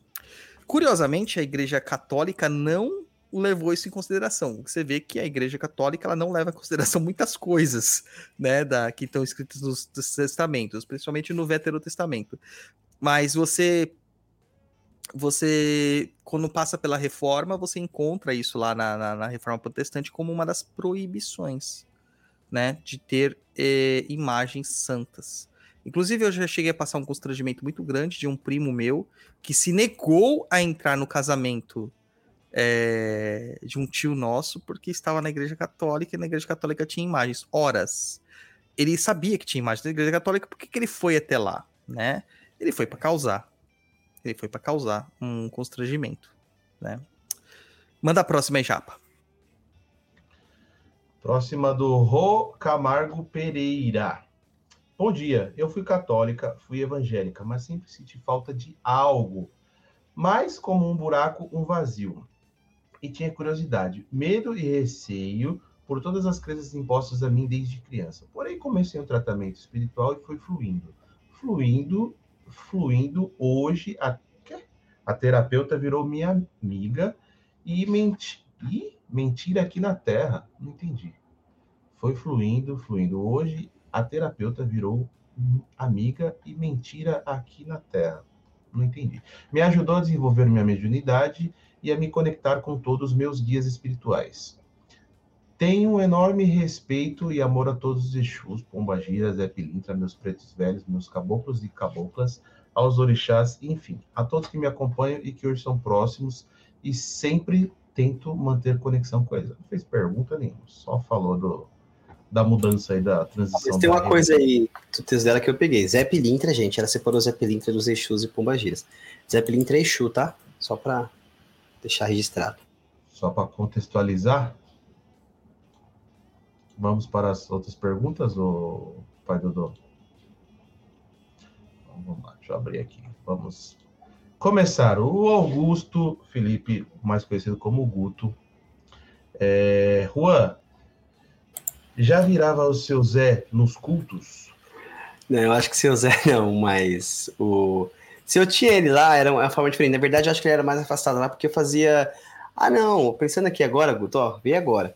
Curiosamente, a Igreja Católica não levou isso em consideração. Você vê que a Igreja Católica ela não leva em consideração muitas coisas, né, da, que estão escritas nos testamentos, principalmente no Veterotestamento. Mas você você quando passa pela reforma, você encontra isso lá na, na, na reforma protestante como uma das proibições, né, de ter eh, imagens santas. Inclusive, eu já cheguei a passar um constrangimento muito grande de um primo meu que se negou a entrar no casamento é, de um tio nosso porque estava na igreja católica e na igreja católica tinha imagens. Horas. Ele sabia que tinha imagens na igreja católica, por que ele foi até lá, né? Ele foi para causar. Ele foi para causar um constrangimento, né? Manda a próxima aí, Japa. Próxima do Rô Camargo Pereira. Bom dia, eu fui católica, fui evangélica, mas sempre senti falta de algo. Mais como um buraco, um vazio. E tinha curiosidade, medo e receio por todas as crenças impostas a mim desde criança. Porém, comecei um tratamento espiritual e foi fluindo. Fluindo, fluindo. Hoje, a, a terapeuta virou minha amiga e, menti, e mentira aqui na Terra. Não entendi. Foi fluindo, fluindo. Hoje, a terapeuta virou amiga e mentira aqui na Terra. Não entendi. Me ajudou a desenvolver minha mediunidade e a me conectar com todos os meus guias espirituais. Tenho um enorme respeito e amor a todos os Exus, Pombagiras, Zé Pilintra, meus pretos velhos, meus caboclos e caboclas, aos orixás, enfim, a todos que me acompanham e que hoje são próximos e sempre tento manter conexão com eles. Não fez pergunta nenhuma, só falou do, da mudança aí da transição. Mas tem uma coisa aí do texto dela que eu peguei. Zé Pilintra, gente, ela separou Zé Pilintra dos Exus e Pombagiras. Zé Pilintra é Exu, tá? Só pra deixar registrado. Só para contextualizar. Vamos para as outras perguntas, o pai Dodô? Então, vamos lá, deixa eu abrir aqui. Vamos começar. O Augusto Felipe, mais conhecido como Guto. É, Juan, já virava o seu Zé nos cultos? Não, eu acho que seu Zé não, mas o. Se eu tinha ele lá, era uma forma diferente. Na verdade, eu acho que ele era mais afastado lá, porque eu fazia. Ah, não, pensando aqui agora, Guto, ó, vê agora.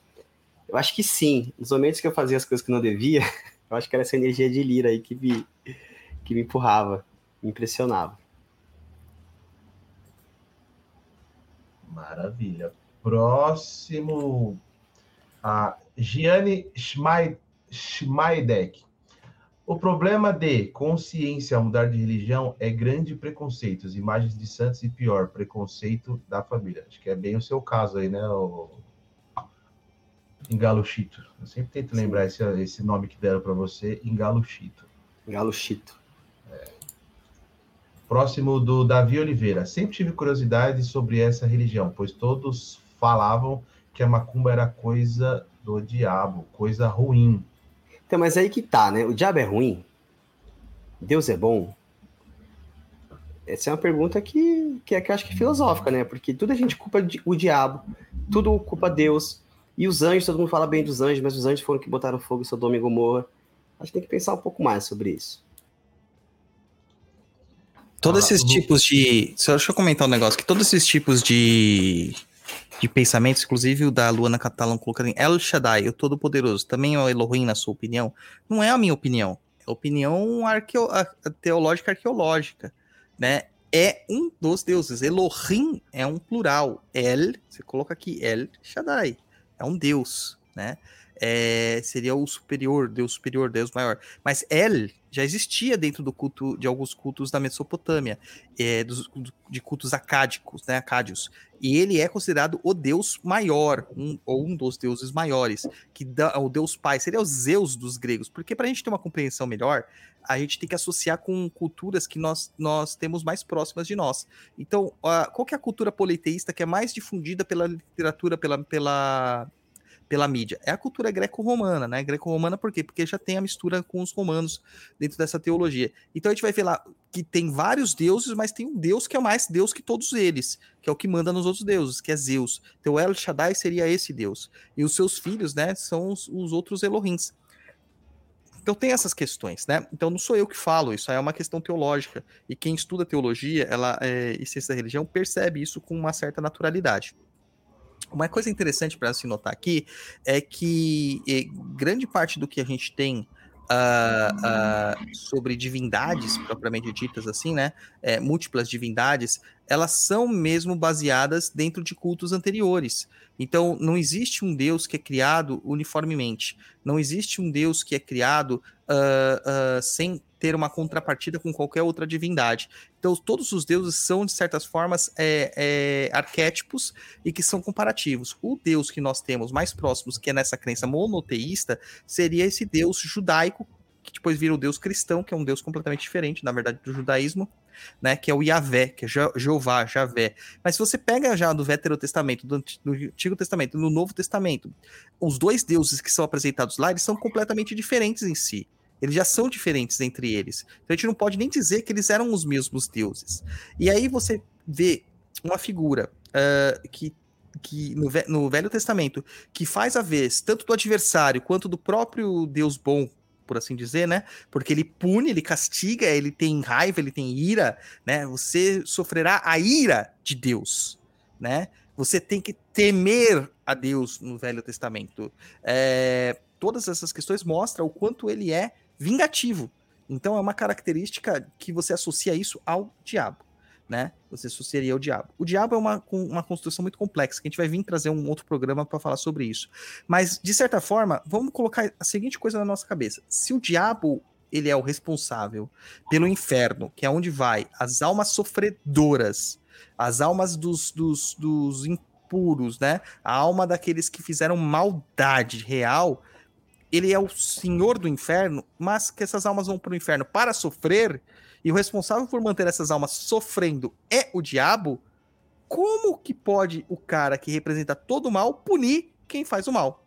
Eu acho que sim. Nos momentos que eu fazia as coisas que não devia, eu acho que era essa energia de lira aí que me, que me empurrava, me impressionava. Maravilha. Próximo, a Schmei- Schmeidek. O problema de consciência ao mudar de religião é grande preconceito, as imagens de santos e pior, preconceito da família. Acho que é bem o seu caso aí, né, o... Engalo Chito. Eu sempre tento Sim. lembrar esse, esse nome que deram para você, Engalo Chito. Galo Chito. Próximo do Davi Oliveira. Sempre tive curiosidade sobre essa religião, pois todos falavam que a macumba era coisa do diabo, coisa ruim. Então, mas aí que tá, né? O diabo é ruim? Deus é bom? Essa é uma pergunta que, que, é, que eu acho que é filosófica, né? Porque tudo a gente culpa o diabo, tudo culpa Deus. E os anjos, todo mundo fala bem dos anjos, mas os anjos foram que botaram fogo em Sodoma e Gomorra. Acho que tem que pensar um pouco mais sobre isso. Todos esses tipos de. Só deixa eu comentar um negócio: que todos esses tipos de. De pensamentos, inclusive o da Luana Catalão colocando em El Shaddai, o Todo-Poderoso, também é o Elohim, na sua opinião? Não é a minha opinião. É opinião arqueo, teológica arqueológica. Né? É um dos deuses. Elohim é um plural. El, você coloca aqui, El Shaddai. É um deus. Né? É, seria o superior, Deus superior, Deus maior. Mas El já existia dentro do culto de alguns cultos da Mesopotâmia, é, dos, de cultos acádicos, né, acádios. E ele é considerado o deus maior, um, ou um dos deuses maiores, que dá, o deus pai, seria o Zeus dos gregos. Porque para a gente ter uma compreensão melhor, a gente tem que associar com culturas que nós, nós temos mais próximas de nós. Então, a- qual é a cultura politeísta que é mais difundida pela literatura, pela, pela, pela mídia? É a cultura greco-romana, né? Greco-romana por quê? Porque já tem a mistura com os romanos dentro dessa teologia. Então a gente vai ver lá que tem vários deuses, mas tem um deus que é mais deus que todos eles, que é o que manda nos outros deuses, que é Zeus. Então El Shaddai seria esse deus. E os seus filhos, né, são os, os outros Elohims. Então tem essas questões, né? Então não sou eu que falo, isso é uma questão teológica. E quem estuda teologia, ela é, e ciência da religião, percebe isso com uma certa naturalidade. Uma coisa interessante para se notar aqui é que eh, grande parte do que a gente tem ah, ah, sobre divindades propriamente ditas assim, né? é, múltiplas divindades, elas são mesmo baseadas dentro de cultos anteriores. Então, não existe um Deus que é criado uniformemente. Não existe um Deus que é criado ah, sem ter uma contrapartida com qualquer outra divindade. Então, todos os deuses são, de certas formas, é, é, arquétipos e que são comparativos. O Deus que nós temos mais próximos, que é nessa crença monoteísta, seria esse Deus judaico, que depois vira o Deus cristão, que é um Deus completamente diferente, na verdade, do judaísmo, né? Que é o Yahvé, que é Je- Jeová, Javé. Mas se você pega já do Veterotestamento, do Antigo Testamento, no Novo Testamento, os dois deuses que são apresentados lá, eles são completamente diferentes em si. Eles já são diferentes entre eles. Então a gente não pode nem dizer que eles eram os mesmos deuses. E aí você vê uma figura ah, que, que no, no Velho Testamento que faz a vez tanto do adversário quanto do próprio Deus bom, por assim dizer, né? Porque ele pune, ele castiga, ele tem raiva, ele tem ira, né? Você sofrerá a ira de Deus, né? Você tem que temer a Deus no Velho Testamento. É, todas essas questões mostram o quanto ele é vingativo. Então é uma característica que você associa isso ao diabo. né? Você associaria ao diabo. O diabo é uma, uma construção muito complexa, que a gente vai vir trazer um outro programa para falar sobre isso. Mas, de certa forma, vamos colocar a seguinte coisa na nossa cabeça. Se o diabo ele é o responsável pelo inferno, que é onde vai as almas sofredoras, as almas dos, dos, dos impuros, né? A alma daqueles que fizeram maldade real, ele é o senhor do inferno, mas que essas almas vão para o inferno para sofrer, e o responsável por manter essas almas sofrendo é o diabo, como que pode o cara que representa todo o mal punir quem faz o mal?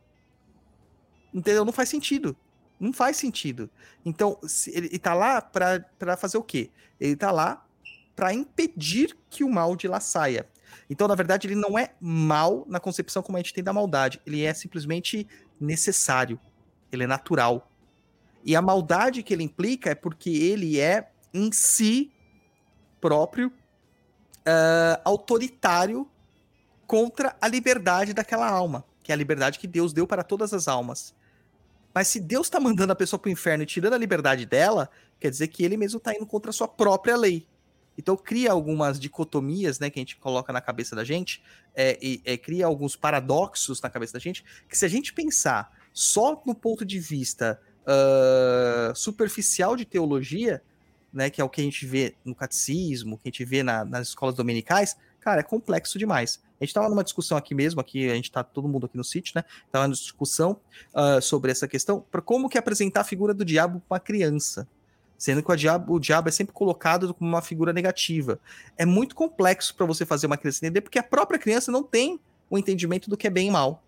Entendeu? Não faz sentido. Não faz sentido. Então, ele, ele tá lá pra fazer o quê? Ele tá lá pra impedir que o mal de lá saia. Então, na verdade, ele não é mal na concepção como a gente tem da maldade. Ele é simplesmente necessário. Ele é natural. E a maldade que ele implica é porque ele é, em si próprio, ah, autoritário contra a liberdade daquela alma, que é a liberdade que Deus deu para todas as almas. Mas se Deus está mandando a pessoa para o inferno e tirando a liberdade dela, quer dizer que ele mesmo está indo contra a sua própria lei. Então cria algumas dicotomias, né, que a gente coloca na cabeça da gente, é, e é, cria alguns paradoxos na cabeça da gente, que se a gente pensar só no ponto de vista ah, superficial de teologia, né, que é o que a gente vê no catecismo, que a gente vê na- nas escolas dominicais, cara, é complexo demais. A gente estava numa discussão aqui mesmo, aqui a gente tá todo mundo aqui no sítio, né? Tava numa discussão ah, sobre essa questão, para como que apresentar a figura do diabo para uma criança, sendo que o diabo, o diabo é sempre colocado como uma figura negativa. É muito complexo para você fazer uma criança entender, porque a própria criança não tem o entendimento do que é bem e mal.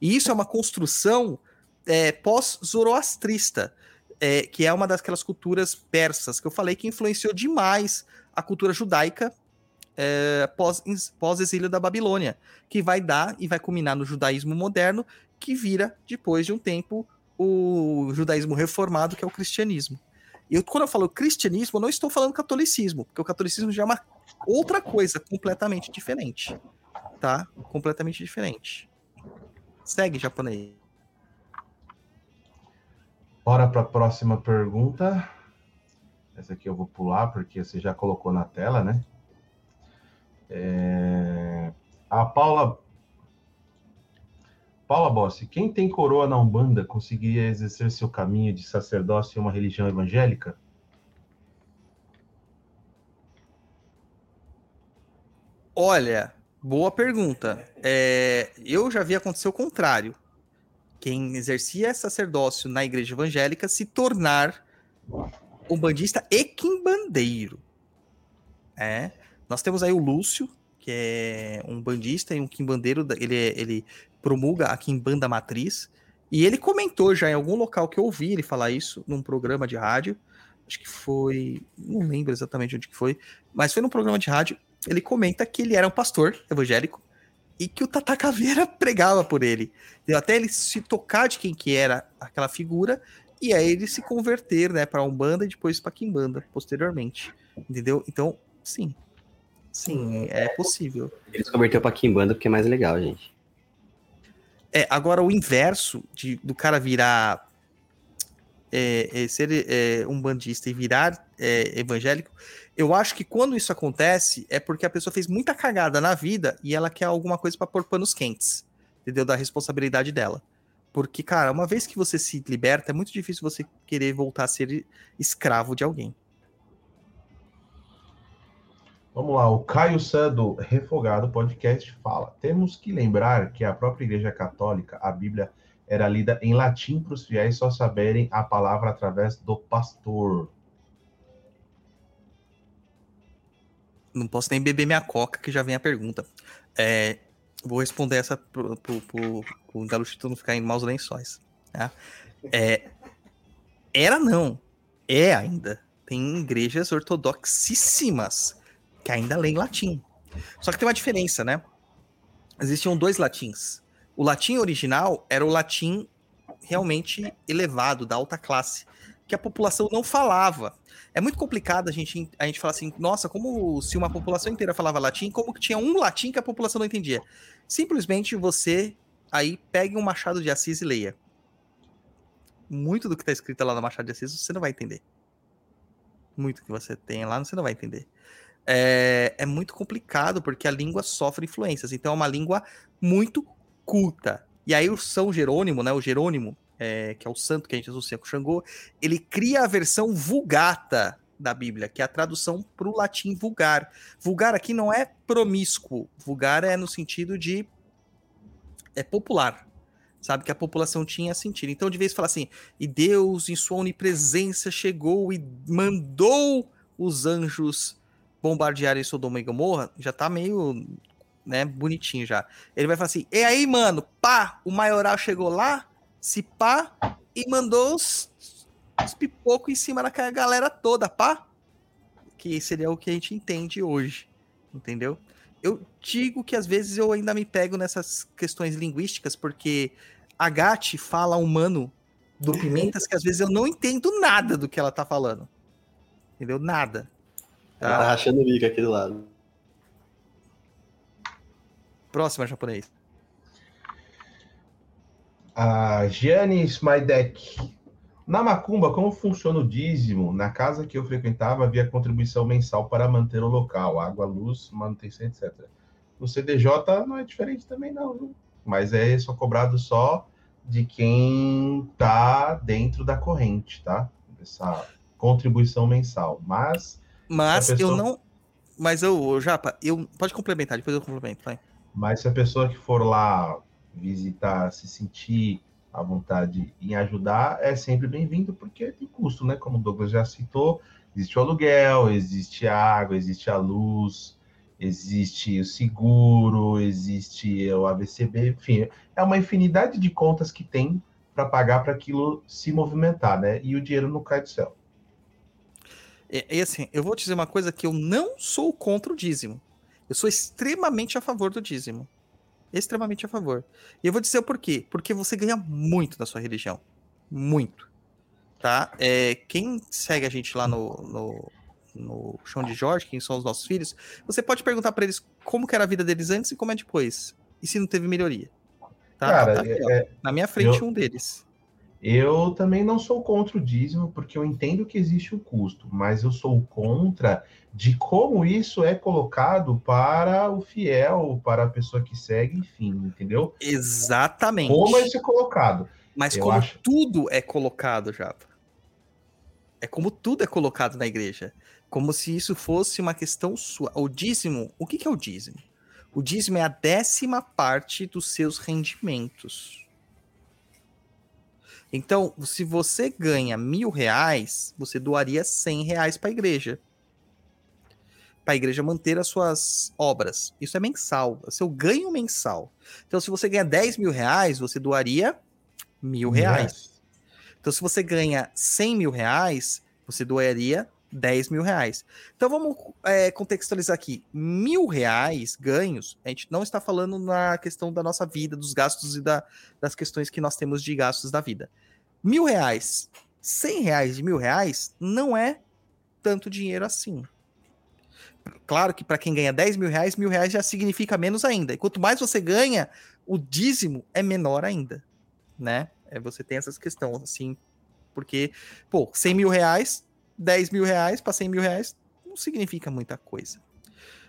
E isso é uma construção é, pós-zoroastrista, é, que é uma daquelas culturas persas que eu falei que influenciou demais a cultura judaica é, pós- pós-exílio da Babilônia, que vai dar e vai culminar no judaísmo moderno, que vira, depois de um tempo, o judaísmo reformado, que é o cristianismo. E eu, quando eu falo cristianismo, eu não estou falando catolicismo, porque o catolicismo já é uma outra coisa completamente diferente. Tá? Completamente diferente. Segue, japonês. Bora para a próxima pergunta. Essa aqui eu vou pular porque você já colocou na tela, né? É, A Paula. Paula Bossi, quem tem coroa na Umbanda conseguiria exercer seu caminho de sacerdócio em uma religião evangélica? Olha, boa pergunta. É, eu já vi acontecer o contrário. Quem exercia sacerdócio na igreja evangélica se tornar um bandista e quimbandeiro. É. Nós temos aí o Lúcio, que é um bandista e um quimbandeiro. Ele, é- ele promulga a quimbanda matriz. E ele comentou já em algum local que eu ouvi ele falar isso, num programa de rádio. Acho que foi. Não lembro exatamente onde que foi. Mas foi num programa de rádio ele comenta que ele era um pastor evangélico e que o Tata Caveira pregava por ele. Até ele se tocar de quem que era aquela figura e aí ele se converter, né, para Umbanda e depois para Kimbanda posteriormente. Entendeu? Então, sim. Sim, é possível. Ele se converteu pra Kimbanda porque é mais legal, gente. É, agora o inverso de, do cara virar é, é, ser é, um bandista e virar é, evangélico, eu acho que quando isso acontece é porque a pessoa fez muita cagada na vida e ela quer alguma coisa para pôr panos quentes, entendeu? Da responsabilidade dela. Porque, cara, uma vez que você se liberta, é muito difícil você querer voltar a ser escravo de alguém. Vamos lá, o Caio Sá do Refogado Podcast fala: temos que lembrar que a própria Igreja Católica, a Bíblia era lida em latim para os fiéis só saberem a palavra através do pastor. Não posso nem beber minha coca, que já vem a pergunta. É, vou responder essa pro, pro, pro, pro Galuchito não ficar em maus lençóis. Tá? É, era não. É ainda. Tem igrejas ortodoxíssimas que ainda leem latim. Só que tem uma diferença, né? Existiam dois latins. O latim original era o latim realmente elevado, da alta classe, que a população não falava. É muito complicado a gente, a gente falar assim, nossa, como se uma população inteira falava latim, como que tinha um latim que a população não entendia. Simplesmente você aí pegue um Machado de Assis e leia. Muito do que está escrito lá no Machado de Assis você não vai entender. Muito que você tem lá você não vai entender. é, é muito complicado porque a língua sofre influências. Então é uma língua muito culta. E aí o São Jerônimo, né? O Jerônimo, é, que é o santo que a gente associa com Xangô, ele cria a versão vulgata da Bíblia, que é a tradução para o latim vulgar. Vulgar aqui não é promíscuo, vulgar é no sentido de é popular, sabe? Que a população tinha sentido. Então, de vez fala assim, e Deus, em sua onipresença, chegou e mandou os anjos bombardearem Sodoma e Gomorra, já tá meio, né, bonitinho já. Ele vai falar assim, e aí, mano, pá, o maioral chegou lá, se pá, e mandou os, os pipocos em cima da galera toda, pá? Que seria o que a gente entende hoje, entendeu? Eu digo que às vezes eu ainda me pego nessas questões linguísticas, porque a Gatti fala humano do Pimentas que às vezes eu não entendo nada do que ela tá falando. Entendeu? Nada. Tá, tá rachando o bico aqui do lado. Próxima, japonês. A Gianni Smaidek. Na Macumba, como funciona o dízimo? Na casa que eu frequentava havia contribuição mensal para manter o local, água, luz, manutenção, etc. No CDJ não é diferente também não, viu? mas é só cobrado só de quem está dentro da corrente, tá? Essa contribuição mensal. Mas mas pessoa... eu não mas eu, Japa, eu pode complementar, depois eu complemento, vai. Mas se a pessoa que for lá visitar, se sentir à vontade em ajudar, é sempre bem-vindo, porque tem custo, né? Como o Douglas já citou, existe o aluguel, existe a água, existe a luz, existe o seguro, existe o AVCB, enfim, é uma infinidade de contas que tem para pagar para aquilo se movimentar, né? E o dinheiro não cai do céu. E, e, assim, eu vou te dizer uma coisa que eu não sou contra o dízimo. Eu sou extremamente a favor do dízimo extremamente a favor. E eu vou dizer o porquê. Porque você ganha muito na sua religião. Muito. Tá? É, quem segue a gente lá no, no, no Chão de Jorge, quem são os nossos filhos, você pode perguntar para eles como era a vida deles antes e como é depois. E se não teve melhoria. Tá? Cara, tá é, na minha frente, eu, um deles. Eu também não sou contra o dízimo, porque eu entendo que existe o custo, mas eu sou contra de como isso é colocado para o fiel, para a pessoa que segue, enfim, entendeu? Exatamente. Como isso é colocado. Mas eu como acho... tudo é colocado, Japa. É como tudo é colocado na igreja. Como se isso fosse uma questão sua. O dízimo, o que, que é o dízimo? O dízimo é a décima parte dos seus rendimentos. Então, se você ganha mil reais, você doaria cem reais para a igreja. Para a igreja manter as suas obras. Isso é mensal. É seu ganho mensal. Então, se você ganha 10 mil reais, você doaria mil reais. Então, se você ganha 100 mil reais, você doaria 10 mil reais. Então vamos é, contextualizar aqui. Mil reais ganhos, a gente não está falando na questão da nossa vida, dos gastos e da, das questões que nós temos de gastos da vida. Mil reais, cem reais de mil reais não é tanto dinheiro assim. Claro que para quem ganha 10 mil reais, mil reais já significa menos ainda. E quanto mais você ganha, o dízimo é menor ainda, né? É, você tem essas questões, assim, porque, pô, 100 mil reais 10 mil reais para 100 mil reais não significa muita coisa.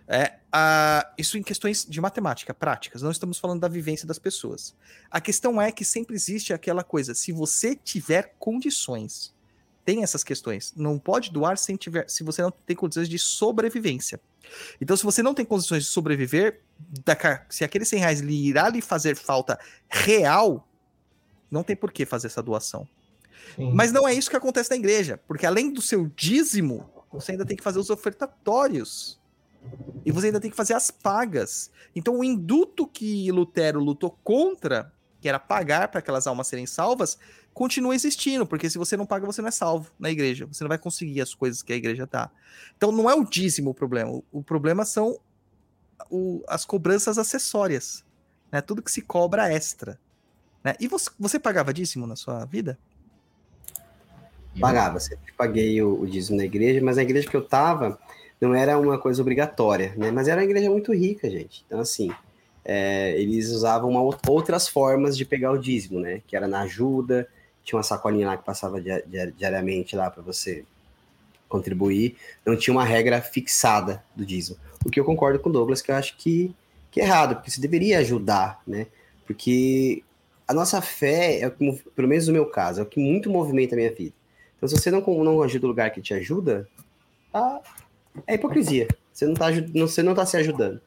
É, a, isso em questões de matemática, práticas, não estamos falando da vivência das pessoas. A questão é que sempre existe aquela coisa, se você tiver condições, tem essas questões, não pode doar sem tiver, se você não tem condições de sobrevivência. Então, se você não tem condições de sobreviver, se aqueles 100 reais lhe irá lhe fazer falta real, não tem por que fazer essa doação. Mas não é isso que acontece na igreja, porque além do seu dízimo, você ainda tem que fazer os ofertatórios. E você ainda tem que fazer as pagas. Então, o induto que Lutero lutou contra, que era pagar para aquelas almas serem salvas, continua existindo, porque se você não paga, você não é salvo na igreja. Você não vai conseguir as coisas que a igreja dá. Então, não é o dízimo o problema. O problema são o, as cobranças acessórias. Né? Tudo que se cobra extra. Né? E você, você pagava dízimo na sua vida? Pagava, sempre paguei o, o dízimo na igreja, mas a igreja que eu tava não era uma coisa obrigatória, né? Mas era uma igreja muito rica, gente. Então, assim, é, eles usavam uma, outras formas de pegar o dízimo, né? Que era na ajuda, tinha uma sacolinha lá que passava diariamente lá para você contribuir, não tinha uma regra fixada do dízimo. O que eu concordo com o Douglas, que eu acho que, que é errado, porque você deveria ajudar, né? Porque a nossa fé, é que, pelo menos no meu caso, é o que muito movimenta a minha vida. Então, se você não, não ajuda o lugar que te ajuda, tá, é hipocrisia. Você não, tá, você não tá se ajudando.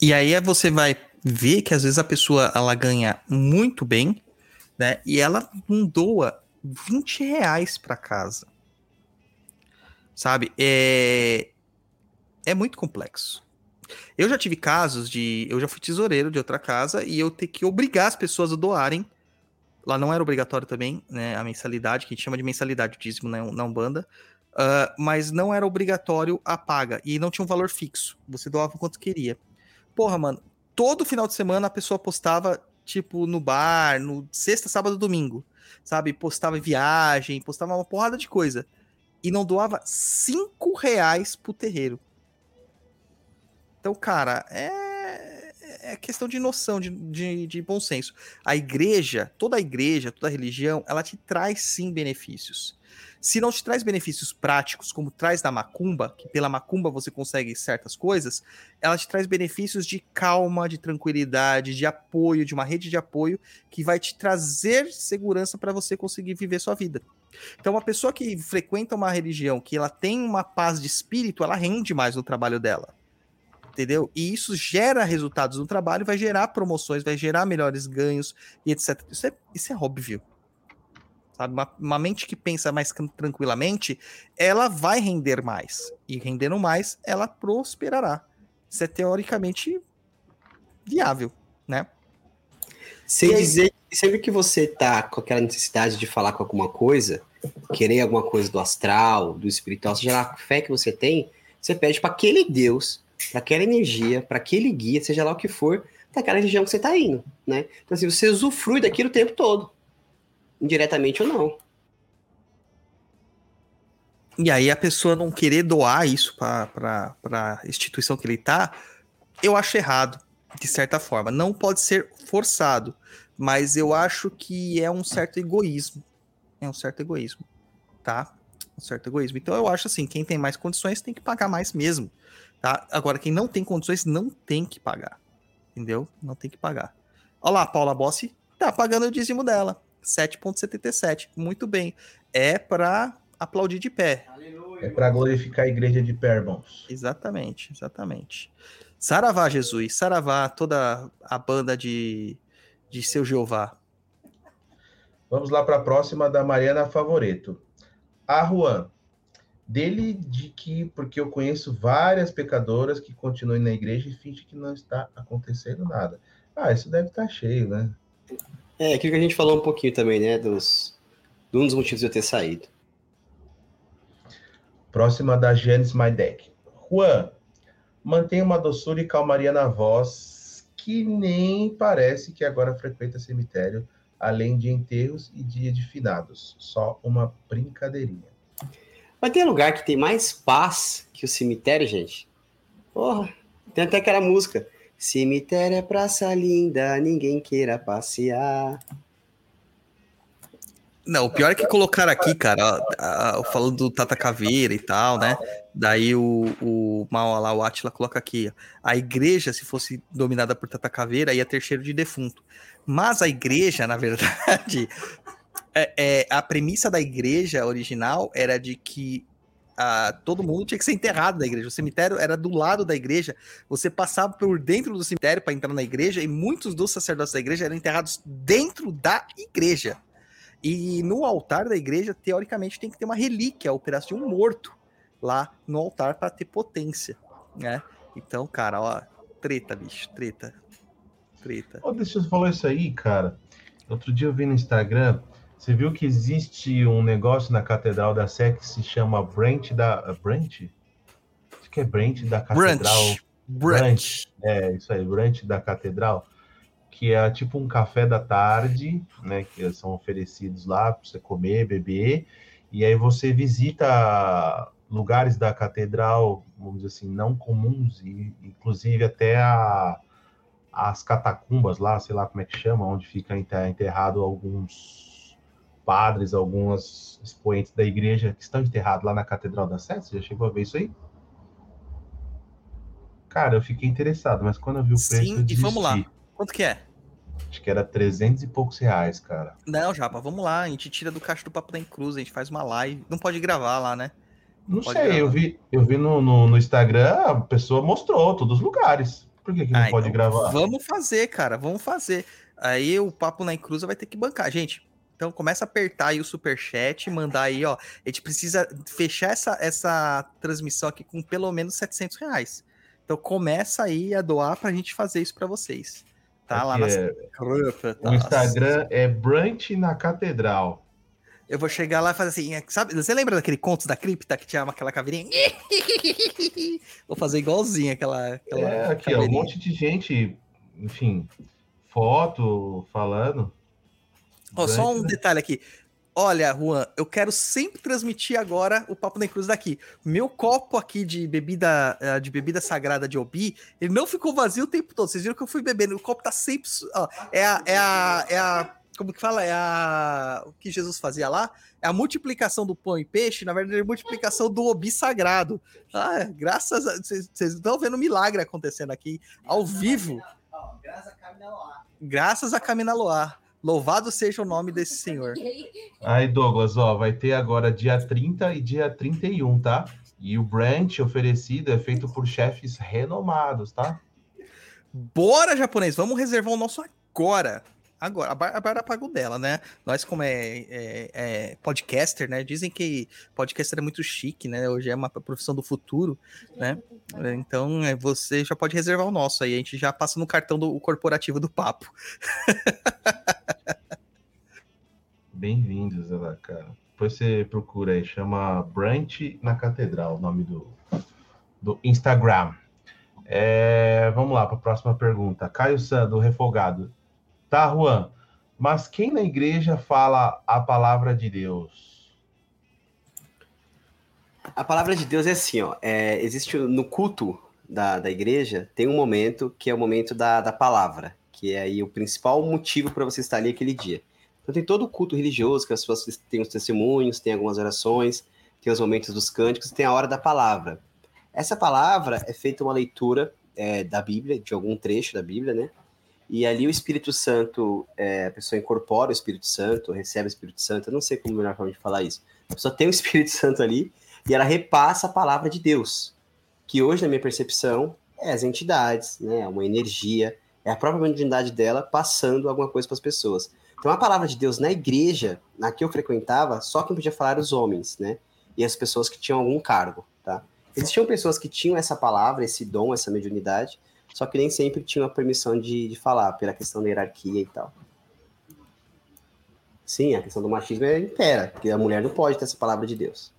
E aí você vai ver que às vezes a pessoa ela ganha muito bem, né? E ela não doa 20 reais para casa. Sabe? É, é muito complexo. Eu já tive casos de. Eu já fui tesoureiro de outra casa e eu ter que obrigar as pessoas a doarem. Lá não era obrigatório também, né? A mensalidade, que a gente chama de mensalidade, o dízimo na, Umbanda. Uh, mas não era obrigatório a paga. E não tinha um valor fixo. Você doava quanto queria. Porra, mano, todo final de semana a pessoa postava, tipo, no bar, no sexta, sábado, domingo. Sabe? Postava viagem, postava uma porrada de coisa. E não doava cinco reais pro terreiro. Então, cara, é, é questão de noção, de, de, de, bom senso. A igreja, toda a igreja, toda a religião, ela te traz sim benefícios. Se não te traz benefícios práticos, como traz da macumba, que pela macumba você consegue certas coisas, ela te traz benefícios de calma, de tranquilidade, de apoio, de uma rede de apoio que vai te trazer segurança para você conseguir viver sua vida. Então, uma pessoa que frequenta uma religião, que ela tem uma paz de espírito, ela rende mais no trabalho dela entendeu? E isso gera resultados no trabalho, vai gerar promoções, vai gerar melhores ganhos e etc. Isso é, isso é óbvio. Sabe? Uma, uma mente que pensa mais tranquilamente, ela vai render mais. E rendendo mais, ela prosperará. Isso é teoricamente viável, né? Sem dizer que sempre que você tá com aquela necessidade de falar com alguma coisa, querer alguma coisa do astral, do espiritual, seja lá a fé que você tem, você pede para aquele Deus para aquela energia, para aquele guia, seja lá o que for, daquela região que você está indo, né? Então, assim, você usufrui daquilo o tempo todo, indiretamente ou não. E aí a pessoa não querer doar isso para a instituição que ele está, eu acho errado, de certa forma. Não pode ser forçado, mas eu acho que é um certo egoísmo. É um certo egoísmo, tá? Um certo egoísmo. Então eu acho assim, quem tem mais condições tem que pagar mais mesmo. Tá? Agora, quem não tem condições não tem que pagar. Entendeu? Não tem que pagar. Olha lá, a Paula Bossi tá pagando o dízimo dela. 7,77. Muito bem. É para aplaudir de pé. É para glorificar a igreja de pé, irmãos. Exatamente, exatamente. Saravá, Jesus. Saravá, toda a banda de, de seu Jeová. Vamos lá para a próxima da Mariana Favoreto. A Juan, dele de que, porque eu conheço várias pecadoras que continuam na igreja e fingem que não está acontecendo nada. Ah, isso deve estar cheio, né? É, aquilo que a gente falou um pouquinho também, né, dos, de um dos motivos de eu ter saído. Próxima da Janice Maidek. Juan, mantém uma doçura e calmaria na voz que nem parece que agora frequenta cemitério, além de enterros e dia de finados. Só uma brincadeirinha. Mas tem lugar que tem mais paz que o cemitério, gente. Porra, tem até aquela música. Cemitério é praça linda, ninguém queira passear. Não, o pior é que colocaram aqui, cara, falando do Tata Caveira e tal, né? Daí o, o mal lá, o Atila, coloca aqui: a igreja, se fosse dominada por Tata Caveira, ia ter cheiro de defunto. Mas a igreja, na verdade, é, é, a premissa da igreja original era de que ah, todo mundo tinha que ser enterrado na igreja. O cemitério era do lado da igreja. Você passava por dentro do cemitério para entrar na igreja e muitos dos sacerdotes da igreja eram enterrados dentro da igreja. E no altar da igreja, teoricamente, tem que ter uma relíquia, o pedaço de um morto lá no altar para ter potência, né? Então, cara, ó, treta, bicho, treta. Treta. Oh, deixa eu falar isso aí, cara. Outro dia eu vi no Instagram você viu que existe um negócio na Catedral da Sé que se chama Brent da. Brent? Acho que é Brent da Catedral. Brunch. É, isso aí, Brunch da Catedral. Que é tipo um café da tarde, né? Que são oferecidos lá para você comer, beber. E aí você visita lugares da catedral, vamos dizer assim, não comuns, e inclusive até a, as catacumbas lá, sei lá como é que chama, onde fica enterrado alguns padres, alguns expoentes da igreja que estão enterrados lá na Catedral da Sé. Você já chegou a ver isso aí? Cara, eu fiquei interessado, mas quando eu vi o preço. Sim, e vamos lá. Quanto que é? Acho que era 300 e poucos reais, cara. Não, Japa, vamos lá. A gente tira do caixa do Papo da Cruz, a gente faz uma live. Não pode gravar lá, né? Não Pode sei, eu vi, eu vi no, no, no Instagram, a pessoa mostrou todos os lugares. Por que, que não Ah, pode então gravar? Vamos fazer, cara, vamos fazer. Aí o Papo na Encruza vai ter que bancar. Gente, então começa a apertar aí o superchat, mandar aí, ó. A gente precisa fechar essa, essa transmissão aqui com pelo menos 700 reais. Então começa aí a doar pra gente fazer isso pra vocês. Tá lá é- Cruz, O Instagram é Brunch na Catedral. Eu vou chegar lá e fazer assim, sabe? Você lembra daquele Contos da Cripta que tinha aquela caveirinha? Vou fazer igualzinho aquela. aquela É, aqui, ó, um monte de gente, enfim, foto falando. Ó, só um né? detalhe aqui. Olha, Juan, eu quero sempre transmitir agora o Papo na Cruz daqui. Meu copo aqui de bebida eh, de bebida sagrada de Obi, ele não ficou vazio o tempo todo. Vocês viram que eu fui bebendo. O copo tá sempre. Ó, é a. É a, é a como que fala? É a. O que Jesus fazia lá? É a multiplicação do pão e peixe, na verdade, é a multiplicação do Obi sagrado. Ah, graças a. Vocês estão vendo um milagre acontecendo aqui, ao vivo. Graças a Camina Loa. Louvado seja o nome desse senhor. Aí, Douglas, ó, vai ter agora dia 30 e dia 31, tá? E o brunch oferecido é feito por chefes renomados, tá? Bora, japonês, vamos reservar o nosso agora. Agora, a Bar- a Bárbara pagou dela, né? Nós, como é, é- é podcaster, né? Dizem que podcaster é muito chique, né? Hoje é uma profissão do futuro, né? Então, é, você já pode reservar o nosso aí. A gente já passa no cartão do corporativo do papo. Bem-vindos, lá, cara. Depois você procura aí, chama Brunch na Catedral, o nome do, do Instagram. É, vamos lá para a próxima pergunta. Caio San, do Refogado. Tá, Juan, mas quem na igreja fala a palavra de Deus? A palavra de Deus é assim, ó. é, existe no culto da, da igreja, tem um momento que é o momento da, da palavra, que é aí o principal motivo para você estar ali aquele dia. Então tem todo o culto religioso, que as pessoas têm os testemunhos, tem algumas orações, tem os momentos dos cânticos, tem a hora da palavra. Essa palavra é feita uma leitura é, da Bíblia, de algum trecho da Bíblia, né? E ali o Espírito Santo, é, a pessoa incorpora o Espírito Santo, recebe o Espírito Santo, eu não sei como melhor forma de falar isso. A pessoa tem o Espírito Santo ali, e ela repassa a palavra de Deus, que hoje, na minha percepção, é as entidades, né? É uma energia, é a própria mediunidade dela passando alguma coisa para as pessoas. Então, a palavra de Deus na igreja, na que eu frequentava, só quem podia falar os homens, né? E as pessoas que tinham algum cargo, tá? Existiam pessoas que tinham essa palavra, esse dom, essa mediunidade, só que nem sempre tinham a permissão de, de falar, pela questão da hierarquia e tal. Sim, a questão do machismo é impera, porque a mulher não pode ter essa palavra de Deus.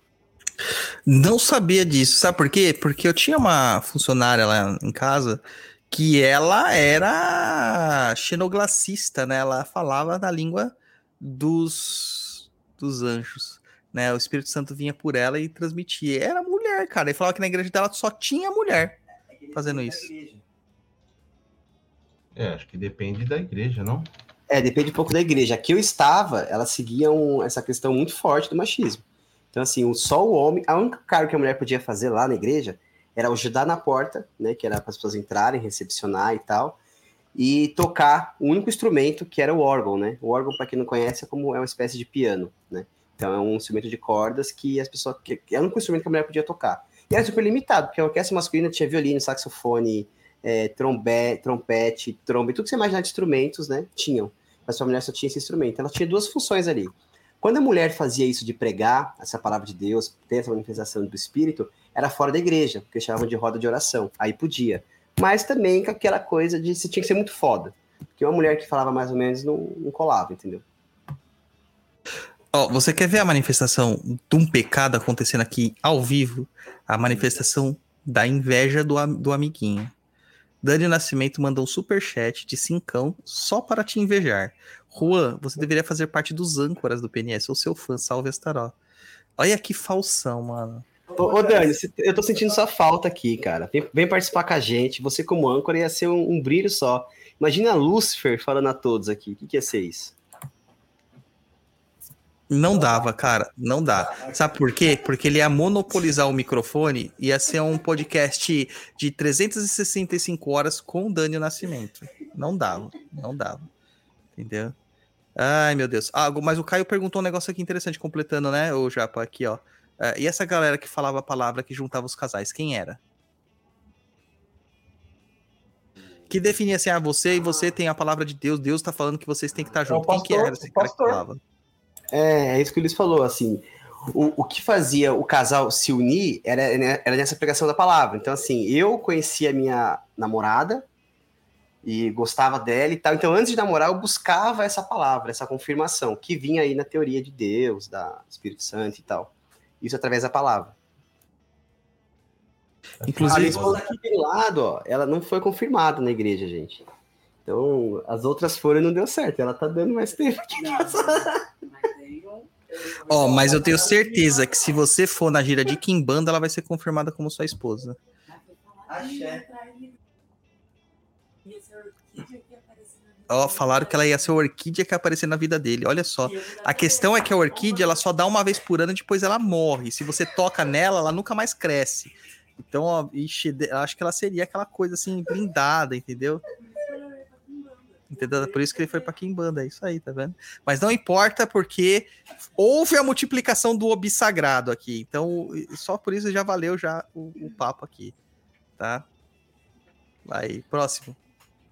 Não sabia disso, sabe por quê? Porque eu tinha uma funcionária lá em casa que ela era xenoglacista, né? Ela falava na língua dos, dos anjos, né? O Espírito Santo vinha por ela e transmitia. Era mulher, cara. E falava que na igreja dela só tinha mulher fazendo isso. É, acho que depende da igreja, não? É, depende um pouco da igreja. Aqui eu estava, ela seguia um- essa questão muito forte do machismo. Então, assim, só o homem, a única cargo que a mulher podia fazer lá na igreja era ajudar na porta, né, que era para as pessoas entrarem, recepcionar e tal, e tocar o único instrumento que era o órgão, né? O órgão, para quem não conhece, é como é uma espécie de piano, né? Então, é um instrumento de cordas que as pessoas que é o único instrumento que a mulher podia tocar. E era super limitado, porque a orquestra masculina tinha violino, saxofone, é, trombe, trompete, trombe, tudo que você imaginar de instrumentos, né? Tinham mas a mulher só tinha esse instrumento. Ela tinha duas funções ali. Quando a mulher fazia isso de pregar essa palavra de Deus, ter essa manifestação do Espírito, era fora da igreja, porque chamavam de roda de oração. Aí podia. Mas também com aquela coisa de se tinha que ser muito foda. Porque uma mulher que falava mais ou menos não, não colava, entendeu? Ó, você quer ver a manifestação de um pecado acontecendo aqui ao vivo? A manifestação da inveja do, do amiguinho. Dani Nascimento mandou um superchat de cincão só para te invejar. Juan, você deveria fazer parte dos âncoras do PNS. Sou seu fã, salve Astaró. Olha que falsão, mano. Ô, ô, Dani, eu tô sentindo sua falta aqui, cara. Vem, vem participar com a gente. Você, como âncora, ia ser um, um brilho só. Imagina Lúcifer falando a todos aqui. O que, que ia ser isso? Não dava, cara, não dá. Sabe por quê? Porque ele ia monopolizar o microfone, ia ser um podcast de 365 horas com o Dani Nascimento. Não dava, não dava. Entendeu? Ai, meu Deus. Ah, mas o Caio perguntou um negócio aqui interessante, completando, né, o Japa, aqui, ó. Ah, e essa galera que falava a palavra que juntava os casais, quem era? Que definia assim, ah, você e você tem a palavra de Deus, Deus tá falando que vocês têm que estar É o juntos. Quem que era esse cara que falava? É, é isso que o Luiz falou, assim. O, o que fazia o casal se unir era, era nessa pregação da palavra. Então, assim, eu conhecia a minha namorada e gostava dela e tal. Então, antes de namorar, eu buscava essa palavra, essa confirmação, que vinha aí na teoria de Deus, da Espírito Santo e tal. Isso através da palavra. A Inclusive, esposa aqui do lado, ó, ela não foi confirmada na igreja, gente. Então, as outras foram e não deu certo. Ela tá dando mais tempo aqui. ó, mas eu tenho certeza que se você for na gira de Kimbanda, ela vai ser confirmada como sua esposa. Ó, falaram que ela ia ser a orquídea que ia aparecer na vida dele. Olha só. A questão é que a orquídea ela só dá uma vez por ano, depois ela morre. Se você toca nela, ela nunca mais cresce. Então, ó, ixi, acho que ela seria aquela coisa assim, blindada, entendeu? Entendeu? Por isso que ele foi pra Kimbanda, é isso aí, tá vendo? Mas não importa, porque houve a multiplicação do obi sagrado aqui. Então, só por isso já valeu já o, o papo aqui, tá? Vai, próximo.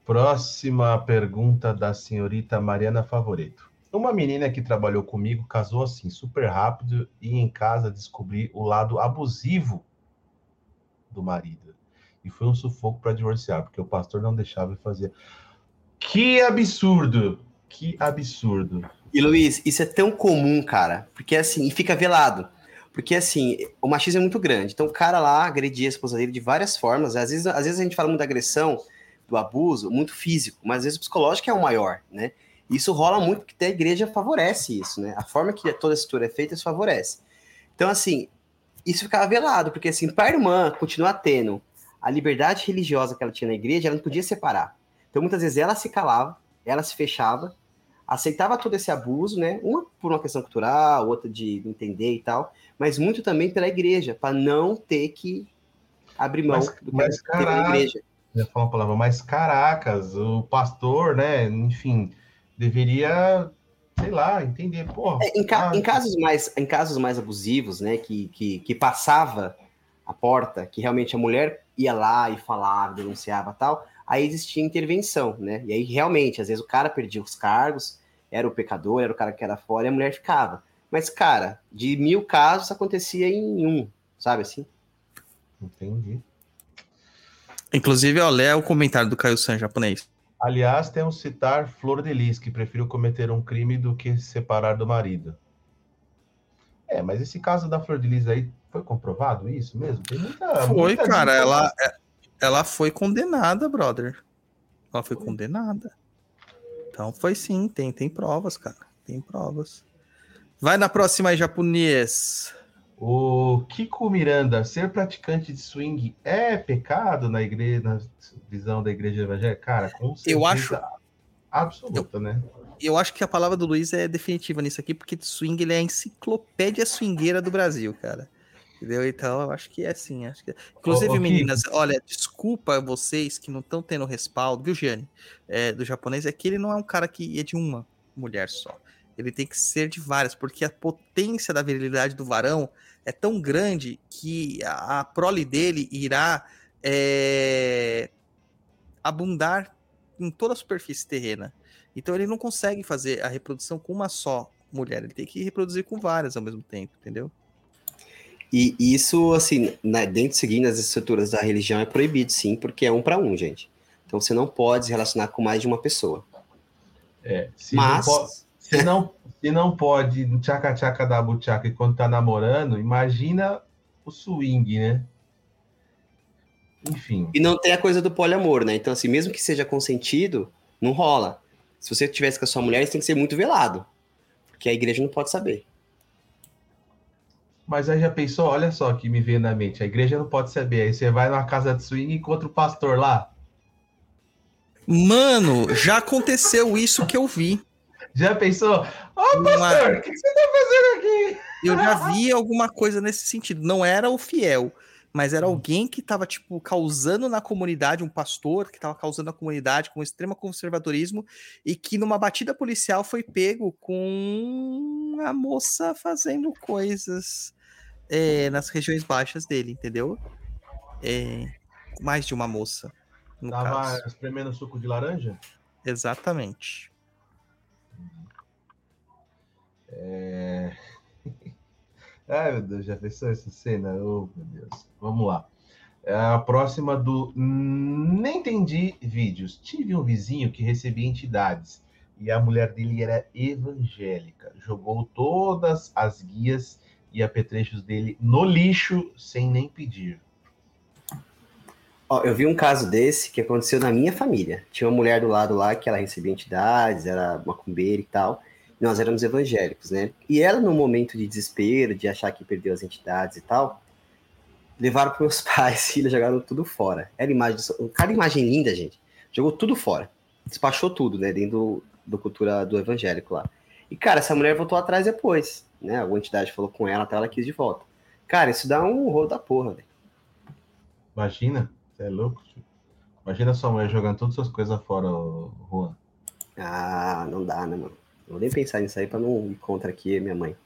Próxima pergunta da senhorita Mariana Favoreto. Uma menina que trabalhou comigo casou assim, super rápido, e em casa descobri o lado abusivo do marido. E foi um sufoco para divorciar, porque o pastor não deixava e fazia. Que absurdo! Que absurdo! E Luiz, isso é tão comum, cara, porque assim, e fica velado. Porque assim, o machismo é muito grande. Então o cara lá agredia a esposa dele de várias formas. Às vezes, às vezes a gente fala muito da agressão, do abuso, muito físico, mas às vezes o psicológico é o maior, né? Isso rola muito porque a igreja favorece isso, né? A forma que toda a estrutura é feita, isso favorece. Então, assim, isso ficava velado, porque assim, para a irmã continuar tendo a liberdade religiosa que ela tinha na igreja, ela não podia separar. Então, muitas vezes ela se calava, ela se fechava, aceitava todo esse abuso, né? Uma por uma questão cultural, outra de entender e tal, mas muito também pela igreja, para não ter que abrir mão Mas- do que mas, na igreja. Uma palavra, mas caracas, o pastor, né? Enfim, deveria, sei lá, entender. Porra, É, em, ca- ah, em casos mais, em casos mais abusivos, né, que, que, que passava a porta, que realmente a mulher ia lá e falava, denunciava tal, aí existia intervenção, né? E aí realmente, às vezes o cara perdia os cargos, era o pecador, era o cara que era fora e a mulher ficava. Mas, cara, de mil casos acontecia em um, sabe assim? Entendi. Inclusive, ó, lê o comentário do Caio San japonês. Aliás, temos que citar Flor de Lis, que preferiu cometer um crime do que se separar do marido. É, mas esse caso da Flor de Lis aí, foi comprovado isso mesmo? Tem muita, Foi, muita cara, ela. Ela foi condenada, brother. Ela foi condenada. Então foi sim, tem, tem provas, cara. Tem provas. Vai na próxima aí, japonês. O Kiko Miranda, ser praticante de swing é pecado na igreja, na visão da igreja evangélica? Cara, com certeza Eu acho- absoluta, né? Eu acho que a palavra do Luiz é definitiva nisso aqui, porque swing ele é a enciclopédia swingueira do Brasil, cara. Entendeu? Então, eu acho que é assim. Acho que... Inclusive, Ô, ô, meninas, olha, desculpa vocês que não estão tendo respaldo, viu, Gianni? É, do japonês, é que ele não é um cara que é de uma mulher só. Ele tem que ser de várias, porque a potência da virilidade do varão é tão grande que a, a prole dele irá é, abundar em toda a superfície terrena. Então ele não consegue fazer a reprodução com uma só mulher, ele tem que reproduzir com várias ao mesmo tempo, entendeu? E isso, assim, na- dentro seguindo as estruturas da religião, é proibido, sim, porque é um para um, gente. Então você não pode se relacionar com mais de uma pessoa. É, se Mas, não po- se não, se não pode tchaca-tchaca da buchaca enquanto tá namorando, imagina o swing, né? Enfim, e não tem a coisa do poliamor, né? Então, assim, mesmo que seja consentido, não rola. Se você tivesse com a sua mulher, isso tem que ser muito velado. Porque a igreja não pode saber. Mas aí já pensou, olha só que me veio na mente, a igreja não pode saber, aí você vai numa casa de swing e encontra o pastor lá, Mano, já aconteceu isso que eu vi. Já pensou? Ô, Uma- pastor, o que, que você tá fazendo aqui? Eu já vi alguma coisa nesse sentido. Não era o fiel, mas era alguém que estava, tipo, causando na comunidade, um pastor que estava causando na comunidade com extremo conservadorismo e que numa batida policial foi pego com a moça fazendo coisas é, nas regiões baixas dele, entendeu? É, mais de uma moça, no Tava caso. espremendo suco de laranja? Exatamente. É... Ai, meu Deus, já pensou essa cena? Oh, meu Deus. Vamos lá. É A próxima do Nem Entendi Vídeos. Tive um vizinho que recebia entidades e a mulher dele era evangélica. Jogou todas as guias e apetrechos dele no lixo sem nem pedir. Ó, eu vi um caso desse que aconteceu na minha família. Tinha uma mulher do lado lá que ela recebia entidades, era macumbeira e tal. Nós éramos evangélicos, né? E ela, no momento de desespero, de achar que perdeu as entidades e tal, levaram para meus pais e eles jogaram tudo fora. Era imagem, cada imagem linda, gente. Jogou tudo fora. Despachou tudo, né? Dentro do, do cultura do evangélico lá. E, cara, essa mulher voltou atrás depois, né? Alguma entidade falou com ela, até ela quis de volta. Cara, isso dá um rolo da porra, velho. Imagina, você é louco? tio? Imagina sua mulher jogando todas as coisas fora, Juan. Ah, não dá, né, mano? Não vou nem pensar nisso aí pra não ir contra aqui minha mãe.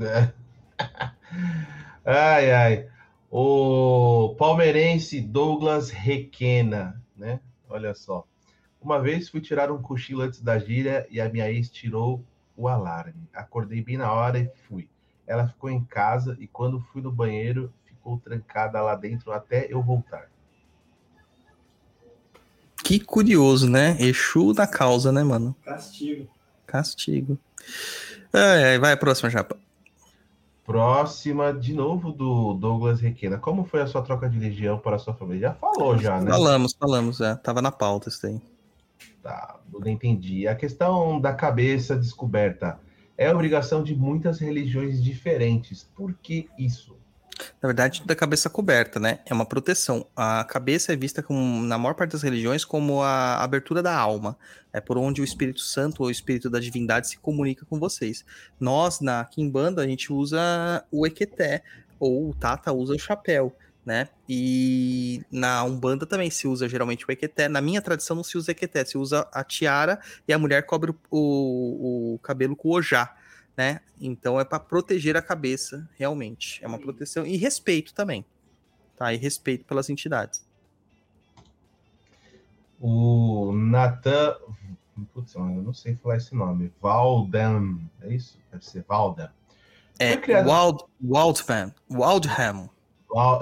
É. Ai, ai. O palmeirense Douglas Requena, né? Olha só. Uma vez fui tirar um cochilo antes da gíria e a minha ex tirou o alarme. Acordei bem na hora e fui. Ela ficou em casa e quando fui no banheiro, ficou trancada lá dentro até eu voltar. Que curioso, né? Exu na causa, né, mano? Castigo. Castigo. Ai, ai, vai a próxima, Japa. Próxima, de novo, do Douglas Requena. Como foi a sua troca de legião para a sua família? Já falou, já, né? Falamos, falamos, é. Tava na pauta isso daí. Tá, não entendi. A questão da cabeça descoberta é obrigação de muitas religiões diferentes. Por que isso? Na verdade, da cabeça coberta, né? É uma proteção. A cabeça é vista, como, na maior parte das religiões, como a abertura da alma. É por onde o Espírito Santo ou o Espírito da divindade se comunica com vocês. Nós, na Kimbanda, a gente usa o Equeté, ou o Tata usa o chapéu, né? E na Umbanda também se usa geralmente o Equeté. Na minha tradição não se usa Equeté, se usa a tiara e a mulher cobre o, o, o cabelo com o ojá né? Então é para proteger a cabeça, realmente. É uma proteção e respeito também, tá? E respeito pelas entidades. O Nathan. Putz, eu não sei falar esse nome. Valdam. É isso? Deve ser Valdam. É Wildman, Wildham. Val-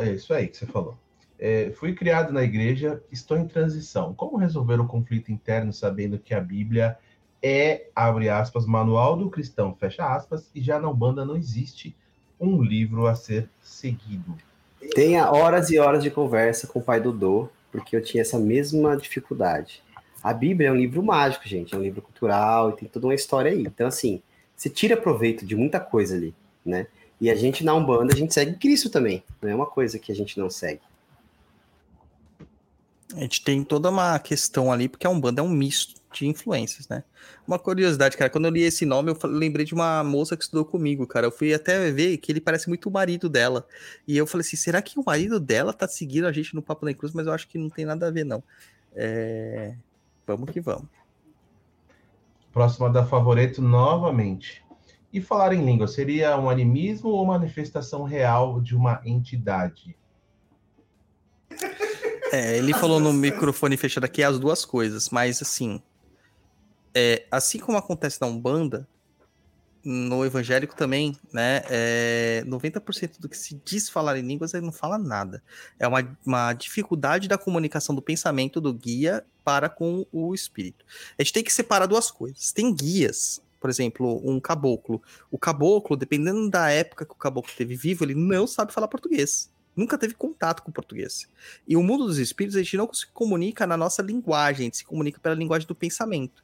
É isso aí que você falou. É, fui criado na igreja, estou em transição. Como resolver o conflito interno sabendo que a Bíblia é, abre aspas, manual do cristão, fecha aspas, e já na Umbanda não existe um livro a ser seguido. Tenha horas e horas de conversa com o pai do Dô, porque eu tinha essa mesma dificuldade. A Bíblia é um livro mágico, gente, é um livro cultural e tem toda uma história aí. Então, assim, você tira proveito de muita coisa ali, né? E a gente na Umbanda, a gente segue Cristo também. Não é uma coisa que a gente não segue. A gente tem toda uma questão ali, porque a Umbanda é um misto de influências, né? Uma curiosidade, cara, quando eu li esse nome, eu lembrei de uma moça que estudou comigo, cara. Eu fui até ver que ele parece muito o marido dela. E eu falei assim, será que o marido dela tá seguindo a gente no Papo da Cruz? Mas eu acho que não tem nada a ver, não. É... Vamos que vamos. Próxima da Favoreto novamente. E falar em língua, seria um animismo ou manifestação real de uma entidade? É, ele falou no microfone fechado aqui as duas coisas, mas assim, é, assim como acontece na Umbanda, no evangélico também, né, é, 90% do que se diz falar em línguas, ele não fala nada. É uma, uma dificuldade da comunicação do pensamento do guia para com o espírito. A gente tem que separar duas coisas. Tem guias, por exemplo, um caboclo. O caboclo, dependendo da época que o caboclo teve vivo, ele não sabe falar português. Nunca teve contato com o português. E o mundo dos espíritos, a gente não se comunica na nossa linguagem, a gente se comunica pela linguagem do pensamento.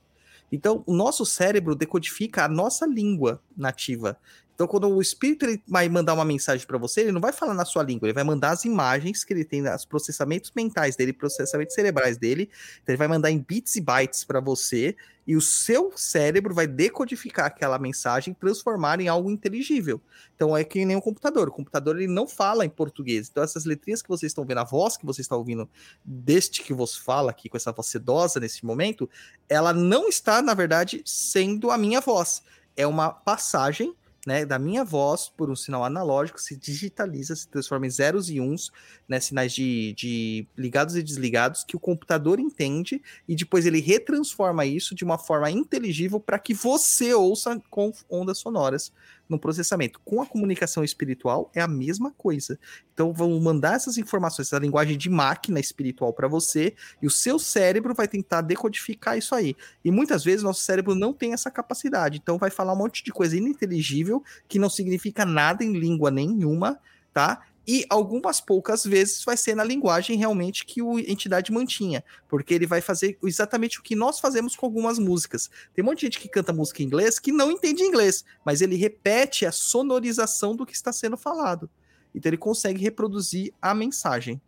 Então, o nosso cérebro decodifica a nossa língua nativa. Então, quando o espírito ele vai mandar uma mensagem para você, ele não vai falar na sua língua, ele vai mandar as imagens que ele tem, os processamentos mentais dele, processamentos cerebrais dele. Então, ele vai mandar em bits e bytes para você, e o seu cérebro vai decodificar aquela mensagem transformar em algo inteligível. Então, é que nem um computador. O computador ele não fala em português. Então, essas letrinhas que vocês estão vendo, a voz que vocês estão ouvindo deste que vos fala aqui, com essa voz sedosa nesse momento, ela não está, na verdade, sendo a minha voz. É uma passagem né, da minha voz por um sinal analógico se digitaliza, se transforma em zeros e uns, né, sinais de, de ligados e desligados que o computador entende e depois ele retransforma isso de uma forma inteligível para que você ouça com ondas sonoras no processamento. Com a comunicação espiritual é a mesma coisa. Então vão mandar essas informações, essa linguagem de máquina espiritual para você e o seu cérebro vai tentar decodificar isso aí. E muitas vezes nosso cérebro não tem essa capacidade, então vai falar um monte de coisa ininteligível que não significa nada em língua nenhuma, tá? E algumas poucas vezes vai ser na linguagem realmente que a entidade mantinha, porque ele vai fazer exatamente o que nós fazemos com algumas músicas. Tem um monte de gente que canta música em inglês que não entende inglês, mas ele repete a sonorização do que está sendo falado. Então ele consegue reproduzir a mensagem,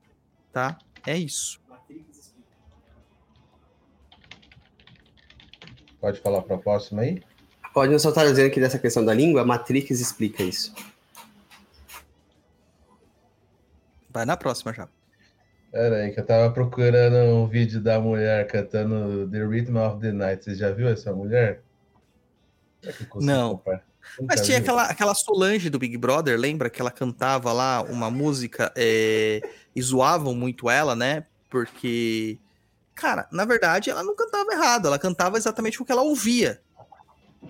tá? É isso. Pode falar para a próxima aí? Pode eu só estar dizendo que dessa questão da língua, a Matrix explica isso. Vai na próxima já. Pera aí, que eu tava procurando um vídeo da mulher cantando The Rhythm of the Night. Você já viu essa mulher? Não. Mas tinha aquela, aquela Solange do Big Brother, lembra que ela cantava lá uma música é, e zoavam muito ela, né? Porque, cara, na verdade ela não cantava errado, ela cantava exatamente o que ela ouvia.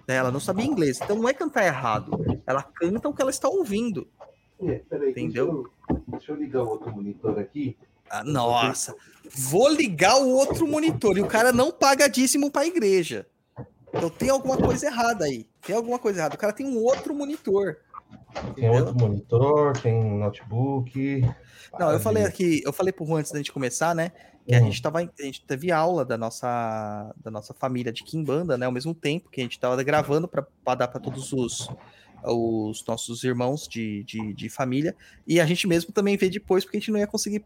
né? Ela não sabia inglês, então não é cantar errado, ela canta o que ela está ouvindo. É, peraí, Entendeu? Deixa eu, deixa eu ligar o outro monitor aqui. Ah, nossa, vou ligar o outro monitor e o cara não paga dízimo pra igreja. Então tem alguma coisa errada aí. Tem alguma coisa errada. O cara tem um outro monitor. Tem Entendeu? outro monitor, tem um notebook. Não, eu falei aqui, eu falei pro Juan antes da gente começar, né? Que a Hum. gente tava, a gente teve aula da nossa, da nossa família de Kimbanda, né? Ao mesmo tempo que a gente tava gravando para dar para todos os, os nossos irmãos de, de, de família. E a gente mesmo também vê depois, porque a gente não ia conseguir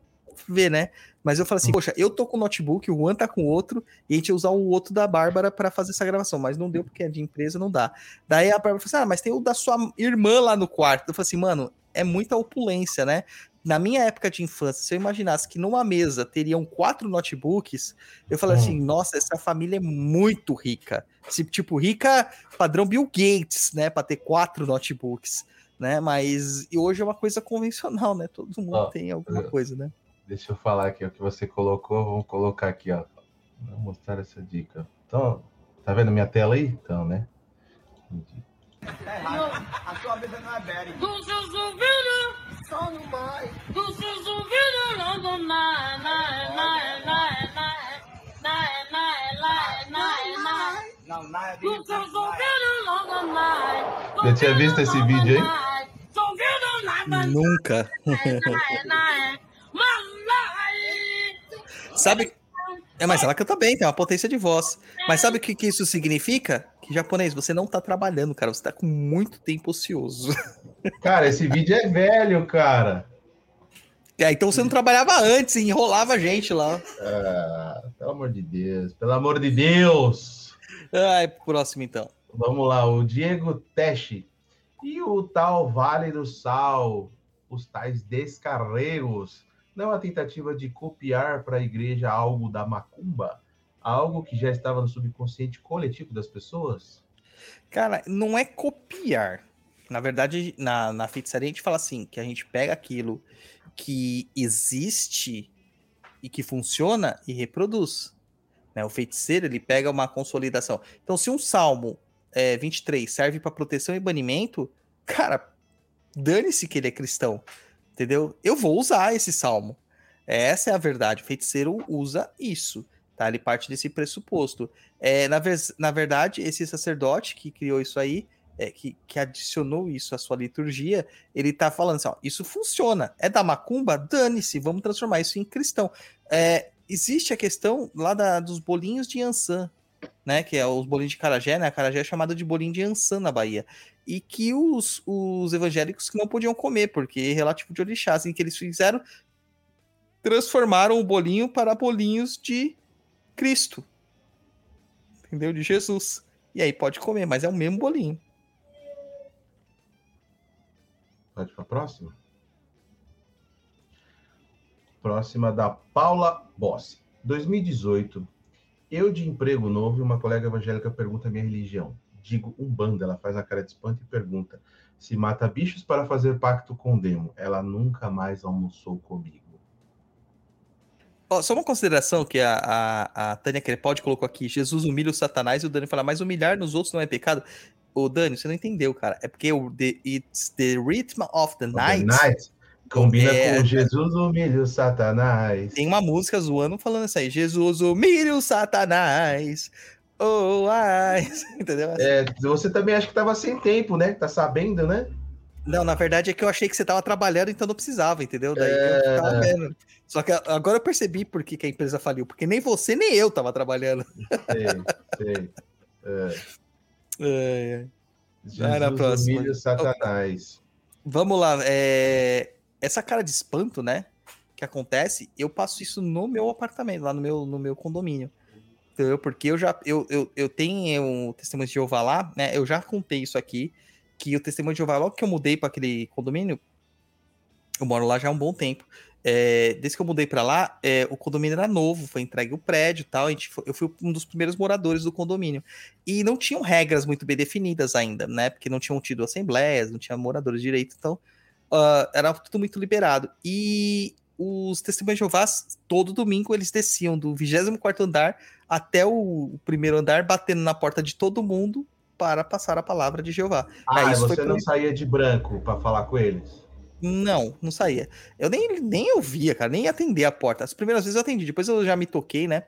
ver, né? Mas eu falei assim, poxa, eu tô com o notebook, o Juan tá com o outro, e a gente ia usar o outro da Bárbara para fazer essa gravação, mas não deu porque é de empresa, não dá. Daí a Bárbara falou assim, ah, mas tem o da sua irmã lá no quarto. Eu falei assim, mano, é muita opulência, né? Na minha época de infância, se eu imaginasse que numa mesa teriam quatro notebooks, eu falei Hum. assim, nossa, essa família é muito rica. Tipo, rica padrão Bill Gates, né? Pra ter quatro notebooks, né? Mas e hoje é uma coisa convencional, né? Todo mundo Ó, tem alguma eu- coisa, né? Deixa eu falar aqui o que você colocou. Vamos colocar aqui, ó. Vou mostrar essa dica. Então, tá vendo minha tela aí? Então, né? Entendi. Dos ouvidos, mais. Logo na, na, na, na, na, na, na, na. Dos ouvidos, logo na. Já tinha visto esse vídeo aí? Nunca. Sabe? É, mas ela canta bem, tem uma potência de voz. Mas sabe o que, que isso significa? Que japonês, você não tá trabalhando, cara. Você tá com muito tempo ocioso. Cara, esse vídeo é velho, cara. É, então você não trabalhava antes e enrolava a gente lá. Ah, pelo amor de Deus. Pelo amor de Deus. Ai, próximo então. Vamos lá, o Diego Teche. E o tal Vale do Sal, os tais descarregos, não é uma tentativa de copiar para a igreja algo da macumba? Algo que já estava no subconsciente coletivo das pessoas? Cara, não é copiar. Na verdade, na, na feitiçaria a gente fala assim, que a gente pega aquilo que existe e que funciona e reproduz. Né? O feiticeiro, ele pega uma consolidação. Então, se um salmo é, 23 serve para proteção e banimento, cara, dane-se que ele é cristão, entendeu? Eu vou usar esse salmo. Essa é a verdade. O feiticeiro usa isso, tá? Ele parte desse pressuposto. É, na, na verdade, esse sacerdote que criou isso aí, é, que, que adicionou isso à sua liturgia, ele tá falando assim: ó, isso funciona. É da macumba? Dane-se, vamos transformar isso em cristão. É, existe a questão lá da- dos bolinhos de Ansan. né? Que é os bolinhos de carajé, né? A carajé é chamada de bolinho de ançã na Bahia. E que os, os evangélicos não podiam comer, porque é relativo de orixá. Assim, que eles fizeram, transformaram o bolinho para bolinhos de Cristo. Entendeu? De Jesus. E aí pode comer, mas é o mesmo bolinho. Pode para a próxima? Próxima da Paula Bossi. 2018. Eu de emprego novo e uma colega evangélica pergunta minha religião. Digo Umbanda. Ela faz a cara de espanto e pergunta se mata bichos para fazer pacto com o demo. Ela nunca mais almoçou comigo. Só uma consideração que a, a, a Tânia Crepaldi colocou aqui: Jesus humilha o Satanás e o Dani fala, mas humilhar nos outros não é pecado. Ô, Dani, você não entendeu, cara. É porque o the, It's the Rhythm of the The Night. Night combina É. com Jesus humilha o Satanás. Tem uma música zoando falando isso aí: Jesus humilha o Satanás. Oh, ai. Entendeu? É, você também acha que estava sem tempo, né? Tá sabendo, né? Não, na verdade é que eu achei que você tava trabalhando, então não precisava, entendeu? Daí eu ficava vendo. Só que agora eu percebi por que, que a empresa faliu, porque nem você nem eu tava trabalhando. Sei, sei. É, É, é. Vai na próxima. humilha Satanás. Vamos lá. é, Essa cara de espanto, né? Que acontece, eu passo isso no meu apartamento, lá no meu, no meu condomínio. Entendeu? Porque eu já. Eu, eu, eu tenho um testemunho de Jeová lá, né? Eu já contei isso aqui. Que o testemunho de Jeová, logo que eu mudei para aquele condomínio, eu moro lá já há um bom tempo. É, desde que eu mudei para lá, é, o condomínio era novo, foi entregue o prédio e tal. Foi- eu fui um dos primeiros moradores do condomínio. E não tinham regras muito bem definidas ainda, né? Porque não tinham tido assembleias, não tinha moradores direito, então ah, era tudo muito liberado. E os testemunhos de Jeová, todo domingo, eles desciam do 24 andar até o, primeiro andar, batendo na porta de todo mundo para passar a palavra de Jeová. Ah, foi você não saía de branco para falar com eles? Não, não saía. Eu nem, nem ouvia, cara, nem atender a porta. As primeiras vezes eu atendi, depois eu já me toquei, né?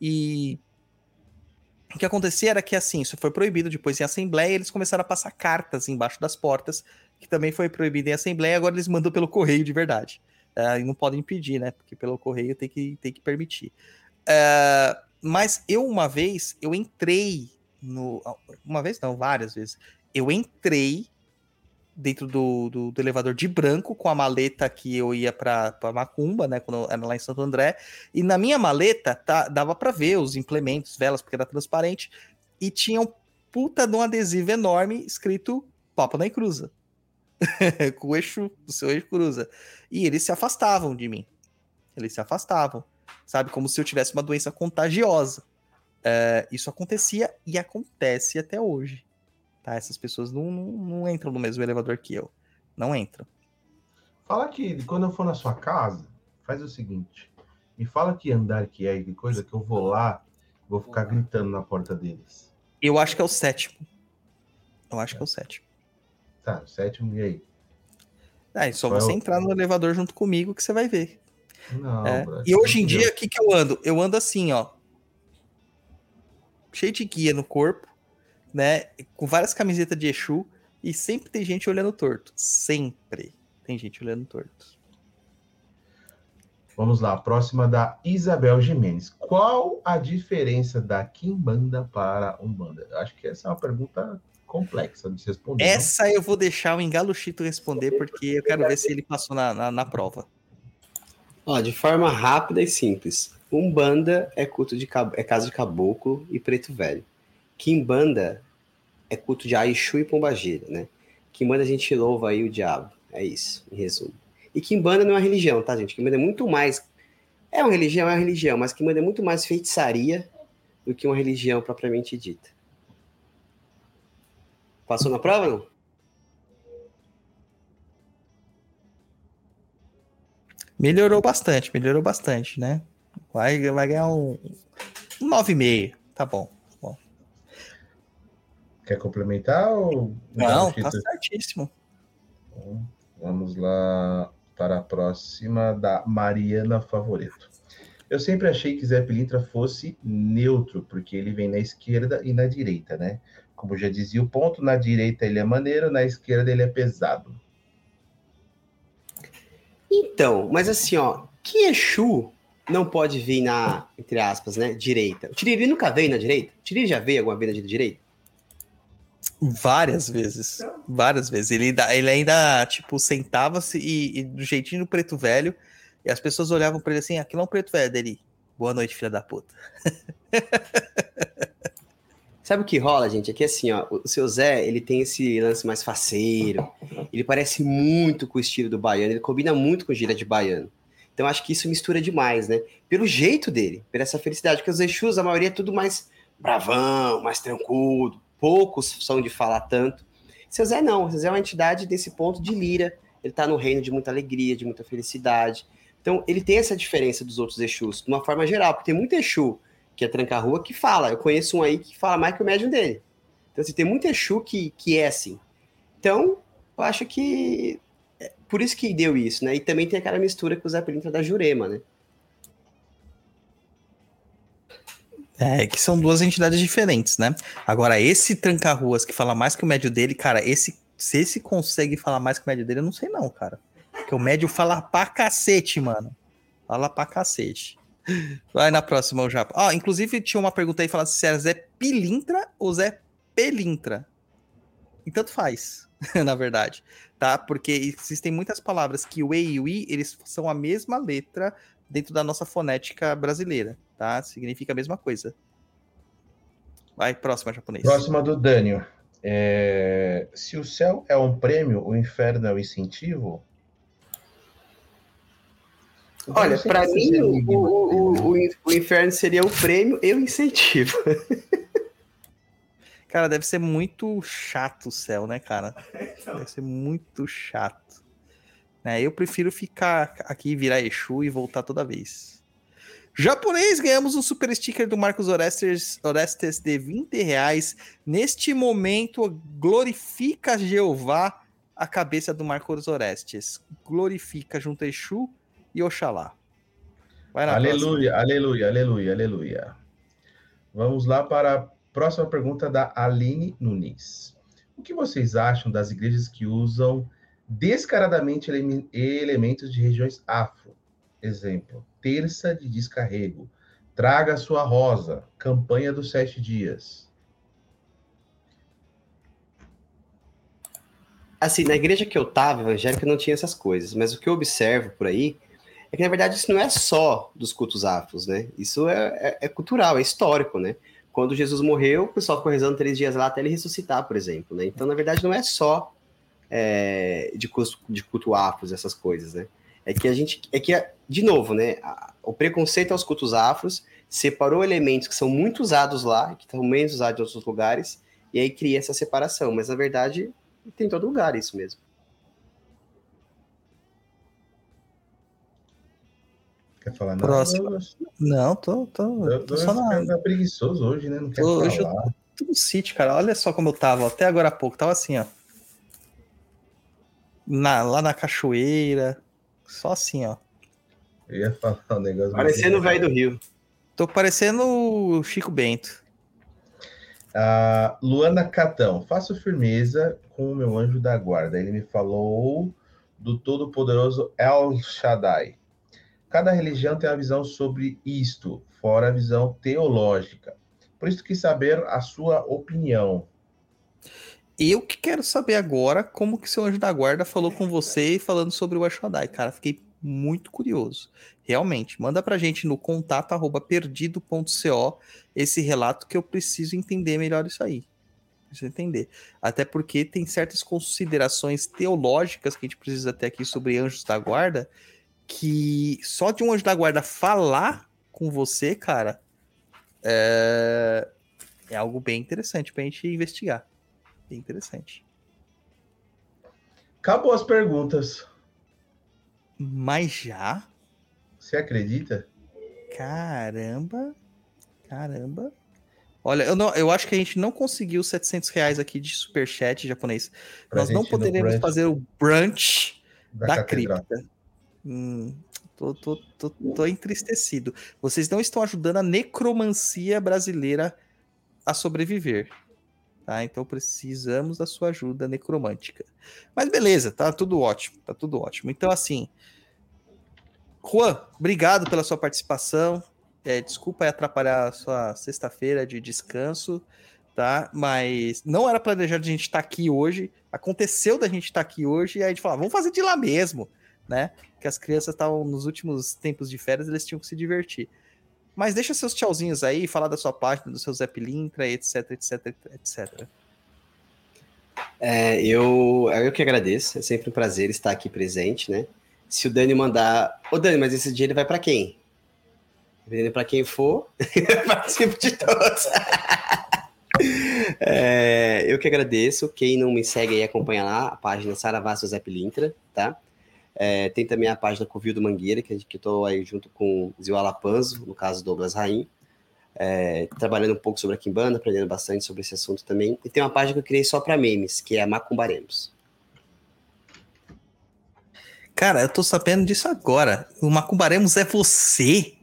E o que acontecia era que, assim, isso foi proibido depois em assembleia, eles começaram a passar cartas embaixo das portas, que também foi proibido em assembleia, agora eles mandam pelo correio de verdade. É, e não podem impedir, né? Porque pelo correio tem que, tem que permitir. É, mas eu, uma vez, eu entrei no. Uma vez não, várias vezes. Eu entrei dentro do, do, do elevador de branco com a maleta que eu ia pra, Macumba, né? Quando era lá em Santo André. E na minha maleta tá, dava pra ver os implementos, velas, porque era transparente. E tinha um puta de um adesivo enorme escrito Papa na Cruza. com o eixo, do seu eixo cruza. E eles se afastavam de mim. Eles se afastavam. Sabe? Como se eu tivesse uma doença contagiosa. É, isso acontecia e acontece até hoje. Tá? Essas pessoas não, não, não entram no mesmo elevador que eu. Não entram. Fala que quando eu for na sua casa, faz o seguinte: me fala que andar que é e que coisa que eu vou lá, vou ficar gritando na porta deles. Eu acho que é o sétimo. Eu acho que é o sétimo. Tá, sétimo, e aí? Ah, é só Qual é você o- entrar no elevador junto comigo que você vai ver. Não, É. brother, E hoje em dia, o que, que eu ando? Eu ando assim, ó. Cheio de guia no corpo, né? Com várias camisetas de Exu. E sempre tem gente olhando torto. Sempre tem gente olhando torto. Vamos lá, próxima da Isabel Jimenez. Qual a diferença da Kimbanda para Umbanda? Eu Acho que essa é uma pergunta complexa de se responder. não? Essa eu vou deixar o Engalo Chito responder, porque eu quero ver se ele passou na, na, na prova. Ó, de forma rápida e simples. Umbanda é culto de é casa de caboclo e preto velho. Kimbanda é culto de Aishu e Pombagira, né? Kimbanda a gente louva aí o diabo. É isso, em resumo. E Kimbanda não é religião, tá, gente? Kimbanda é muito mais. É uma religião, é uma religião, mas Kimbanda é muito mais feitiçaria do que uma religião propriamente dita. Passou na prova, não? Melhorou bastante, melhorou bastante, né? Vai, vai ganhar um 9,5. Tá bom. Quer complementar ou. Não, Chico? tá certíssimo. Então, Vamos lá para a próxima da Mariana Favoreto. Eu sempre achei que Zé Pilintra fosse neutro, porque ele vem na esquerda e na direita, né? Como já dizia o ponto, na direita ele é maneiro, na esquerda ele é pesado. Então, mas assim, ó, que Exu não pode vir na, entre aspas, né, direita? O Tiriri nunca veio na direita? O Tiriri já veio alguma vez na direita? Várias vezes. Várias vezes. Ele, ainda- ele ainda, tipo, sentava-se e, e do jeitinho do preto velho, e as pessoas olhavam pra ele assim, aquilo é um preto velho dele. Boa noite, filha da puta. Sabe o que rola, gente? É que assim, ó, o seu Zé, ele tem esse lance mais faceiro, ele parece muito com o estilo do baiano, ele combina muito com gíria de baiano. Então acho que isso mistura demais, né? Pelo jeito dele, por essa felicidade, porque os Exus, a maioria é tudo mais bravão, mais tranquilo, poucos são de falar tanto. Seu Zé não, seu Zé é uma entidade desse ponto de lira, ele tá no reino de muita alegria, de muita felicidade. Então ele tem essa diferença dos outros Exus, de uma forma geral, porque tem muito Exu que é tranca-rua, que fala. Eu conheço um aí que fala mais que o médium dele. Então, assim, tem muito Exu que, que é assim. Então, eu acho que é por isso que deu isso, né? E também tem aquela mistura com o Zé Pilintra da Jurema, né? É, que são duas entidades diferentes, né? Agora, esse tranca-ruas que fala mais que o médio dele, cara, esse, se esse consegue falar mais que o médio dele, eu não sei não, cara. Porque o médio fala pra cacete, mano. Fala pra cacete. Vai na próxima, o Japa. Ah, inclusive tinha uma pergunta aí falando se era Zé Pilintra ou Zé Pelintra. E tanto faz, na verdade, tá? Porque existem muitas palavras que o E e o I, eles são a mesma letra dentro da nossa fonética brasileira, tá? Significa a mesma coisa. Vai, próxima, japonês. Próxima do Dânio. É, Se o céu é um prêmio, o inferno é um incentivo? Olha, Eu que mim, é o, o, né? o, o in- o inferno seria o prêmio e o incentivo. Cara, deve ser muito chato o céu, né, cara? Deve ser muito chato. Né, eu prefiro ficar aqui, virar Exu e voltar toda vez. Japonês, ganhamos um super sticker do Marcos Orestes, Orestes de 20 reais. Neste momento, glorifica Jeová a cabeça do Marcos Orestes. Glorifica junto a Exu e Oxalá. Na próxima. Aleluia, aleluia, aleluia, aleluia. Vamos lá para a próxima pergunta da Aline Nunes. O que vocês acham das igrejas que usam descaradamente eleme- elementos de regiões afro? Exemplo, terça de descarrego, traga sua rosa, campanha dos sete dias. Assim, na igreja que eu tava, evangélica, não tinha essas coisas. Mas o que eu observo por aí é que, na verdade, isso não é só dos cultos afros, né? Isso é, é- é cultural, é histórico, né? Quando Jesus morreu, o pessoal ficou rezando três dias lá até ele ressuscitar, por exemplo, né? Então, na verdade, não é só é, de, culto, de culto afros, essas coisas, né? É que a gente... É que, de novo, né? o preconceito aos cultos afros separou elementos que são muito usados lá, que são menos usados em outros lugares, e aí cria essa separação. Mas, na verdade, tem em todo lugar isso mesmo. Quer falar nada? Próxima. Eu, Não, tô, tô, eu, tô só na, eu, eu preguiçoso hoje, né? Não quero Tô- hoje eu falar. tô no sítio, cara. Olha só como eu tava, até agora há pouco. Tava assim, ó. Na- lá na cachoeira. Só assim, ó. Eu ia falar um negócio. Parecendo o velho do Rio. Tô parecendo o Chico Bento. Ah, Luana Catão, faço firmeza com o meu anjo da guarda. Ele me falou do todo-poderoso El Shaddai. Cada religião tem uma visão sobre isto, fora a visão teológica. Por isso quis saber a sua opinião. Eu que quero saber agora como que seu anjo da guarda falou com você falando sobre o Ashwadai, cara. Fiquei muito curioso. Realmente, manda pra gente no contato arroba perdido.co esse relato que eu preciso entender melhor isso aí. Preciso entender. Até porque tem certas considerações teológicas que a gente precisa ter aqui sobre anjos da guarda, que só de um anjo da guarda falar com você, cara, é, é algo bem interessante pra gente investigar. Bem interessante. Acabou as perguntas. Mas já? Você acredita? Caramba. Caramba. Olha, eu, não, eu acho que a gente não conseguiu 700 reais aqui de superchat japonês. Pra Nós não poderemos fazer o brunch da, da catedral. cripta. Hum, tô, tô, tô, tô entristecido. Vocês não estão ajudando a necromancia brasileira a sobreviver. Tá? Então precisamos da sua ajuda necromântica. Mas beleza, tá tudo ótimo, tá tudo ótimo. Então, assim, Juan, obrigado pela sua participação. É, desculpa atrapalhar a sua sexta-feira de descanso, tá? Mas não era planejado a gente estar aqui hoje. Aconteceu da gente estar aqui hoje e aí a gente falou, vamos fazer de lá mesmo, né? Que as crianças estavam nos últimos tempos de férias, eles tinham que se divertir. Mas deixa seus tchauzinhos aí, falar da sua página, do seu Zé etc, etc, etc. É, eu, eu que agradeço, é sempre um prazer estar aqui presente, né? Se o Dani mandar. Ô, Dani, mas esse dinheiro vai para quem? Dependendo para quem for, eu participo de todos. É, eu que agradeço. Quem não me segue aí, acompanha lá a página Saravá Zé Pilintra, tá? É, tem também a página Covil do Mangueira, que eu estou aí junto com o Zio Alapanzo, no caso Douglas Raim, é, trabalhando um pouco sobre a Kimbanda, aprendendo bastante sobre esse assunto também. E tem uma página que eu criei só para memes, que é a Macumbaremos. Cara, eu tô sabendo disso agora. O Macumbaremos é você?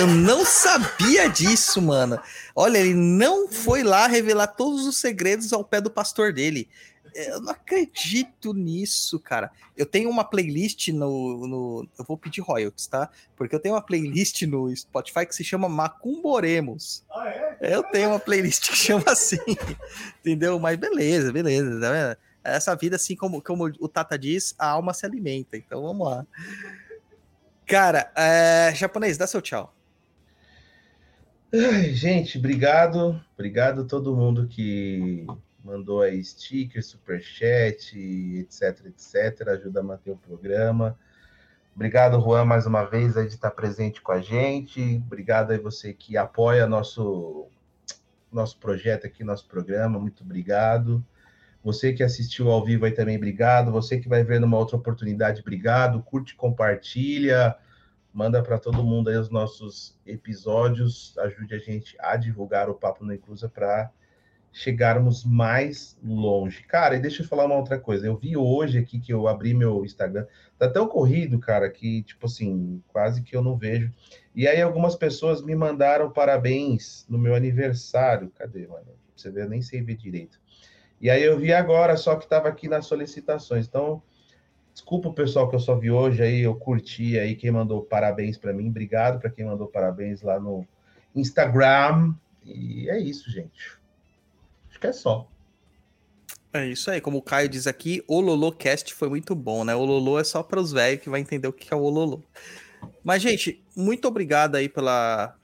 Eu não sabia disso, mano. Olha, ele não foi lá revelar todos os segredos ao pé do pastor dele. Eu não acredito nisso, cara. Eu tenho uma playlist no, no. Eu vou pedir royalties, tá? Porque eu tenho uma playlist no Spotify que se chama Macumboremos. Ah, é? Eu tenho uma playlist que chama assim. entendeu? Mas beleza, beleza. Tá vendo? Essa vida, assim como, como o Tata diz, a alma se alimenta. Então vamos lá. Cara, é... japonês, dá seu tchau. Ai, gente, obrigado. Obrigado a todo mundo que mandou aí sticker, superchat, etc, etc. Ajuda a manter o programa. Obrigado, Juan, mais uma vez aí de estar presente com a gente. Obrigado aí você que apoia nosso nosso projeto aqui, nosso programa. Muito obrigado. Você que assistiu ao vivo aí também, obrigado. Você que vai ver numa outra oportunidade, obrigado. Curte, compartilha, manda para todo mundo aí os nossos episódios. Ajude a gente a divulgar o Papo na Inclusa para chegarmos mais longe. Cara, e deixa eu falar uma outra coisa. Eu vi hoje aqui que eu abri meu Instagram. Tá tão corrido, cara, que, tipo assim, quase que eu não vejo. E aí algumas pessoas me mandaram parabéns no meu aniversário. Cadê, mano? Você vê, eu nem sei ver direito. E aí eu vi agora, só que estava aqui nas solicitações. Então, desculpa o pessoal que eu só vi hoje aí, eu curti aí quem mandou parabéns para mim. Obrigado para quem mandou parabéns lá no Instagram. E é isso, gente. Que é só. É isso aí, como o Caio diz aqui, o Lolocast foi muito bom, né? O Lolo é só para os velhos que vai entender o que é o Lolo. Mas, gente, muito obrigado aí pela,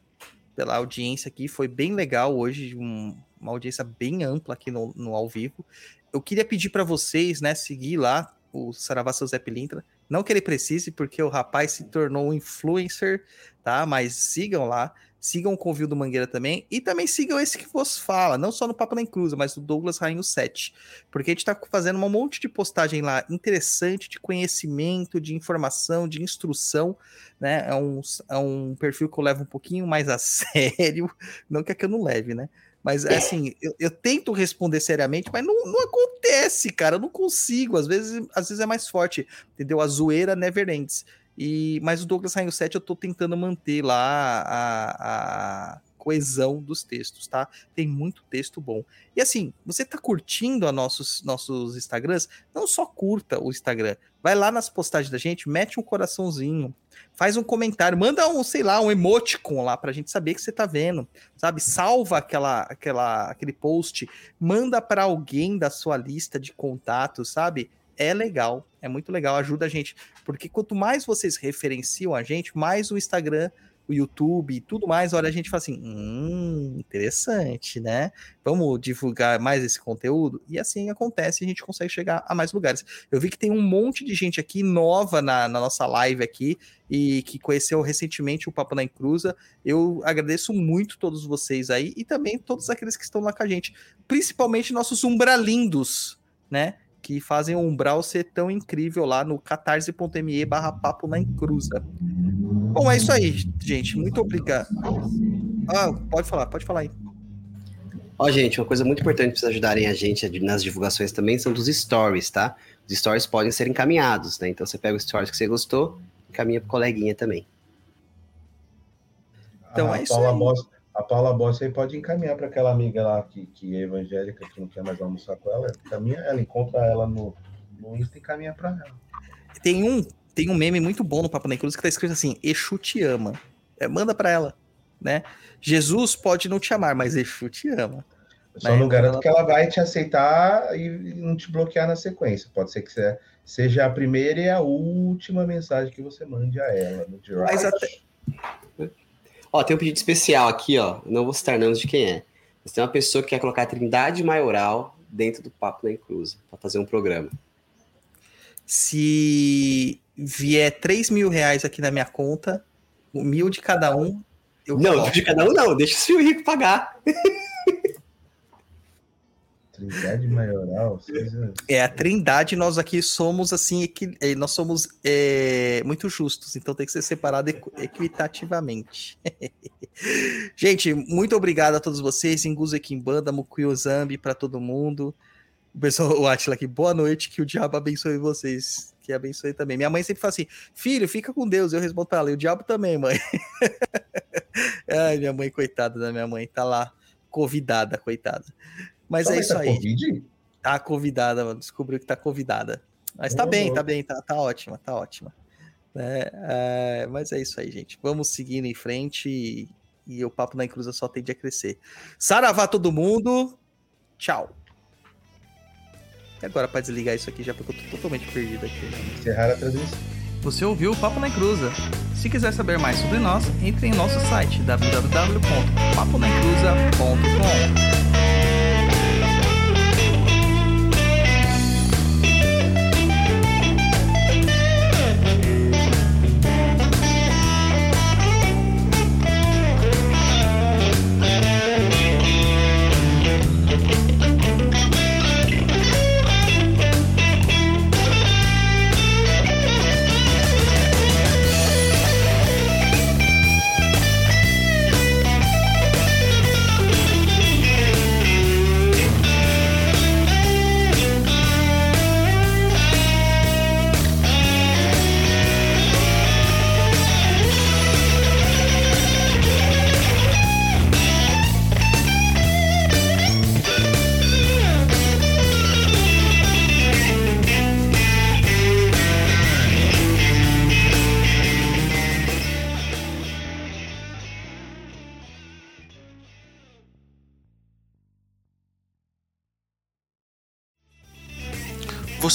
pela audiência aqui. Foi bem legal hoje, um, uma audiência bem ampla aqui no, no ao vivo. Eu queria pedir para vocês, né, seguir lá o Saravá Seu Zé Pilintra. Não que ele precise, porque o rapaz se tornou um influencer, tá? Mas sigam lá. Sigam o Convil do Mangueira também. E também sigam esse que vos fala, não só no Papo na Inclusa, mas do Douglas Rainho 7. Porque a gente tá fazendo um monte de postagem lá interessante, de conhecimento, de informação, de instrução, né? É um, é um perfil que eu levo um pouquinho mais a sério. Não que é que eu não leve, né? Mas assim, eu, eu tento responder seriamente, mas não, não acontece, cara. Eu não consigo. Às vezes, às vezes é mais forte, entendeu? A zoeira never ends. E, mas o Douglas Rainho 7 eu tô tentando manter lá a, a coesão dos textos, tá? Tem muito texto bom. E assim, você tá curtindo a nossos, nossos Instagrams? Não só curta o Instagram. Vai lá nas postagens da gente, mete um coraçãozinho, faz um comentário, manda um, sei lá, um emoticon lá pra gente saber que você tá vendo, sabe? Salva aquela, aquela, aquele post, manda para alguém da sua lista de contatos, sabe? É legal, é muito legal, ajuda a gente, porque quanto mais vocês referenciam a gente, mais o Instagram o YouTube e tudo mais, olha, a gente fala assim, hum, interessante, né? Vamos divulgar mais esse conteúdo? E assim acontece, a gente consegue chegar a mais lugares. Eu vi que tem um monte de gente aqui nova na, na nossa live aqui e que conheceu recentemente o Papo na Encruza. Eu agradeço muito todos vocês aí e também todos aqueles que estão lá com a gente, principalmente nossos umbralindos, né? Que fazem o Umbral ser tão incrível lá no catarse.me barra papo na encruza. Bom, é isso aí, gente. Muito obrigado. Ah, pode falar, pode falar aí. Ó, gente, uma coisa muito importante para vocês ajudarem a gente nas divulgações também são dos stories, tá? Os stories podem ser encaminhados, né? Então você pega os stories que você gostou, encaminha pro coleguinha também. Então a é isso Paula aí. Boss, a Paula Boss aí pode encaminhar para aquela amiga lá que, que é evangélica, que não quer mais almoçar com ela. Encaminha ela, encontra ela no, no Insta e encaminha para ela. Tem um, tem um meme muito bom no Papo na Cruz que tá escrito assim: Exu te ama. É, manda pra ela, né? Jesus pode não te amar, mas Exu te ama. Eu só Né? não garanto Ela- que ela vai te aceitar e e não te bloquear na sequência. Pode ser que você- seja a primeira e a última mensagem que você mande a ela no direct. Mas até- Ó, tem um pedido especial aqui, ó. Não vou citar nomes de quem é. Mas tem uma pessoa que quer colocar a Trindade Maioral dentro do Papo na Inclusa, para fazer um programa. Se vier 3 mil reais aqui na minha conta, mil de cada um, eu não, coloco. de cada um não, deixa o seu rico pagar. Trindade maioral. vocês- É a trindade, nós aqui somos assim, equi- eh, nós somos eh, muito justos, então tem que ser separado equ- equitativamente. Gente, muito obrigado a todos vocês, Inguzo Equimbanda, Mukuyo Zambi, para todo mundo. O pessoal, o Atila aqui, boa noite, que o diabo abençoe vocês, que abençoe também. Minha mãe sempre fala assim, filho, fica com Deus, eu respondo para ela, e o diabo também, mãe. Ai, minha mãe, coitada da minha mãe, tá lá, convidada, coitada. Mas Sua é isso tá aí. Covid? Tá convidada, mano. Descobriu que tá convidada. Mas tá bem, tá bem, tá, tá ótima, tá ótima. É, é, mas é isso aí, gente. Vamos seguindo em frente e, e o Papo na Inclusa só tende a crescer. Saravá todo mundo. Tchau. E agora pra desligar isso aqui já porque eu tô totalmente perdido aqui. né? Encerrar a transmissão. Você ouviu o Papo na Inclusa. Se quiser saber mais sobre nós, entre em nosso site www.paponainclusa.com.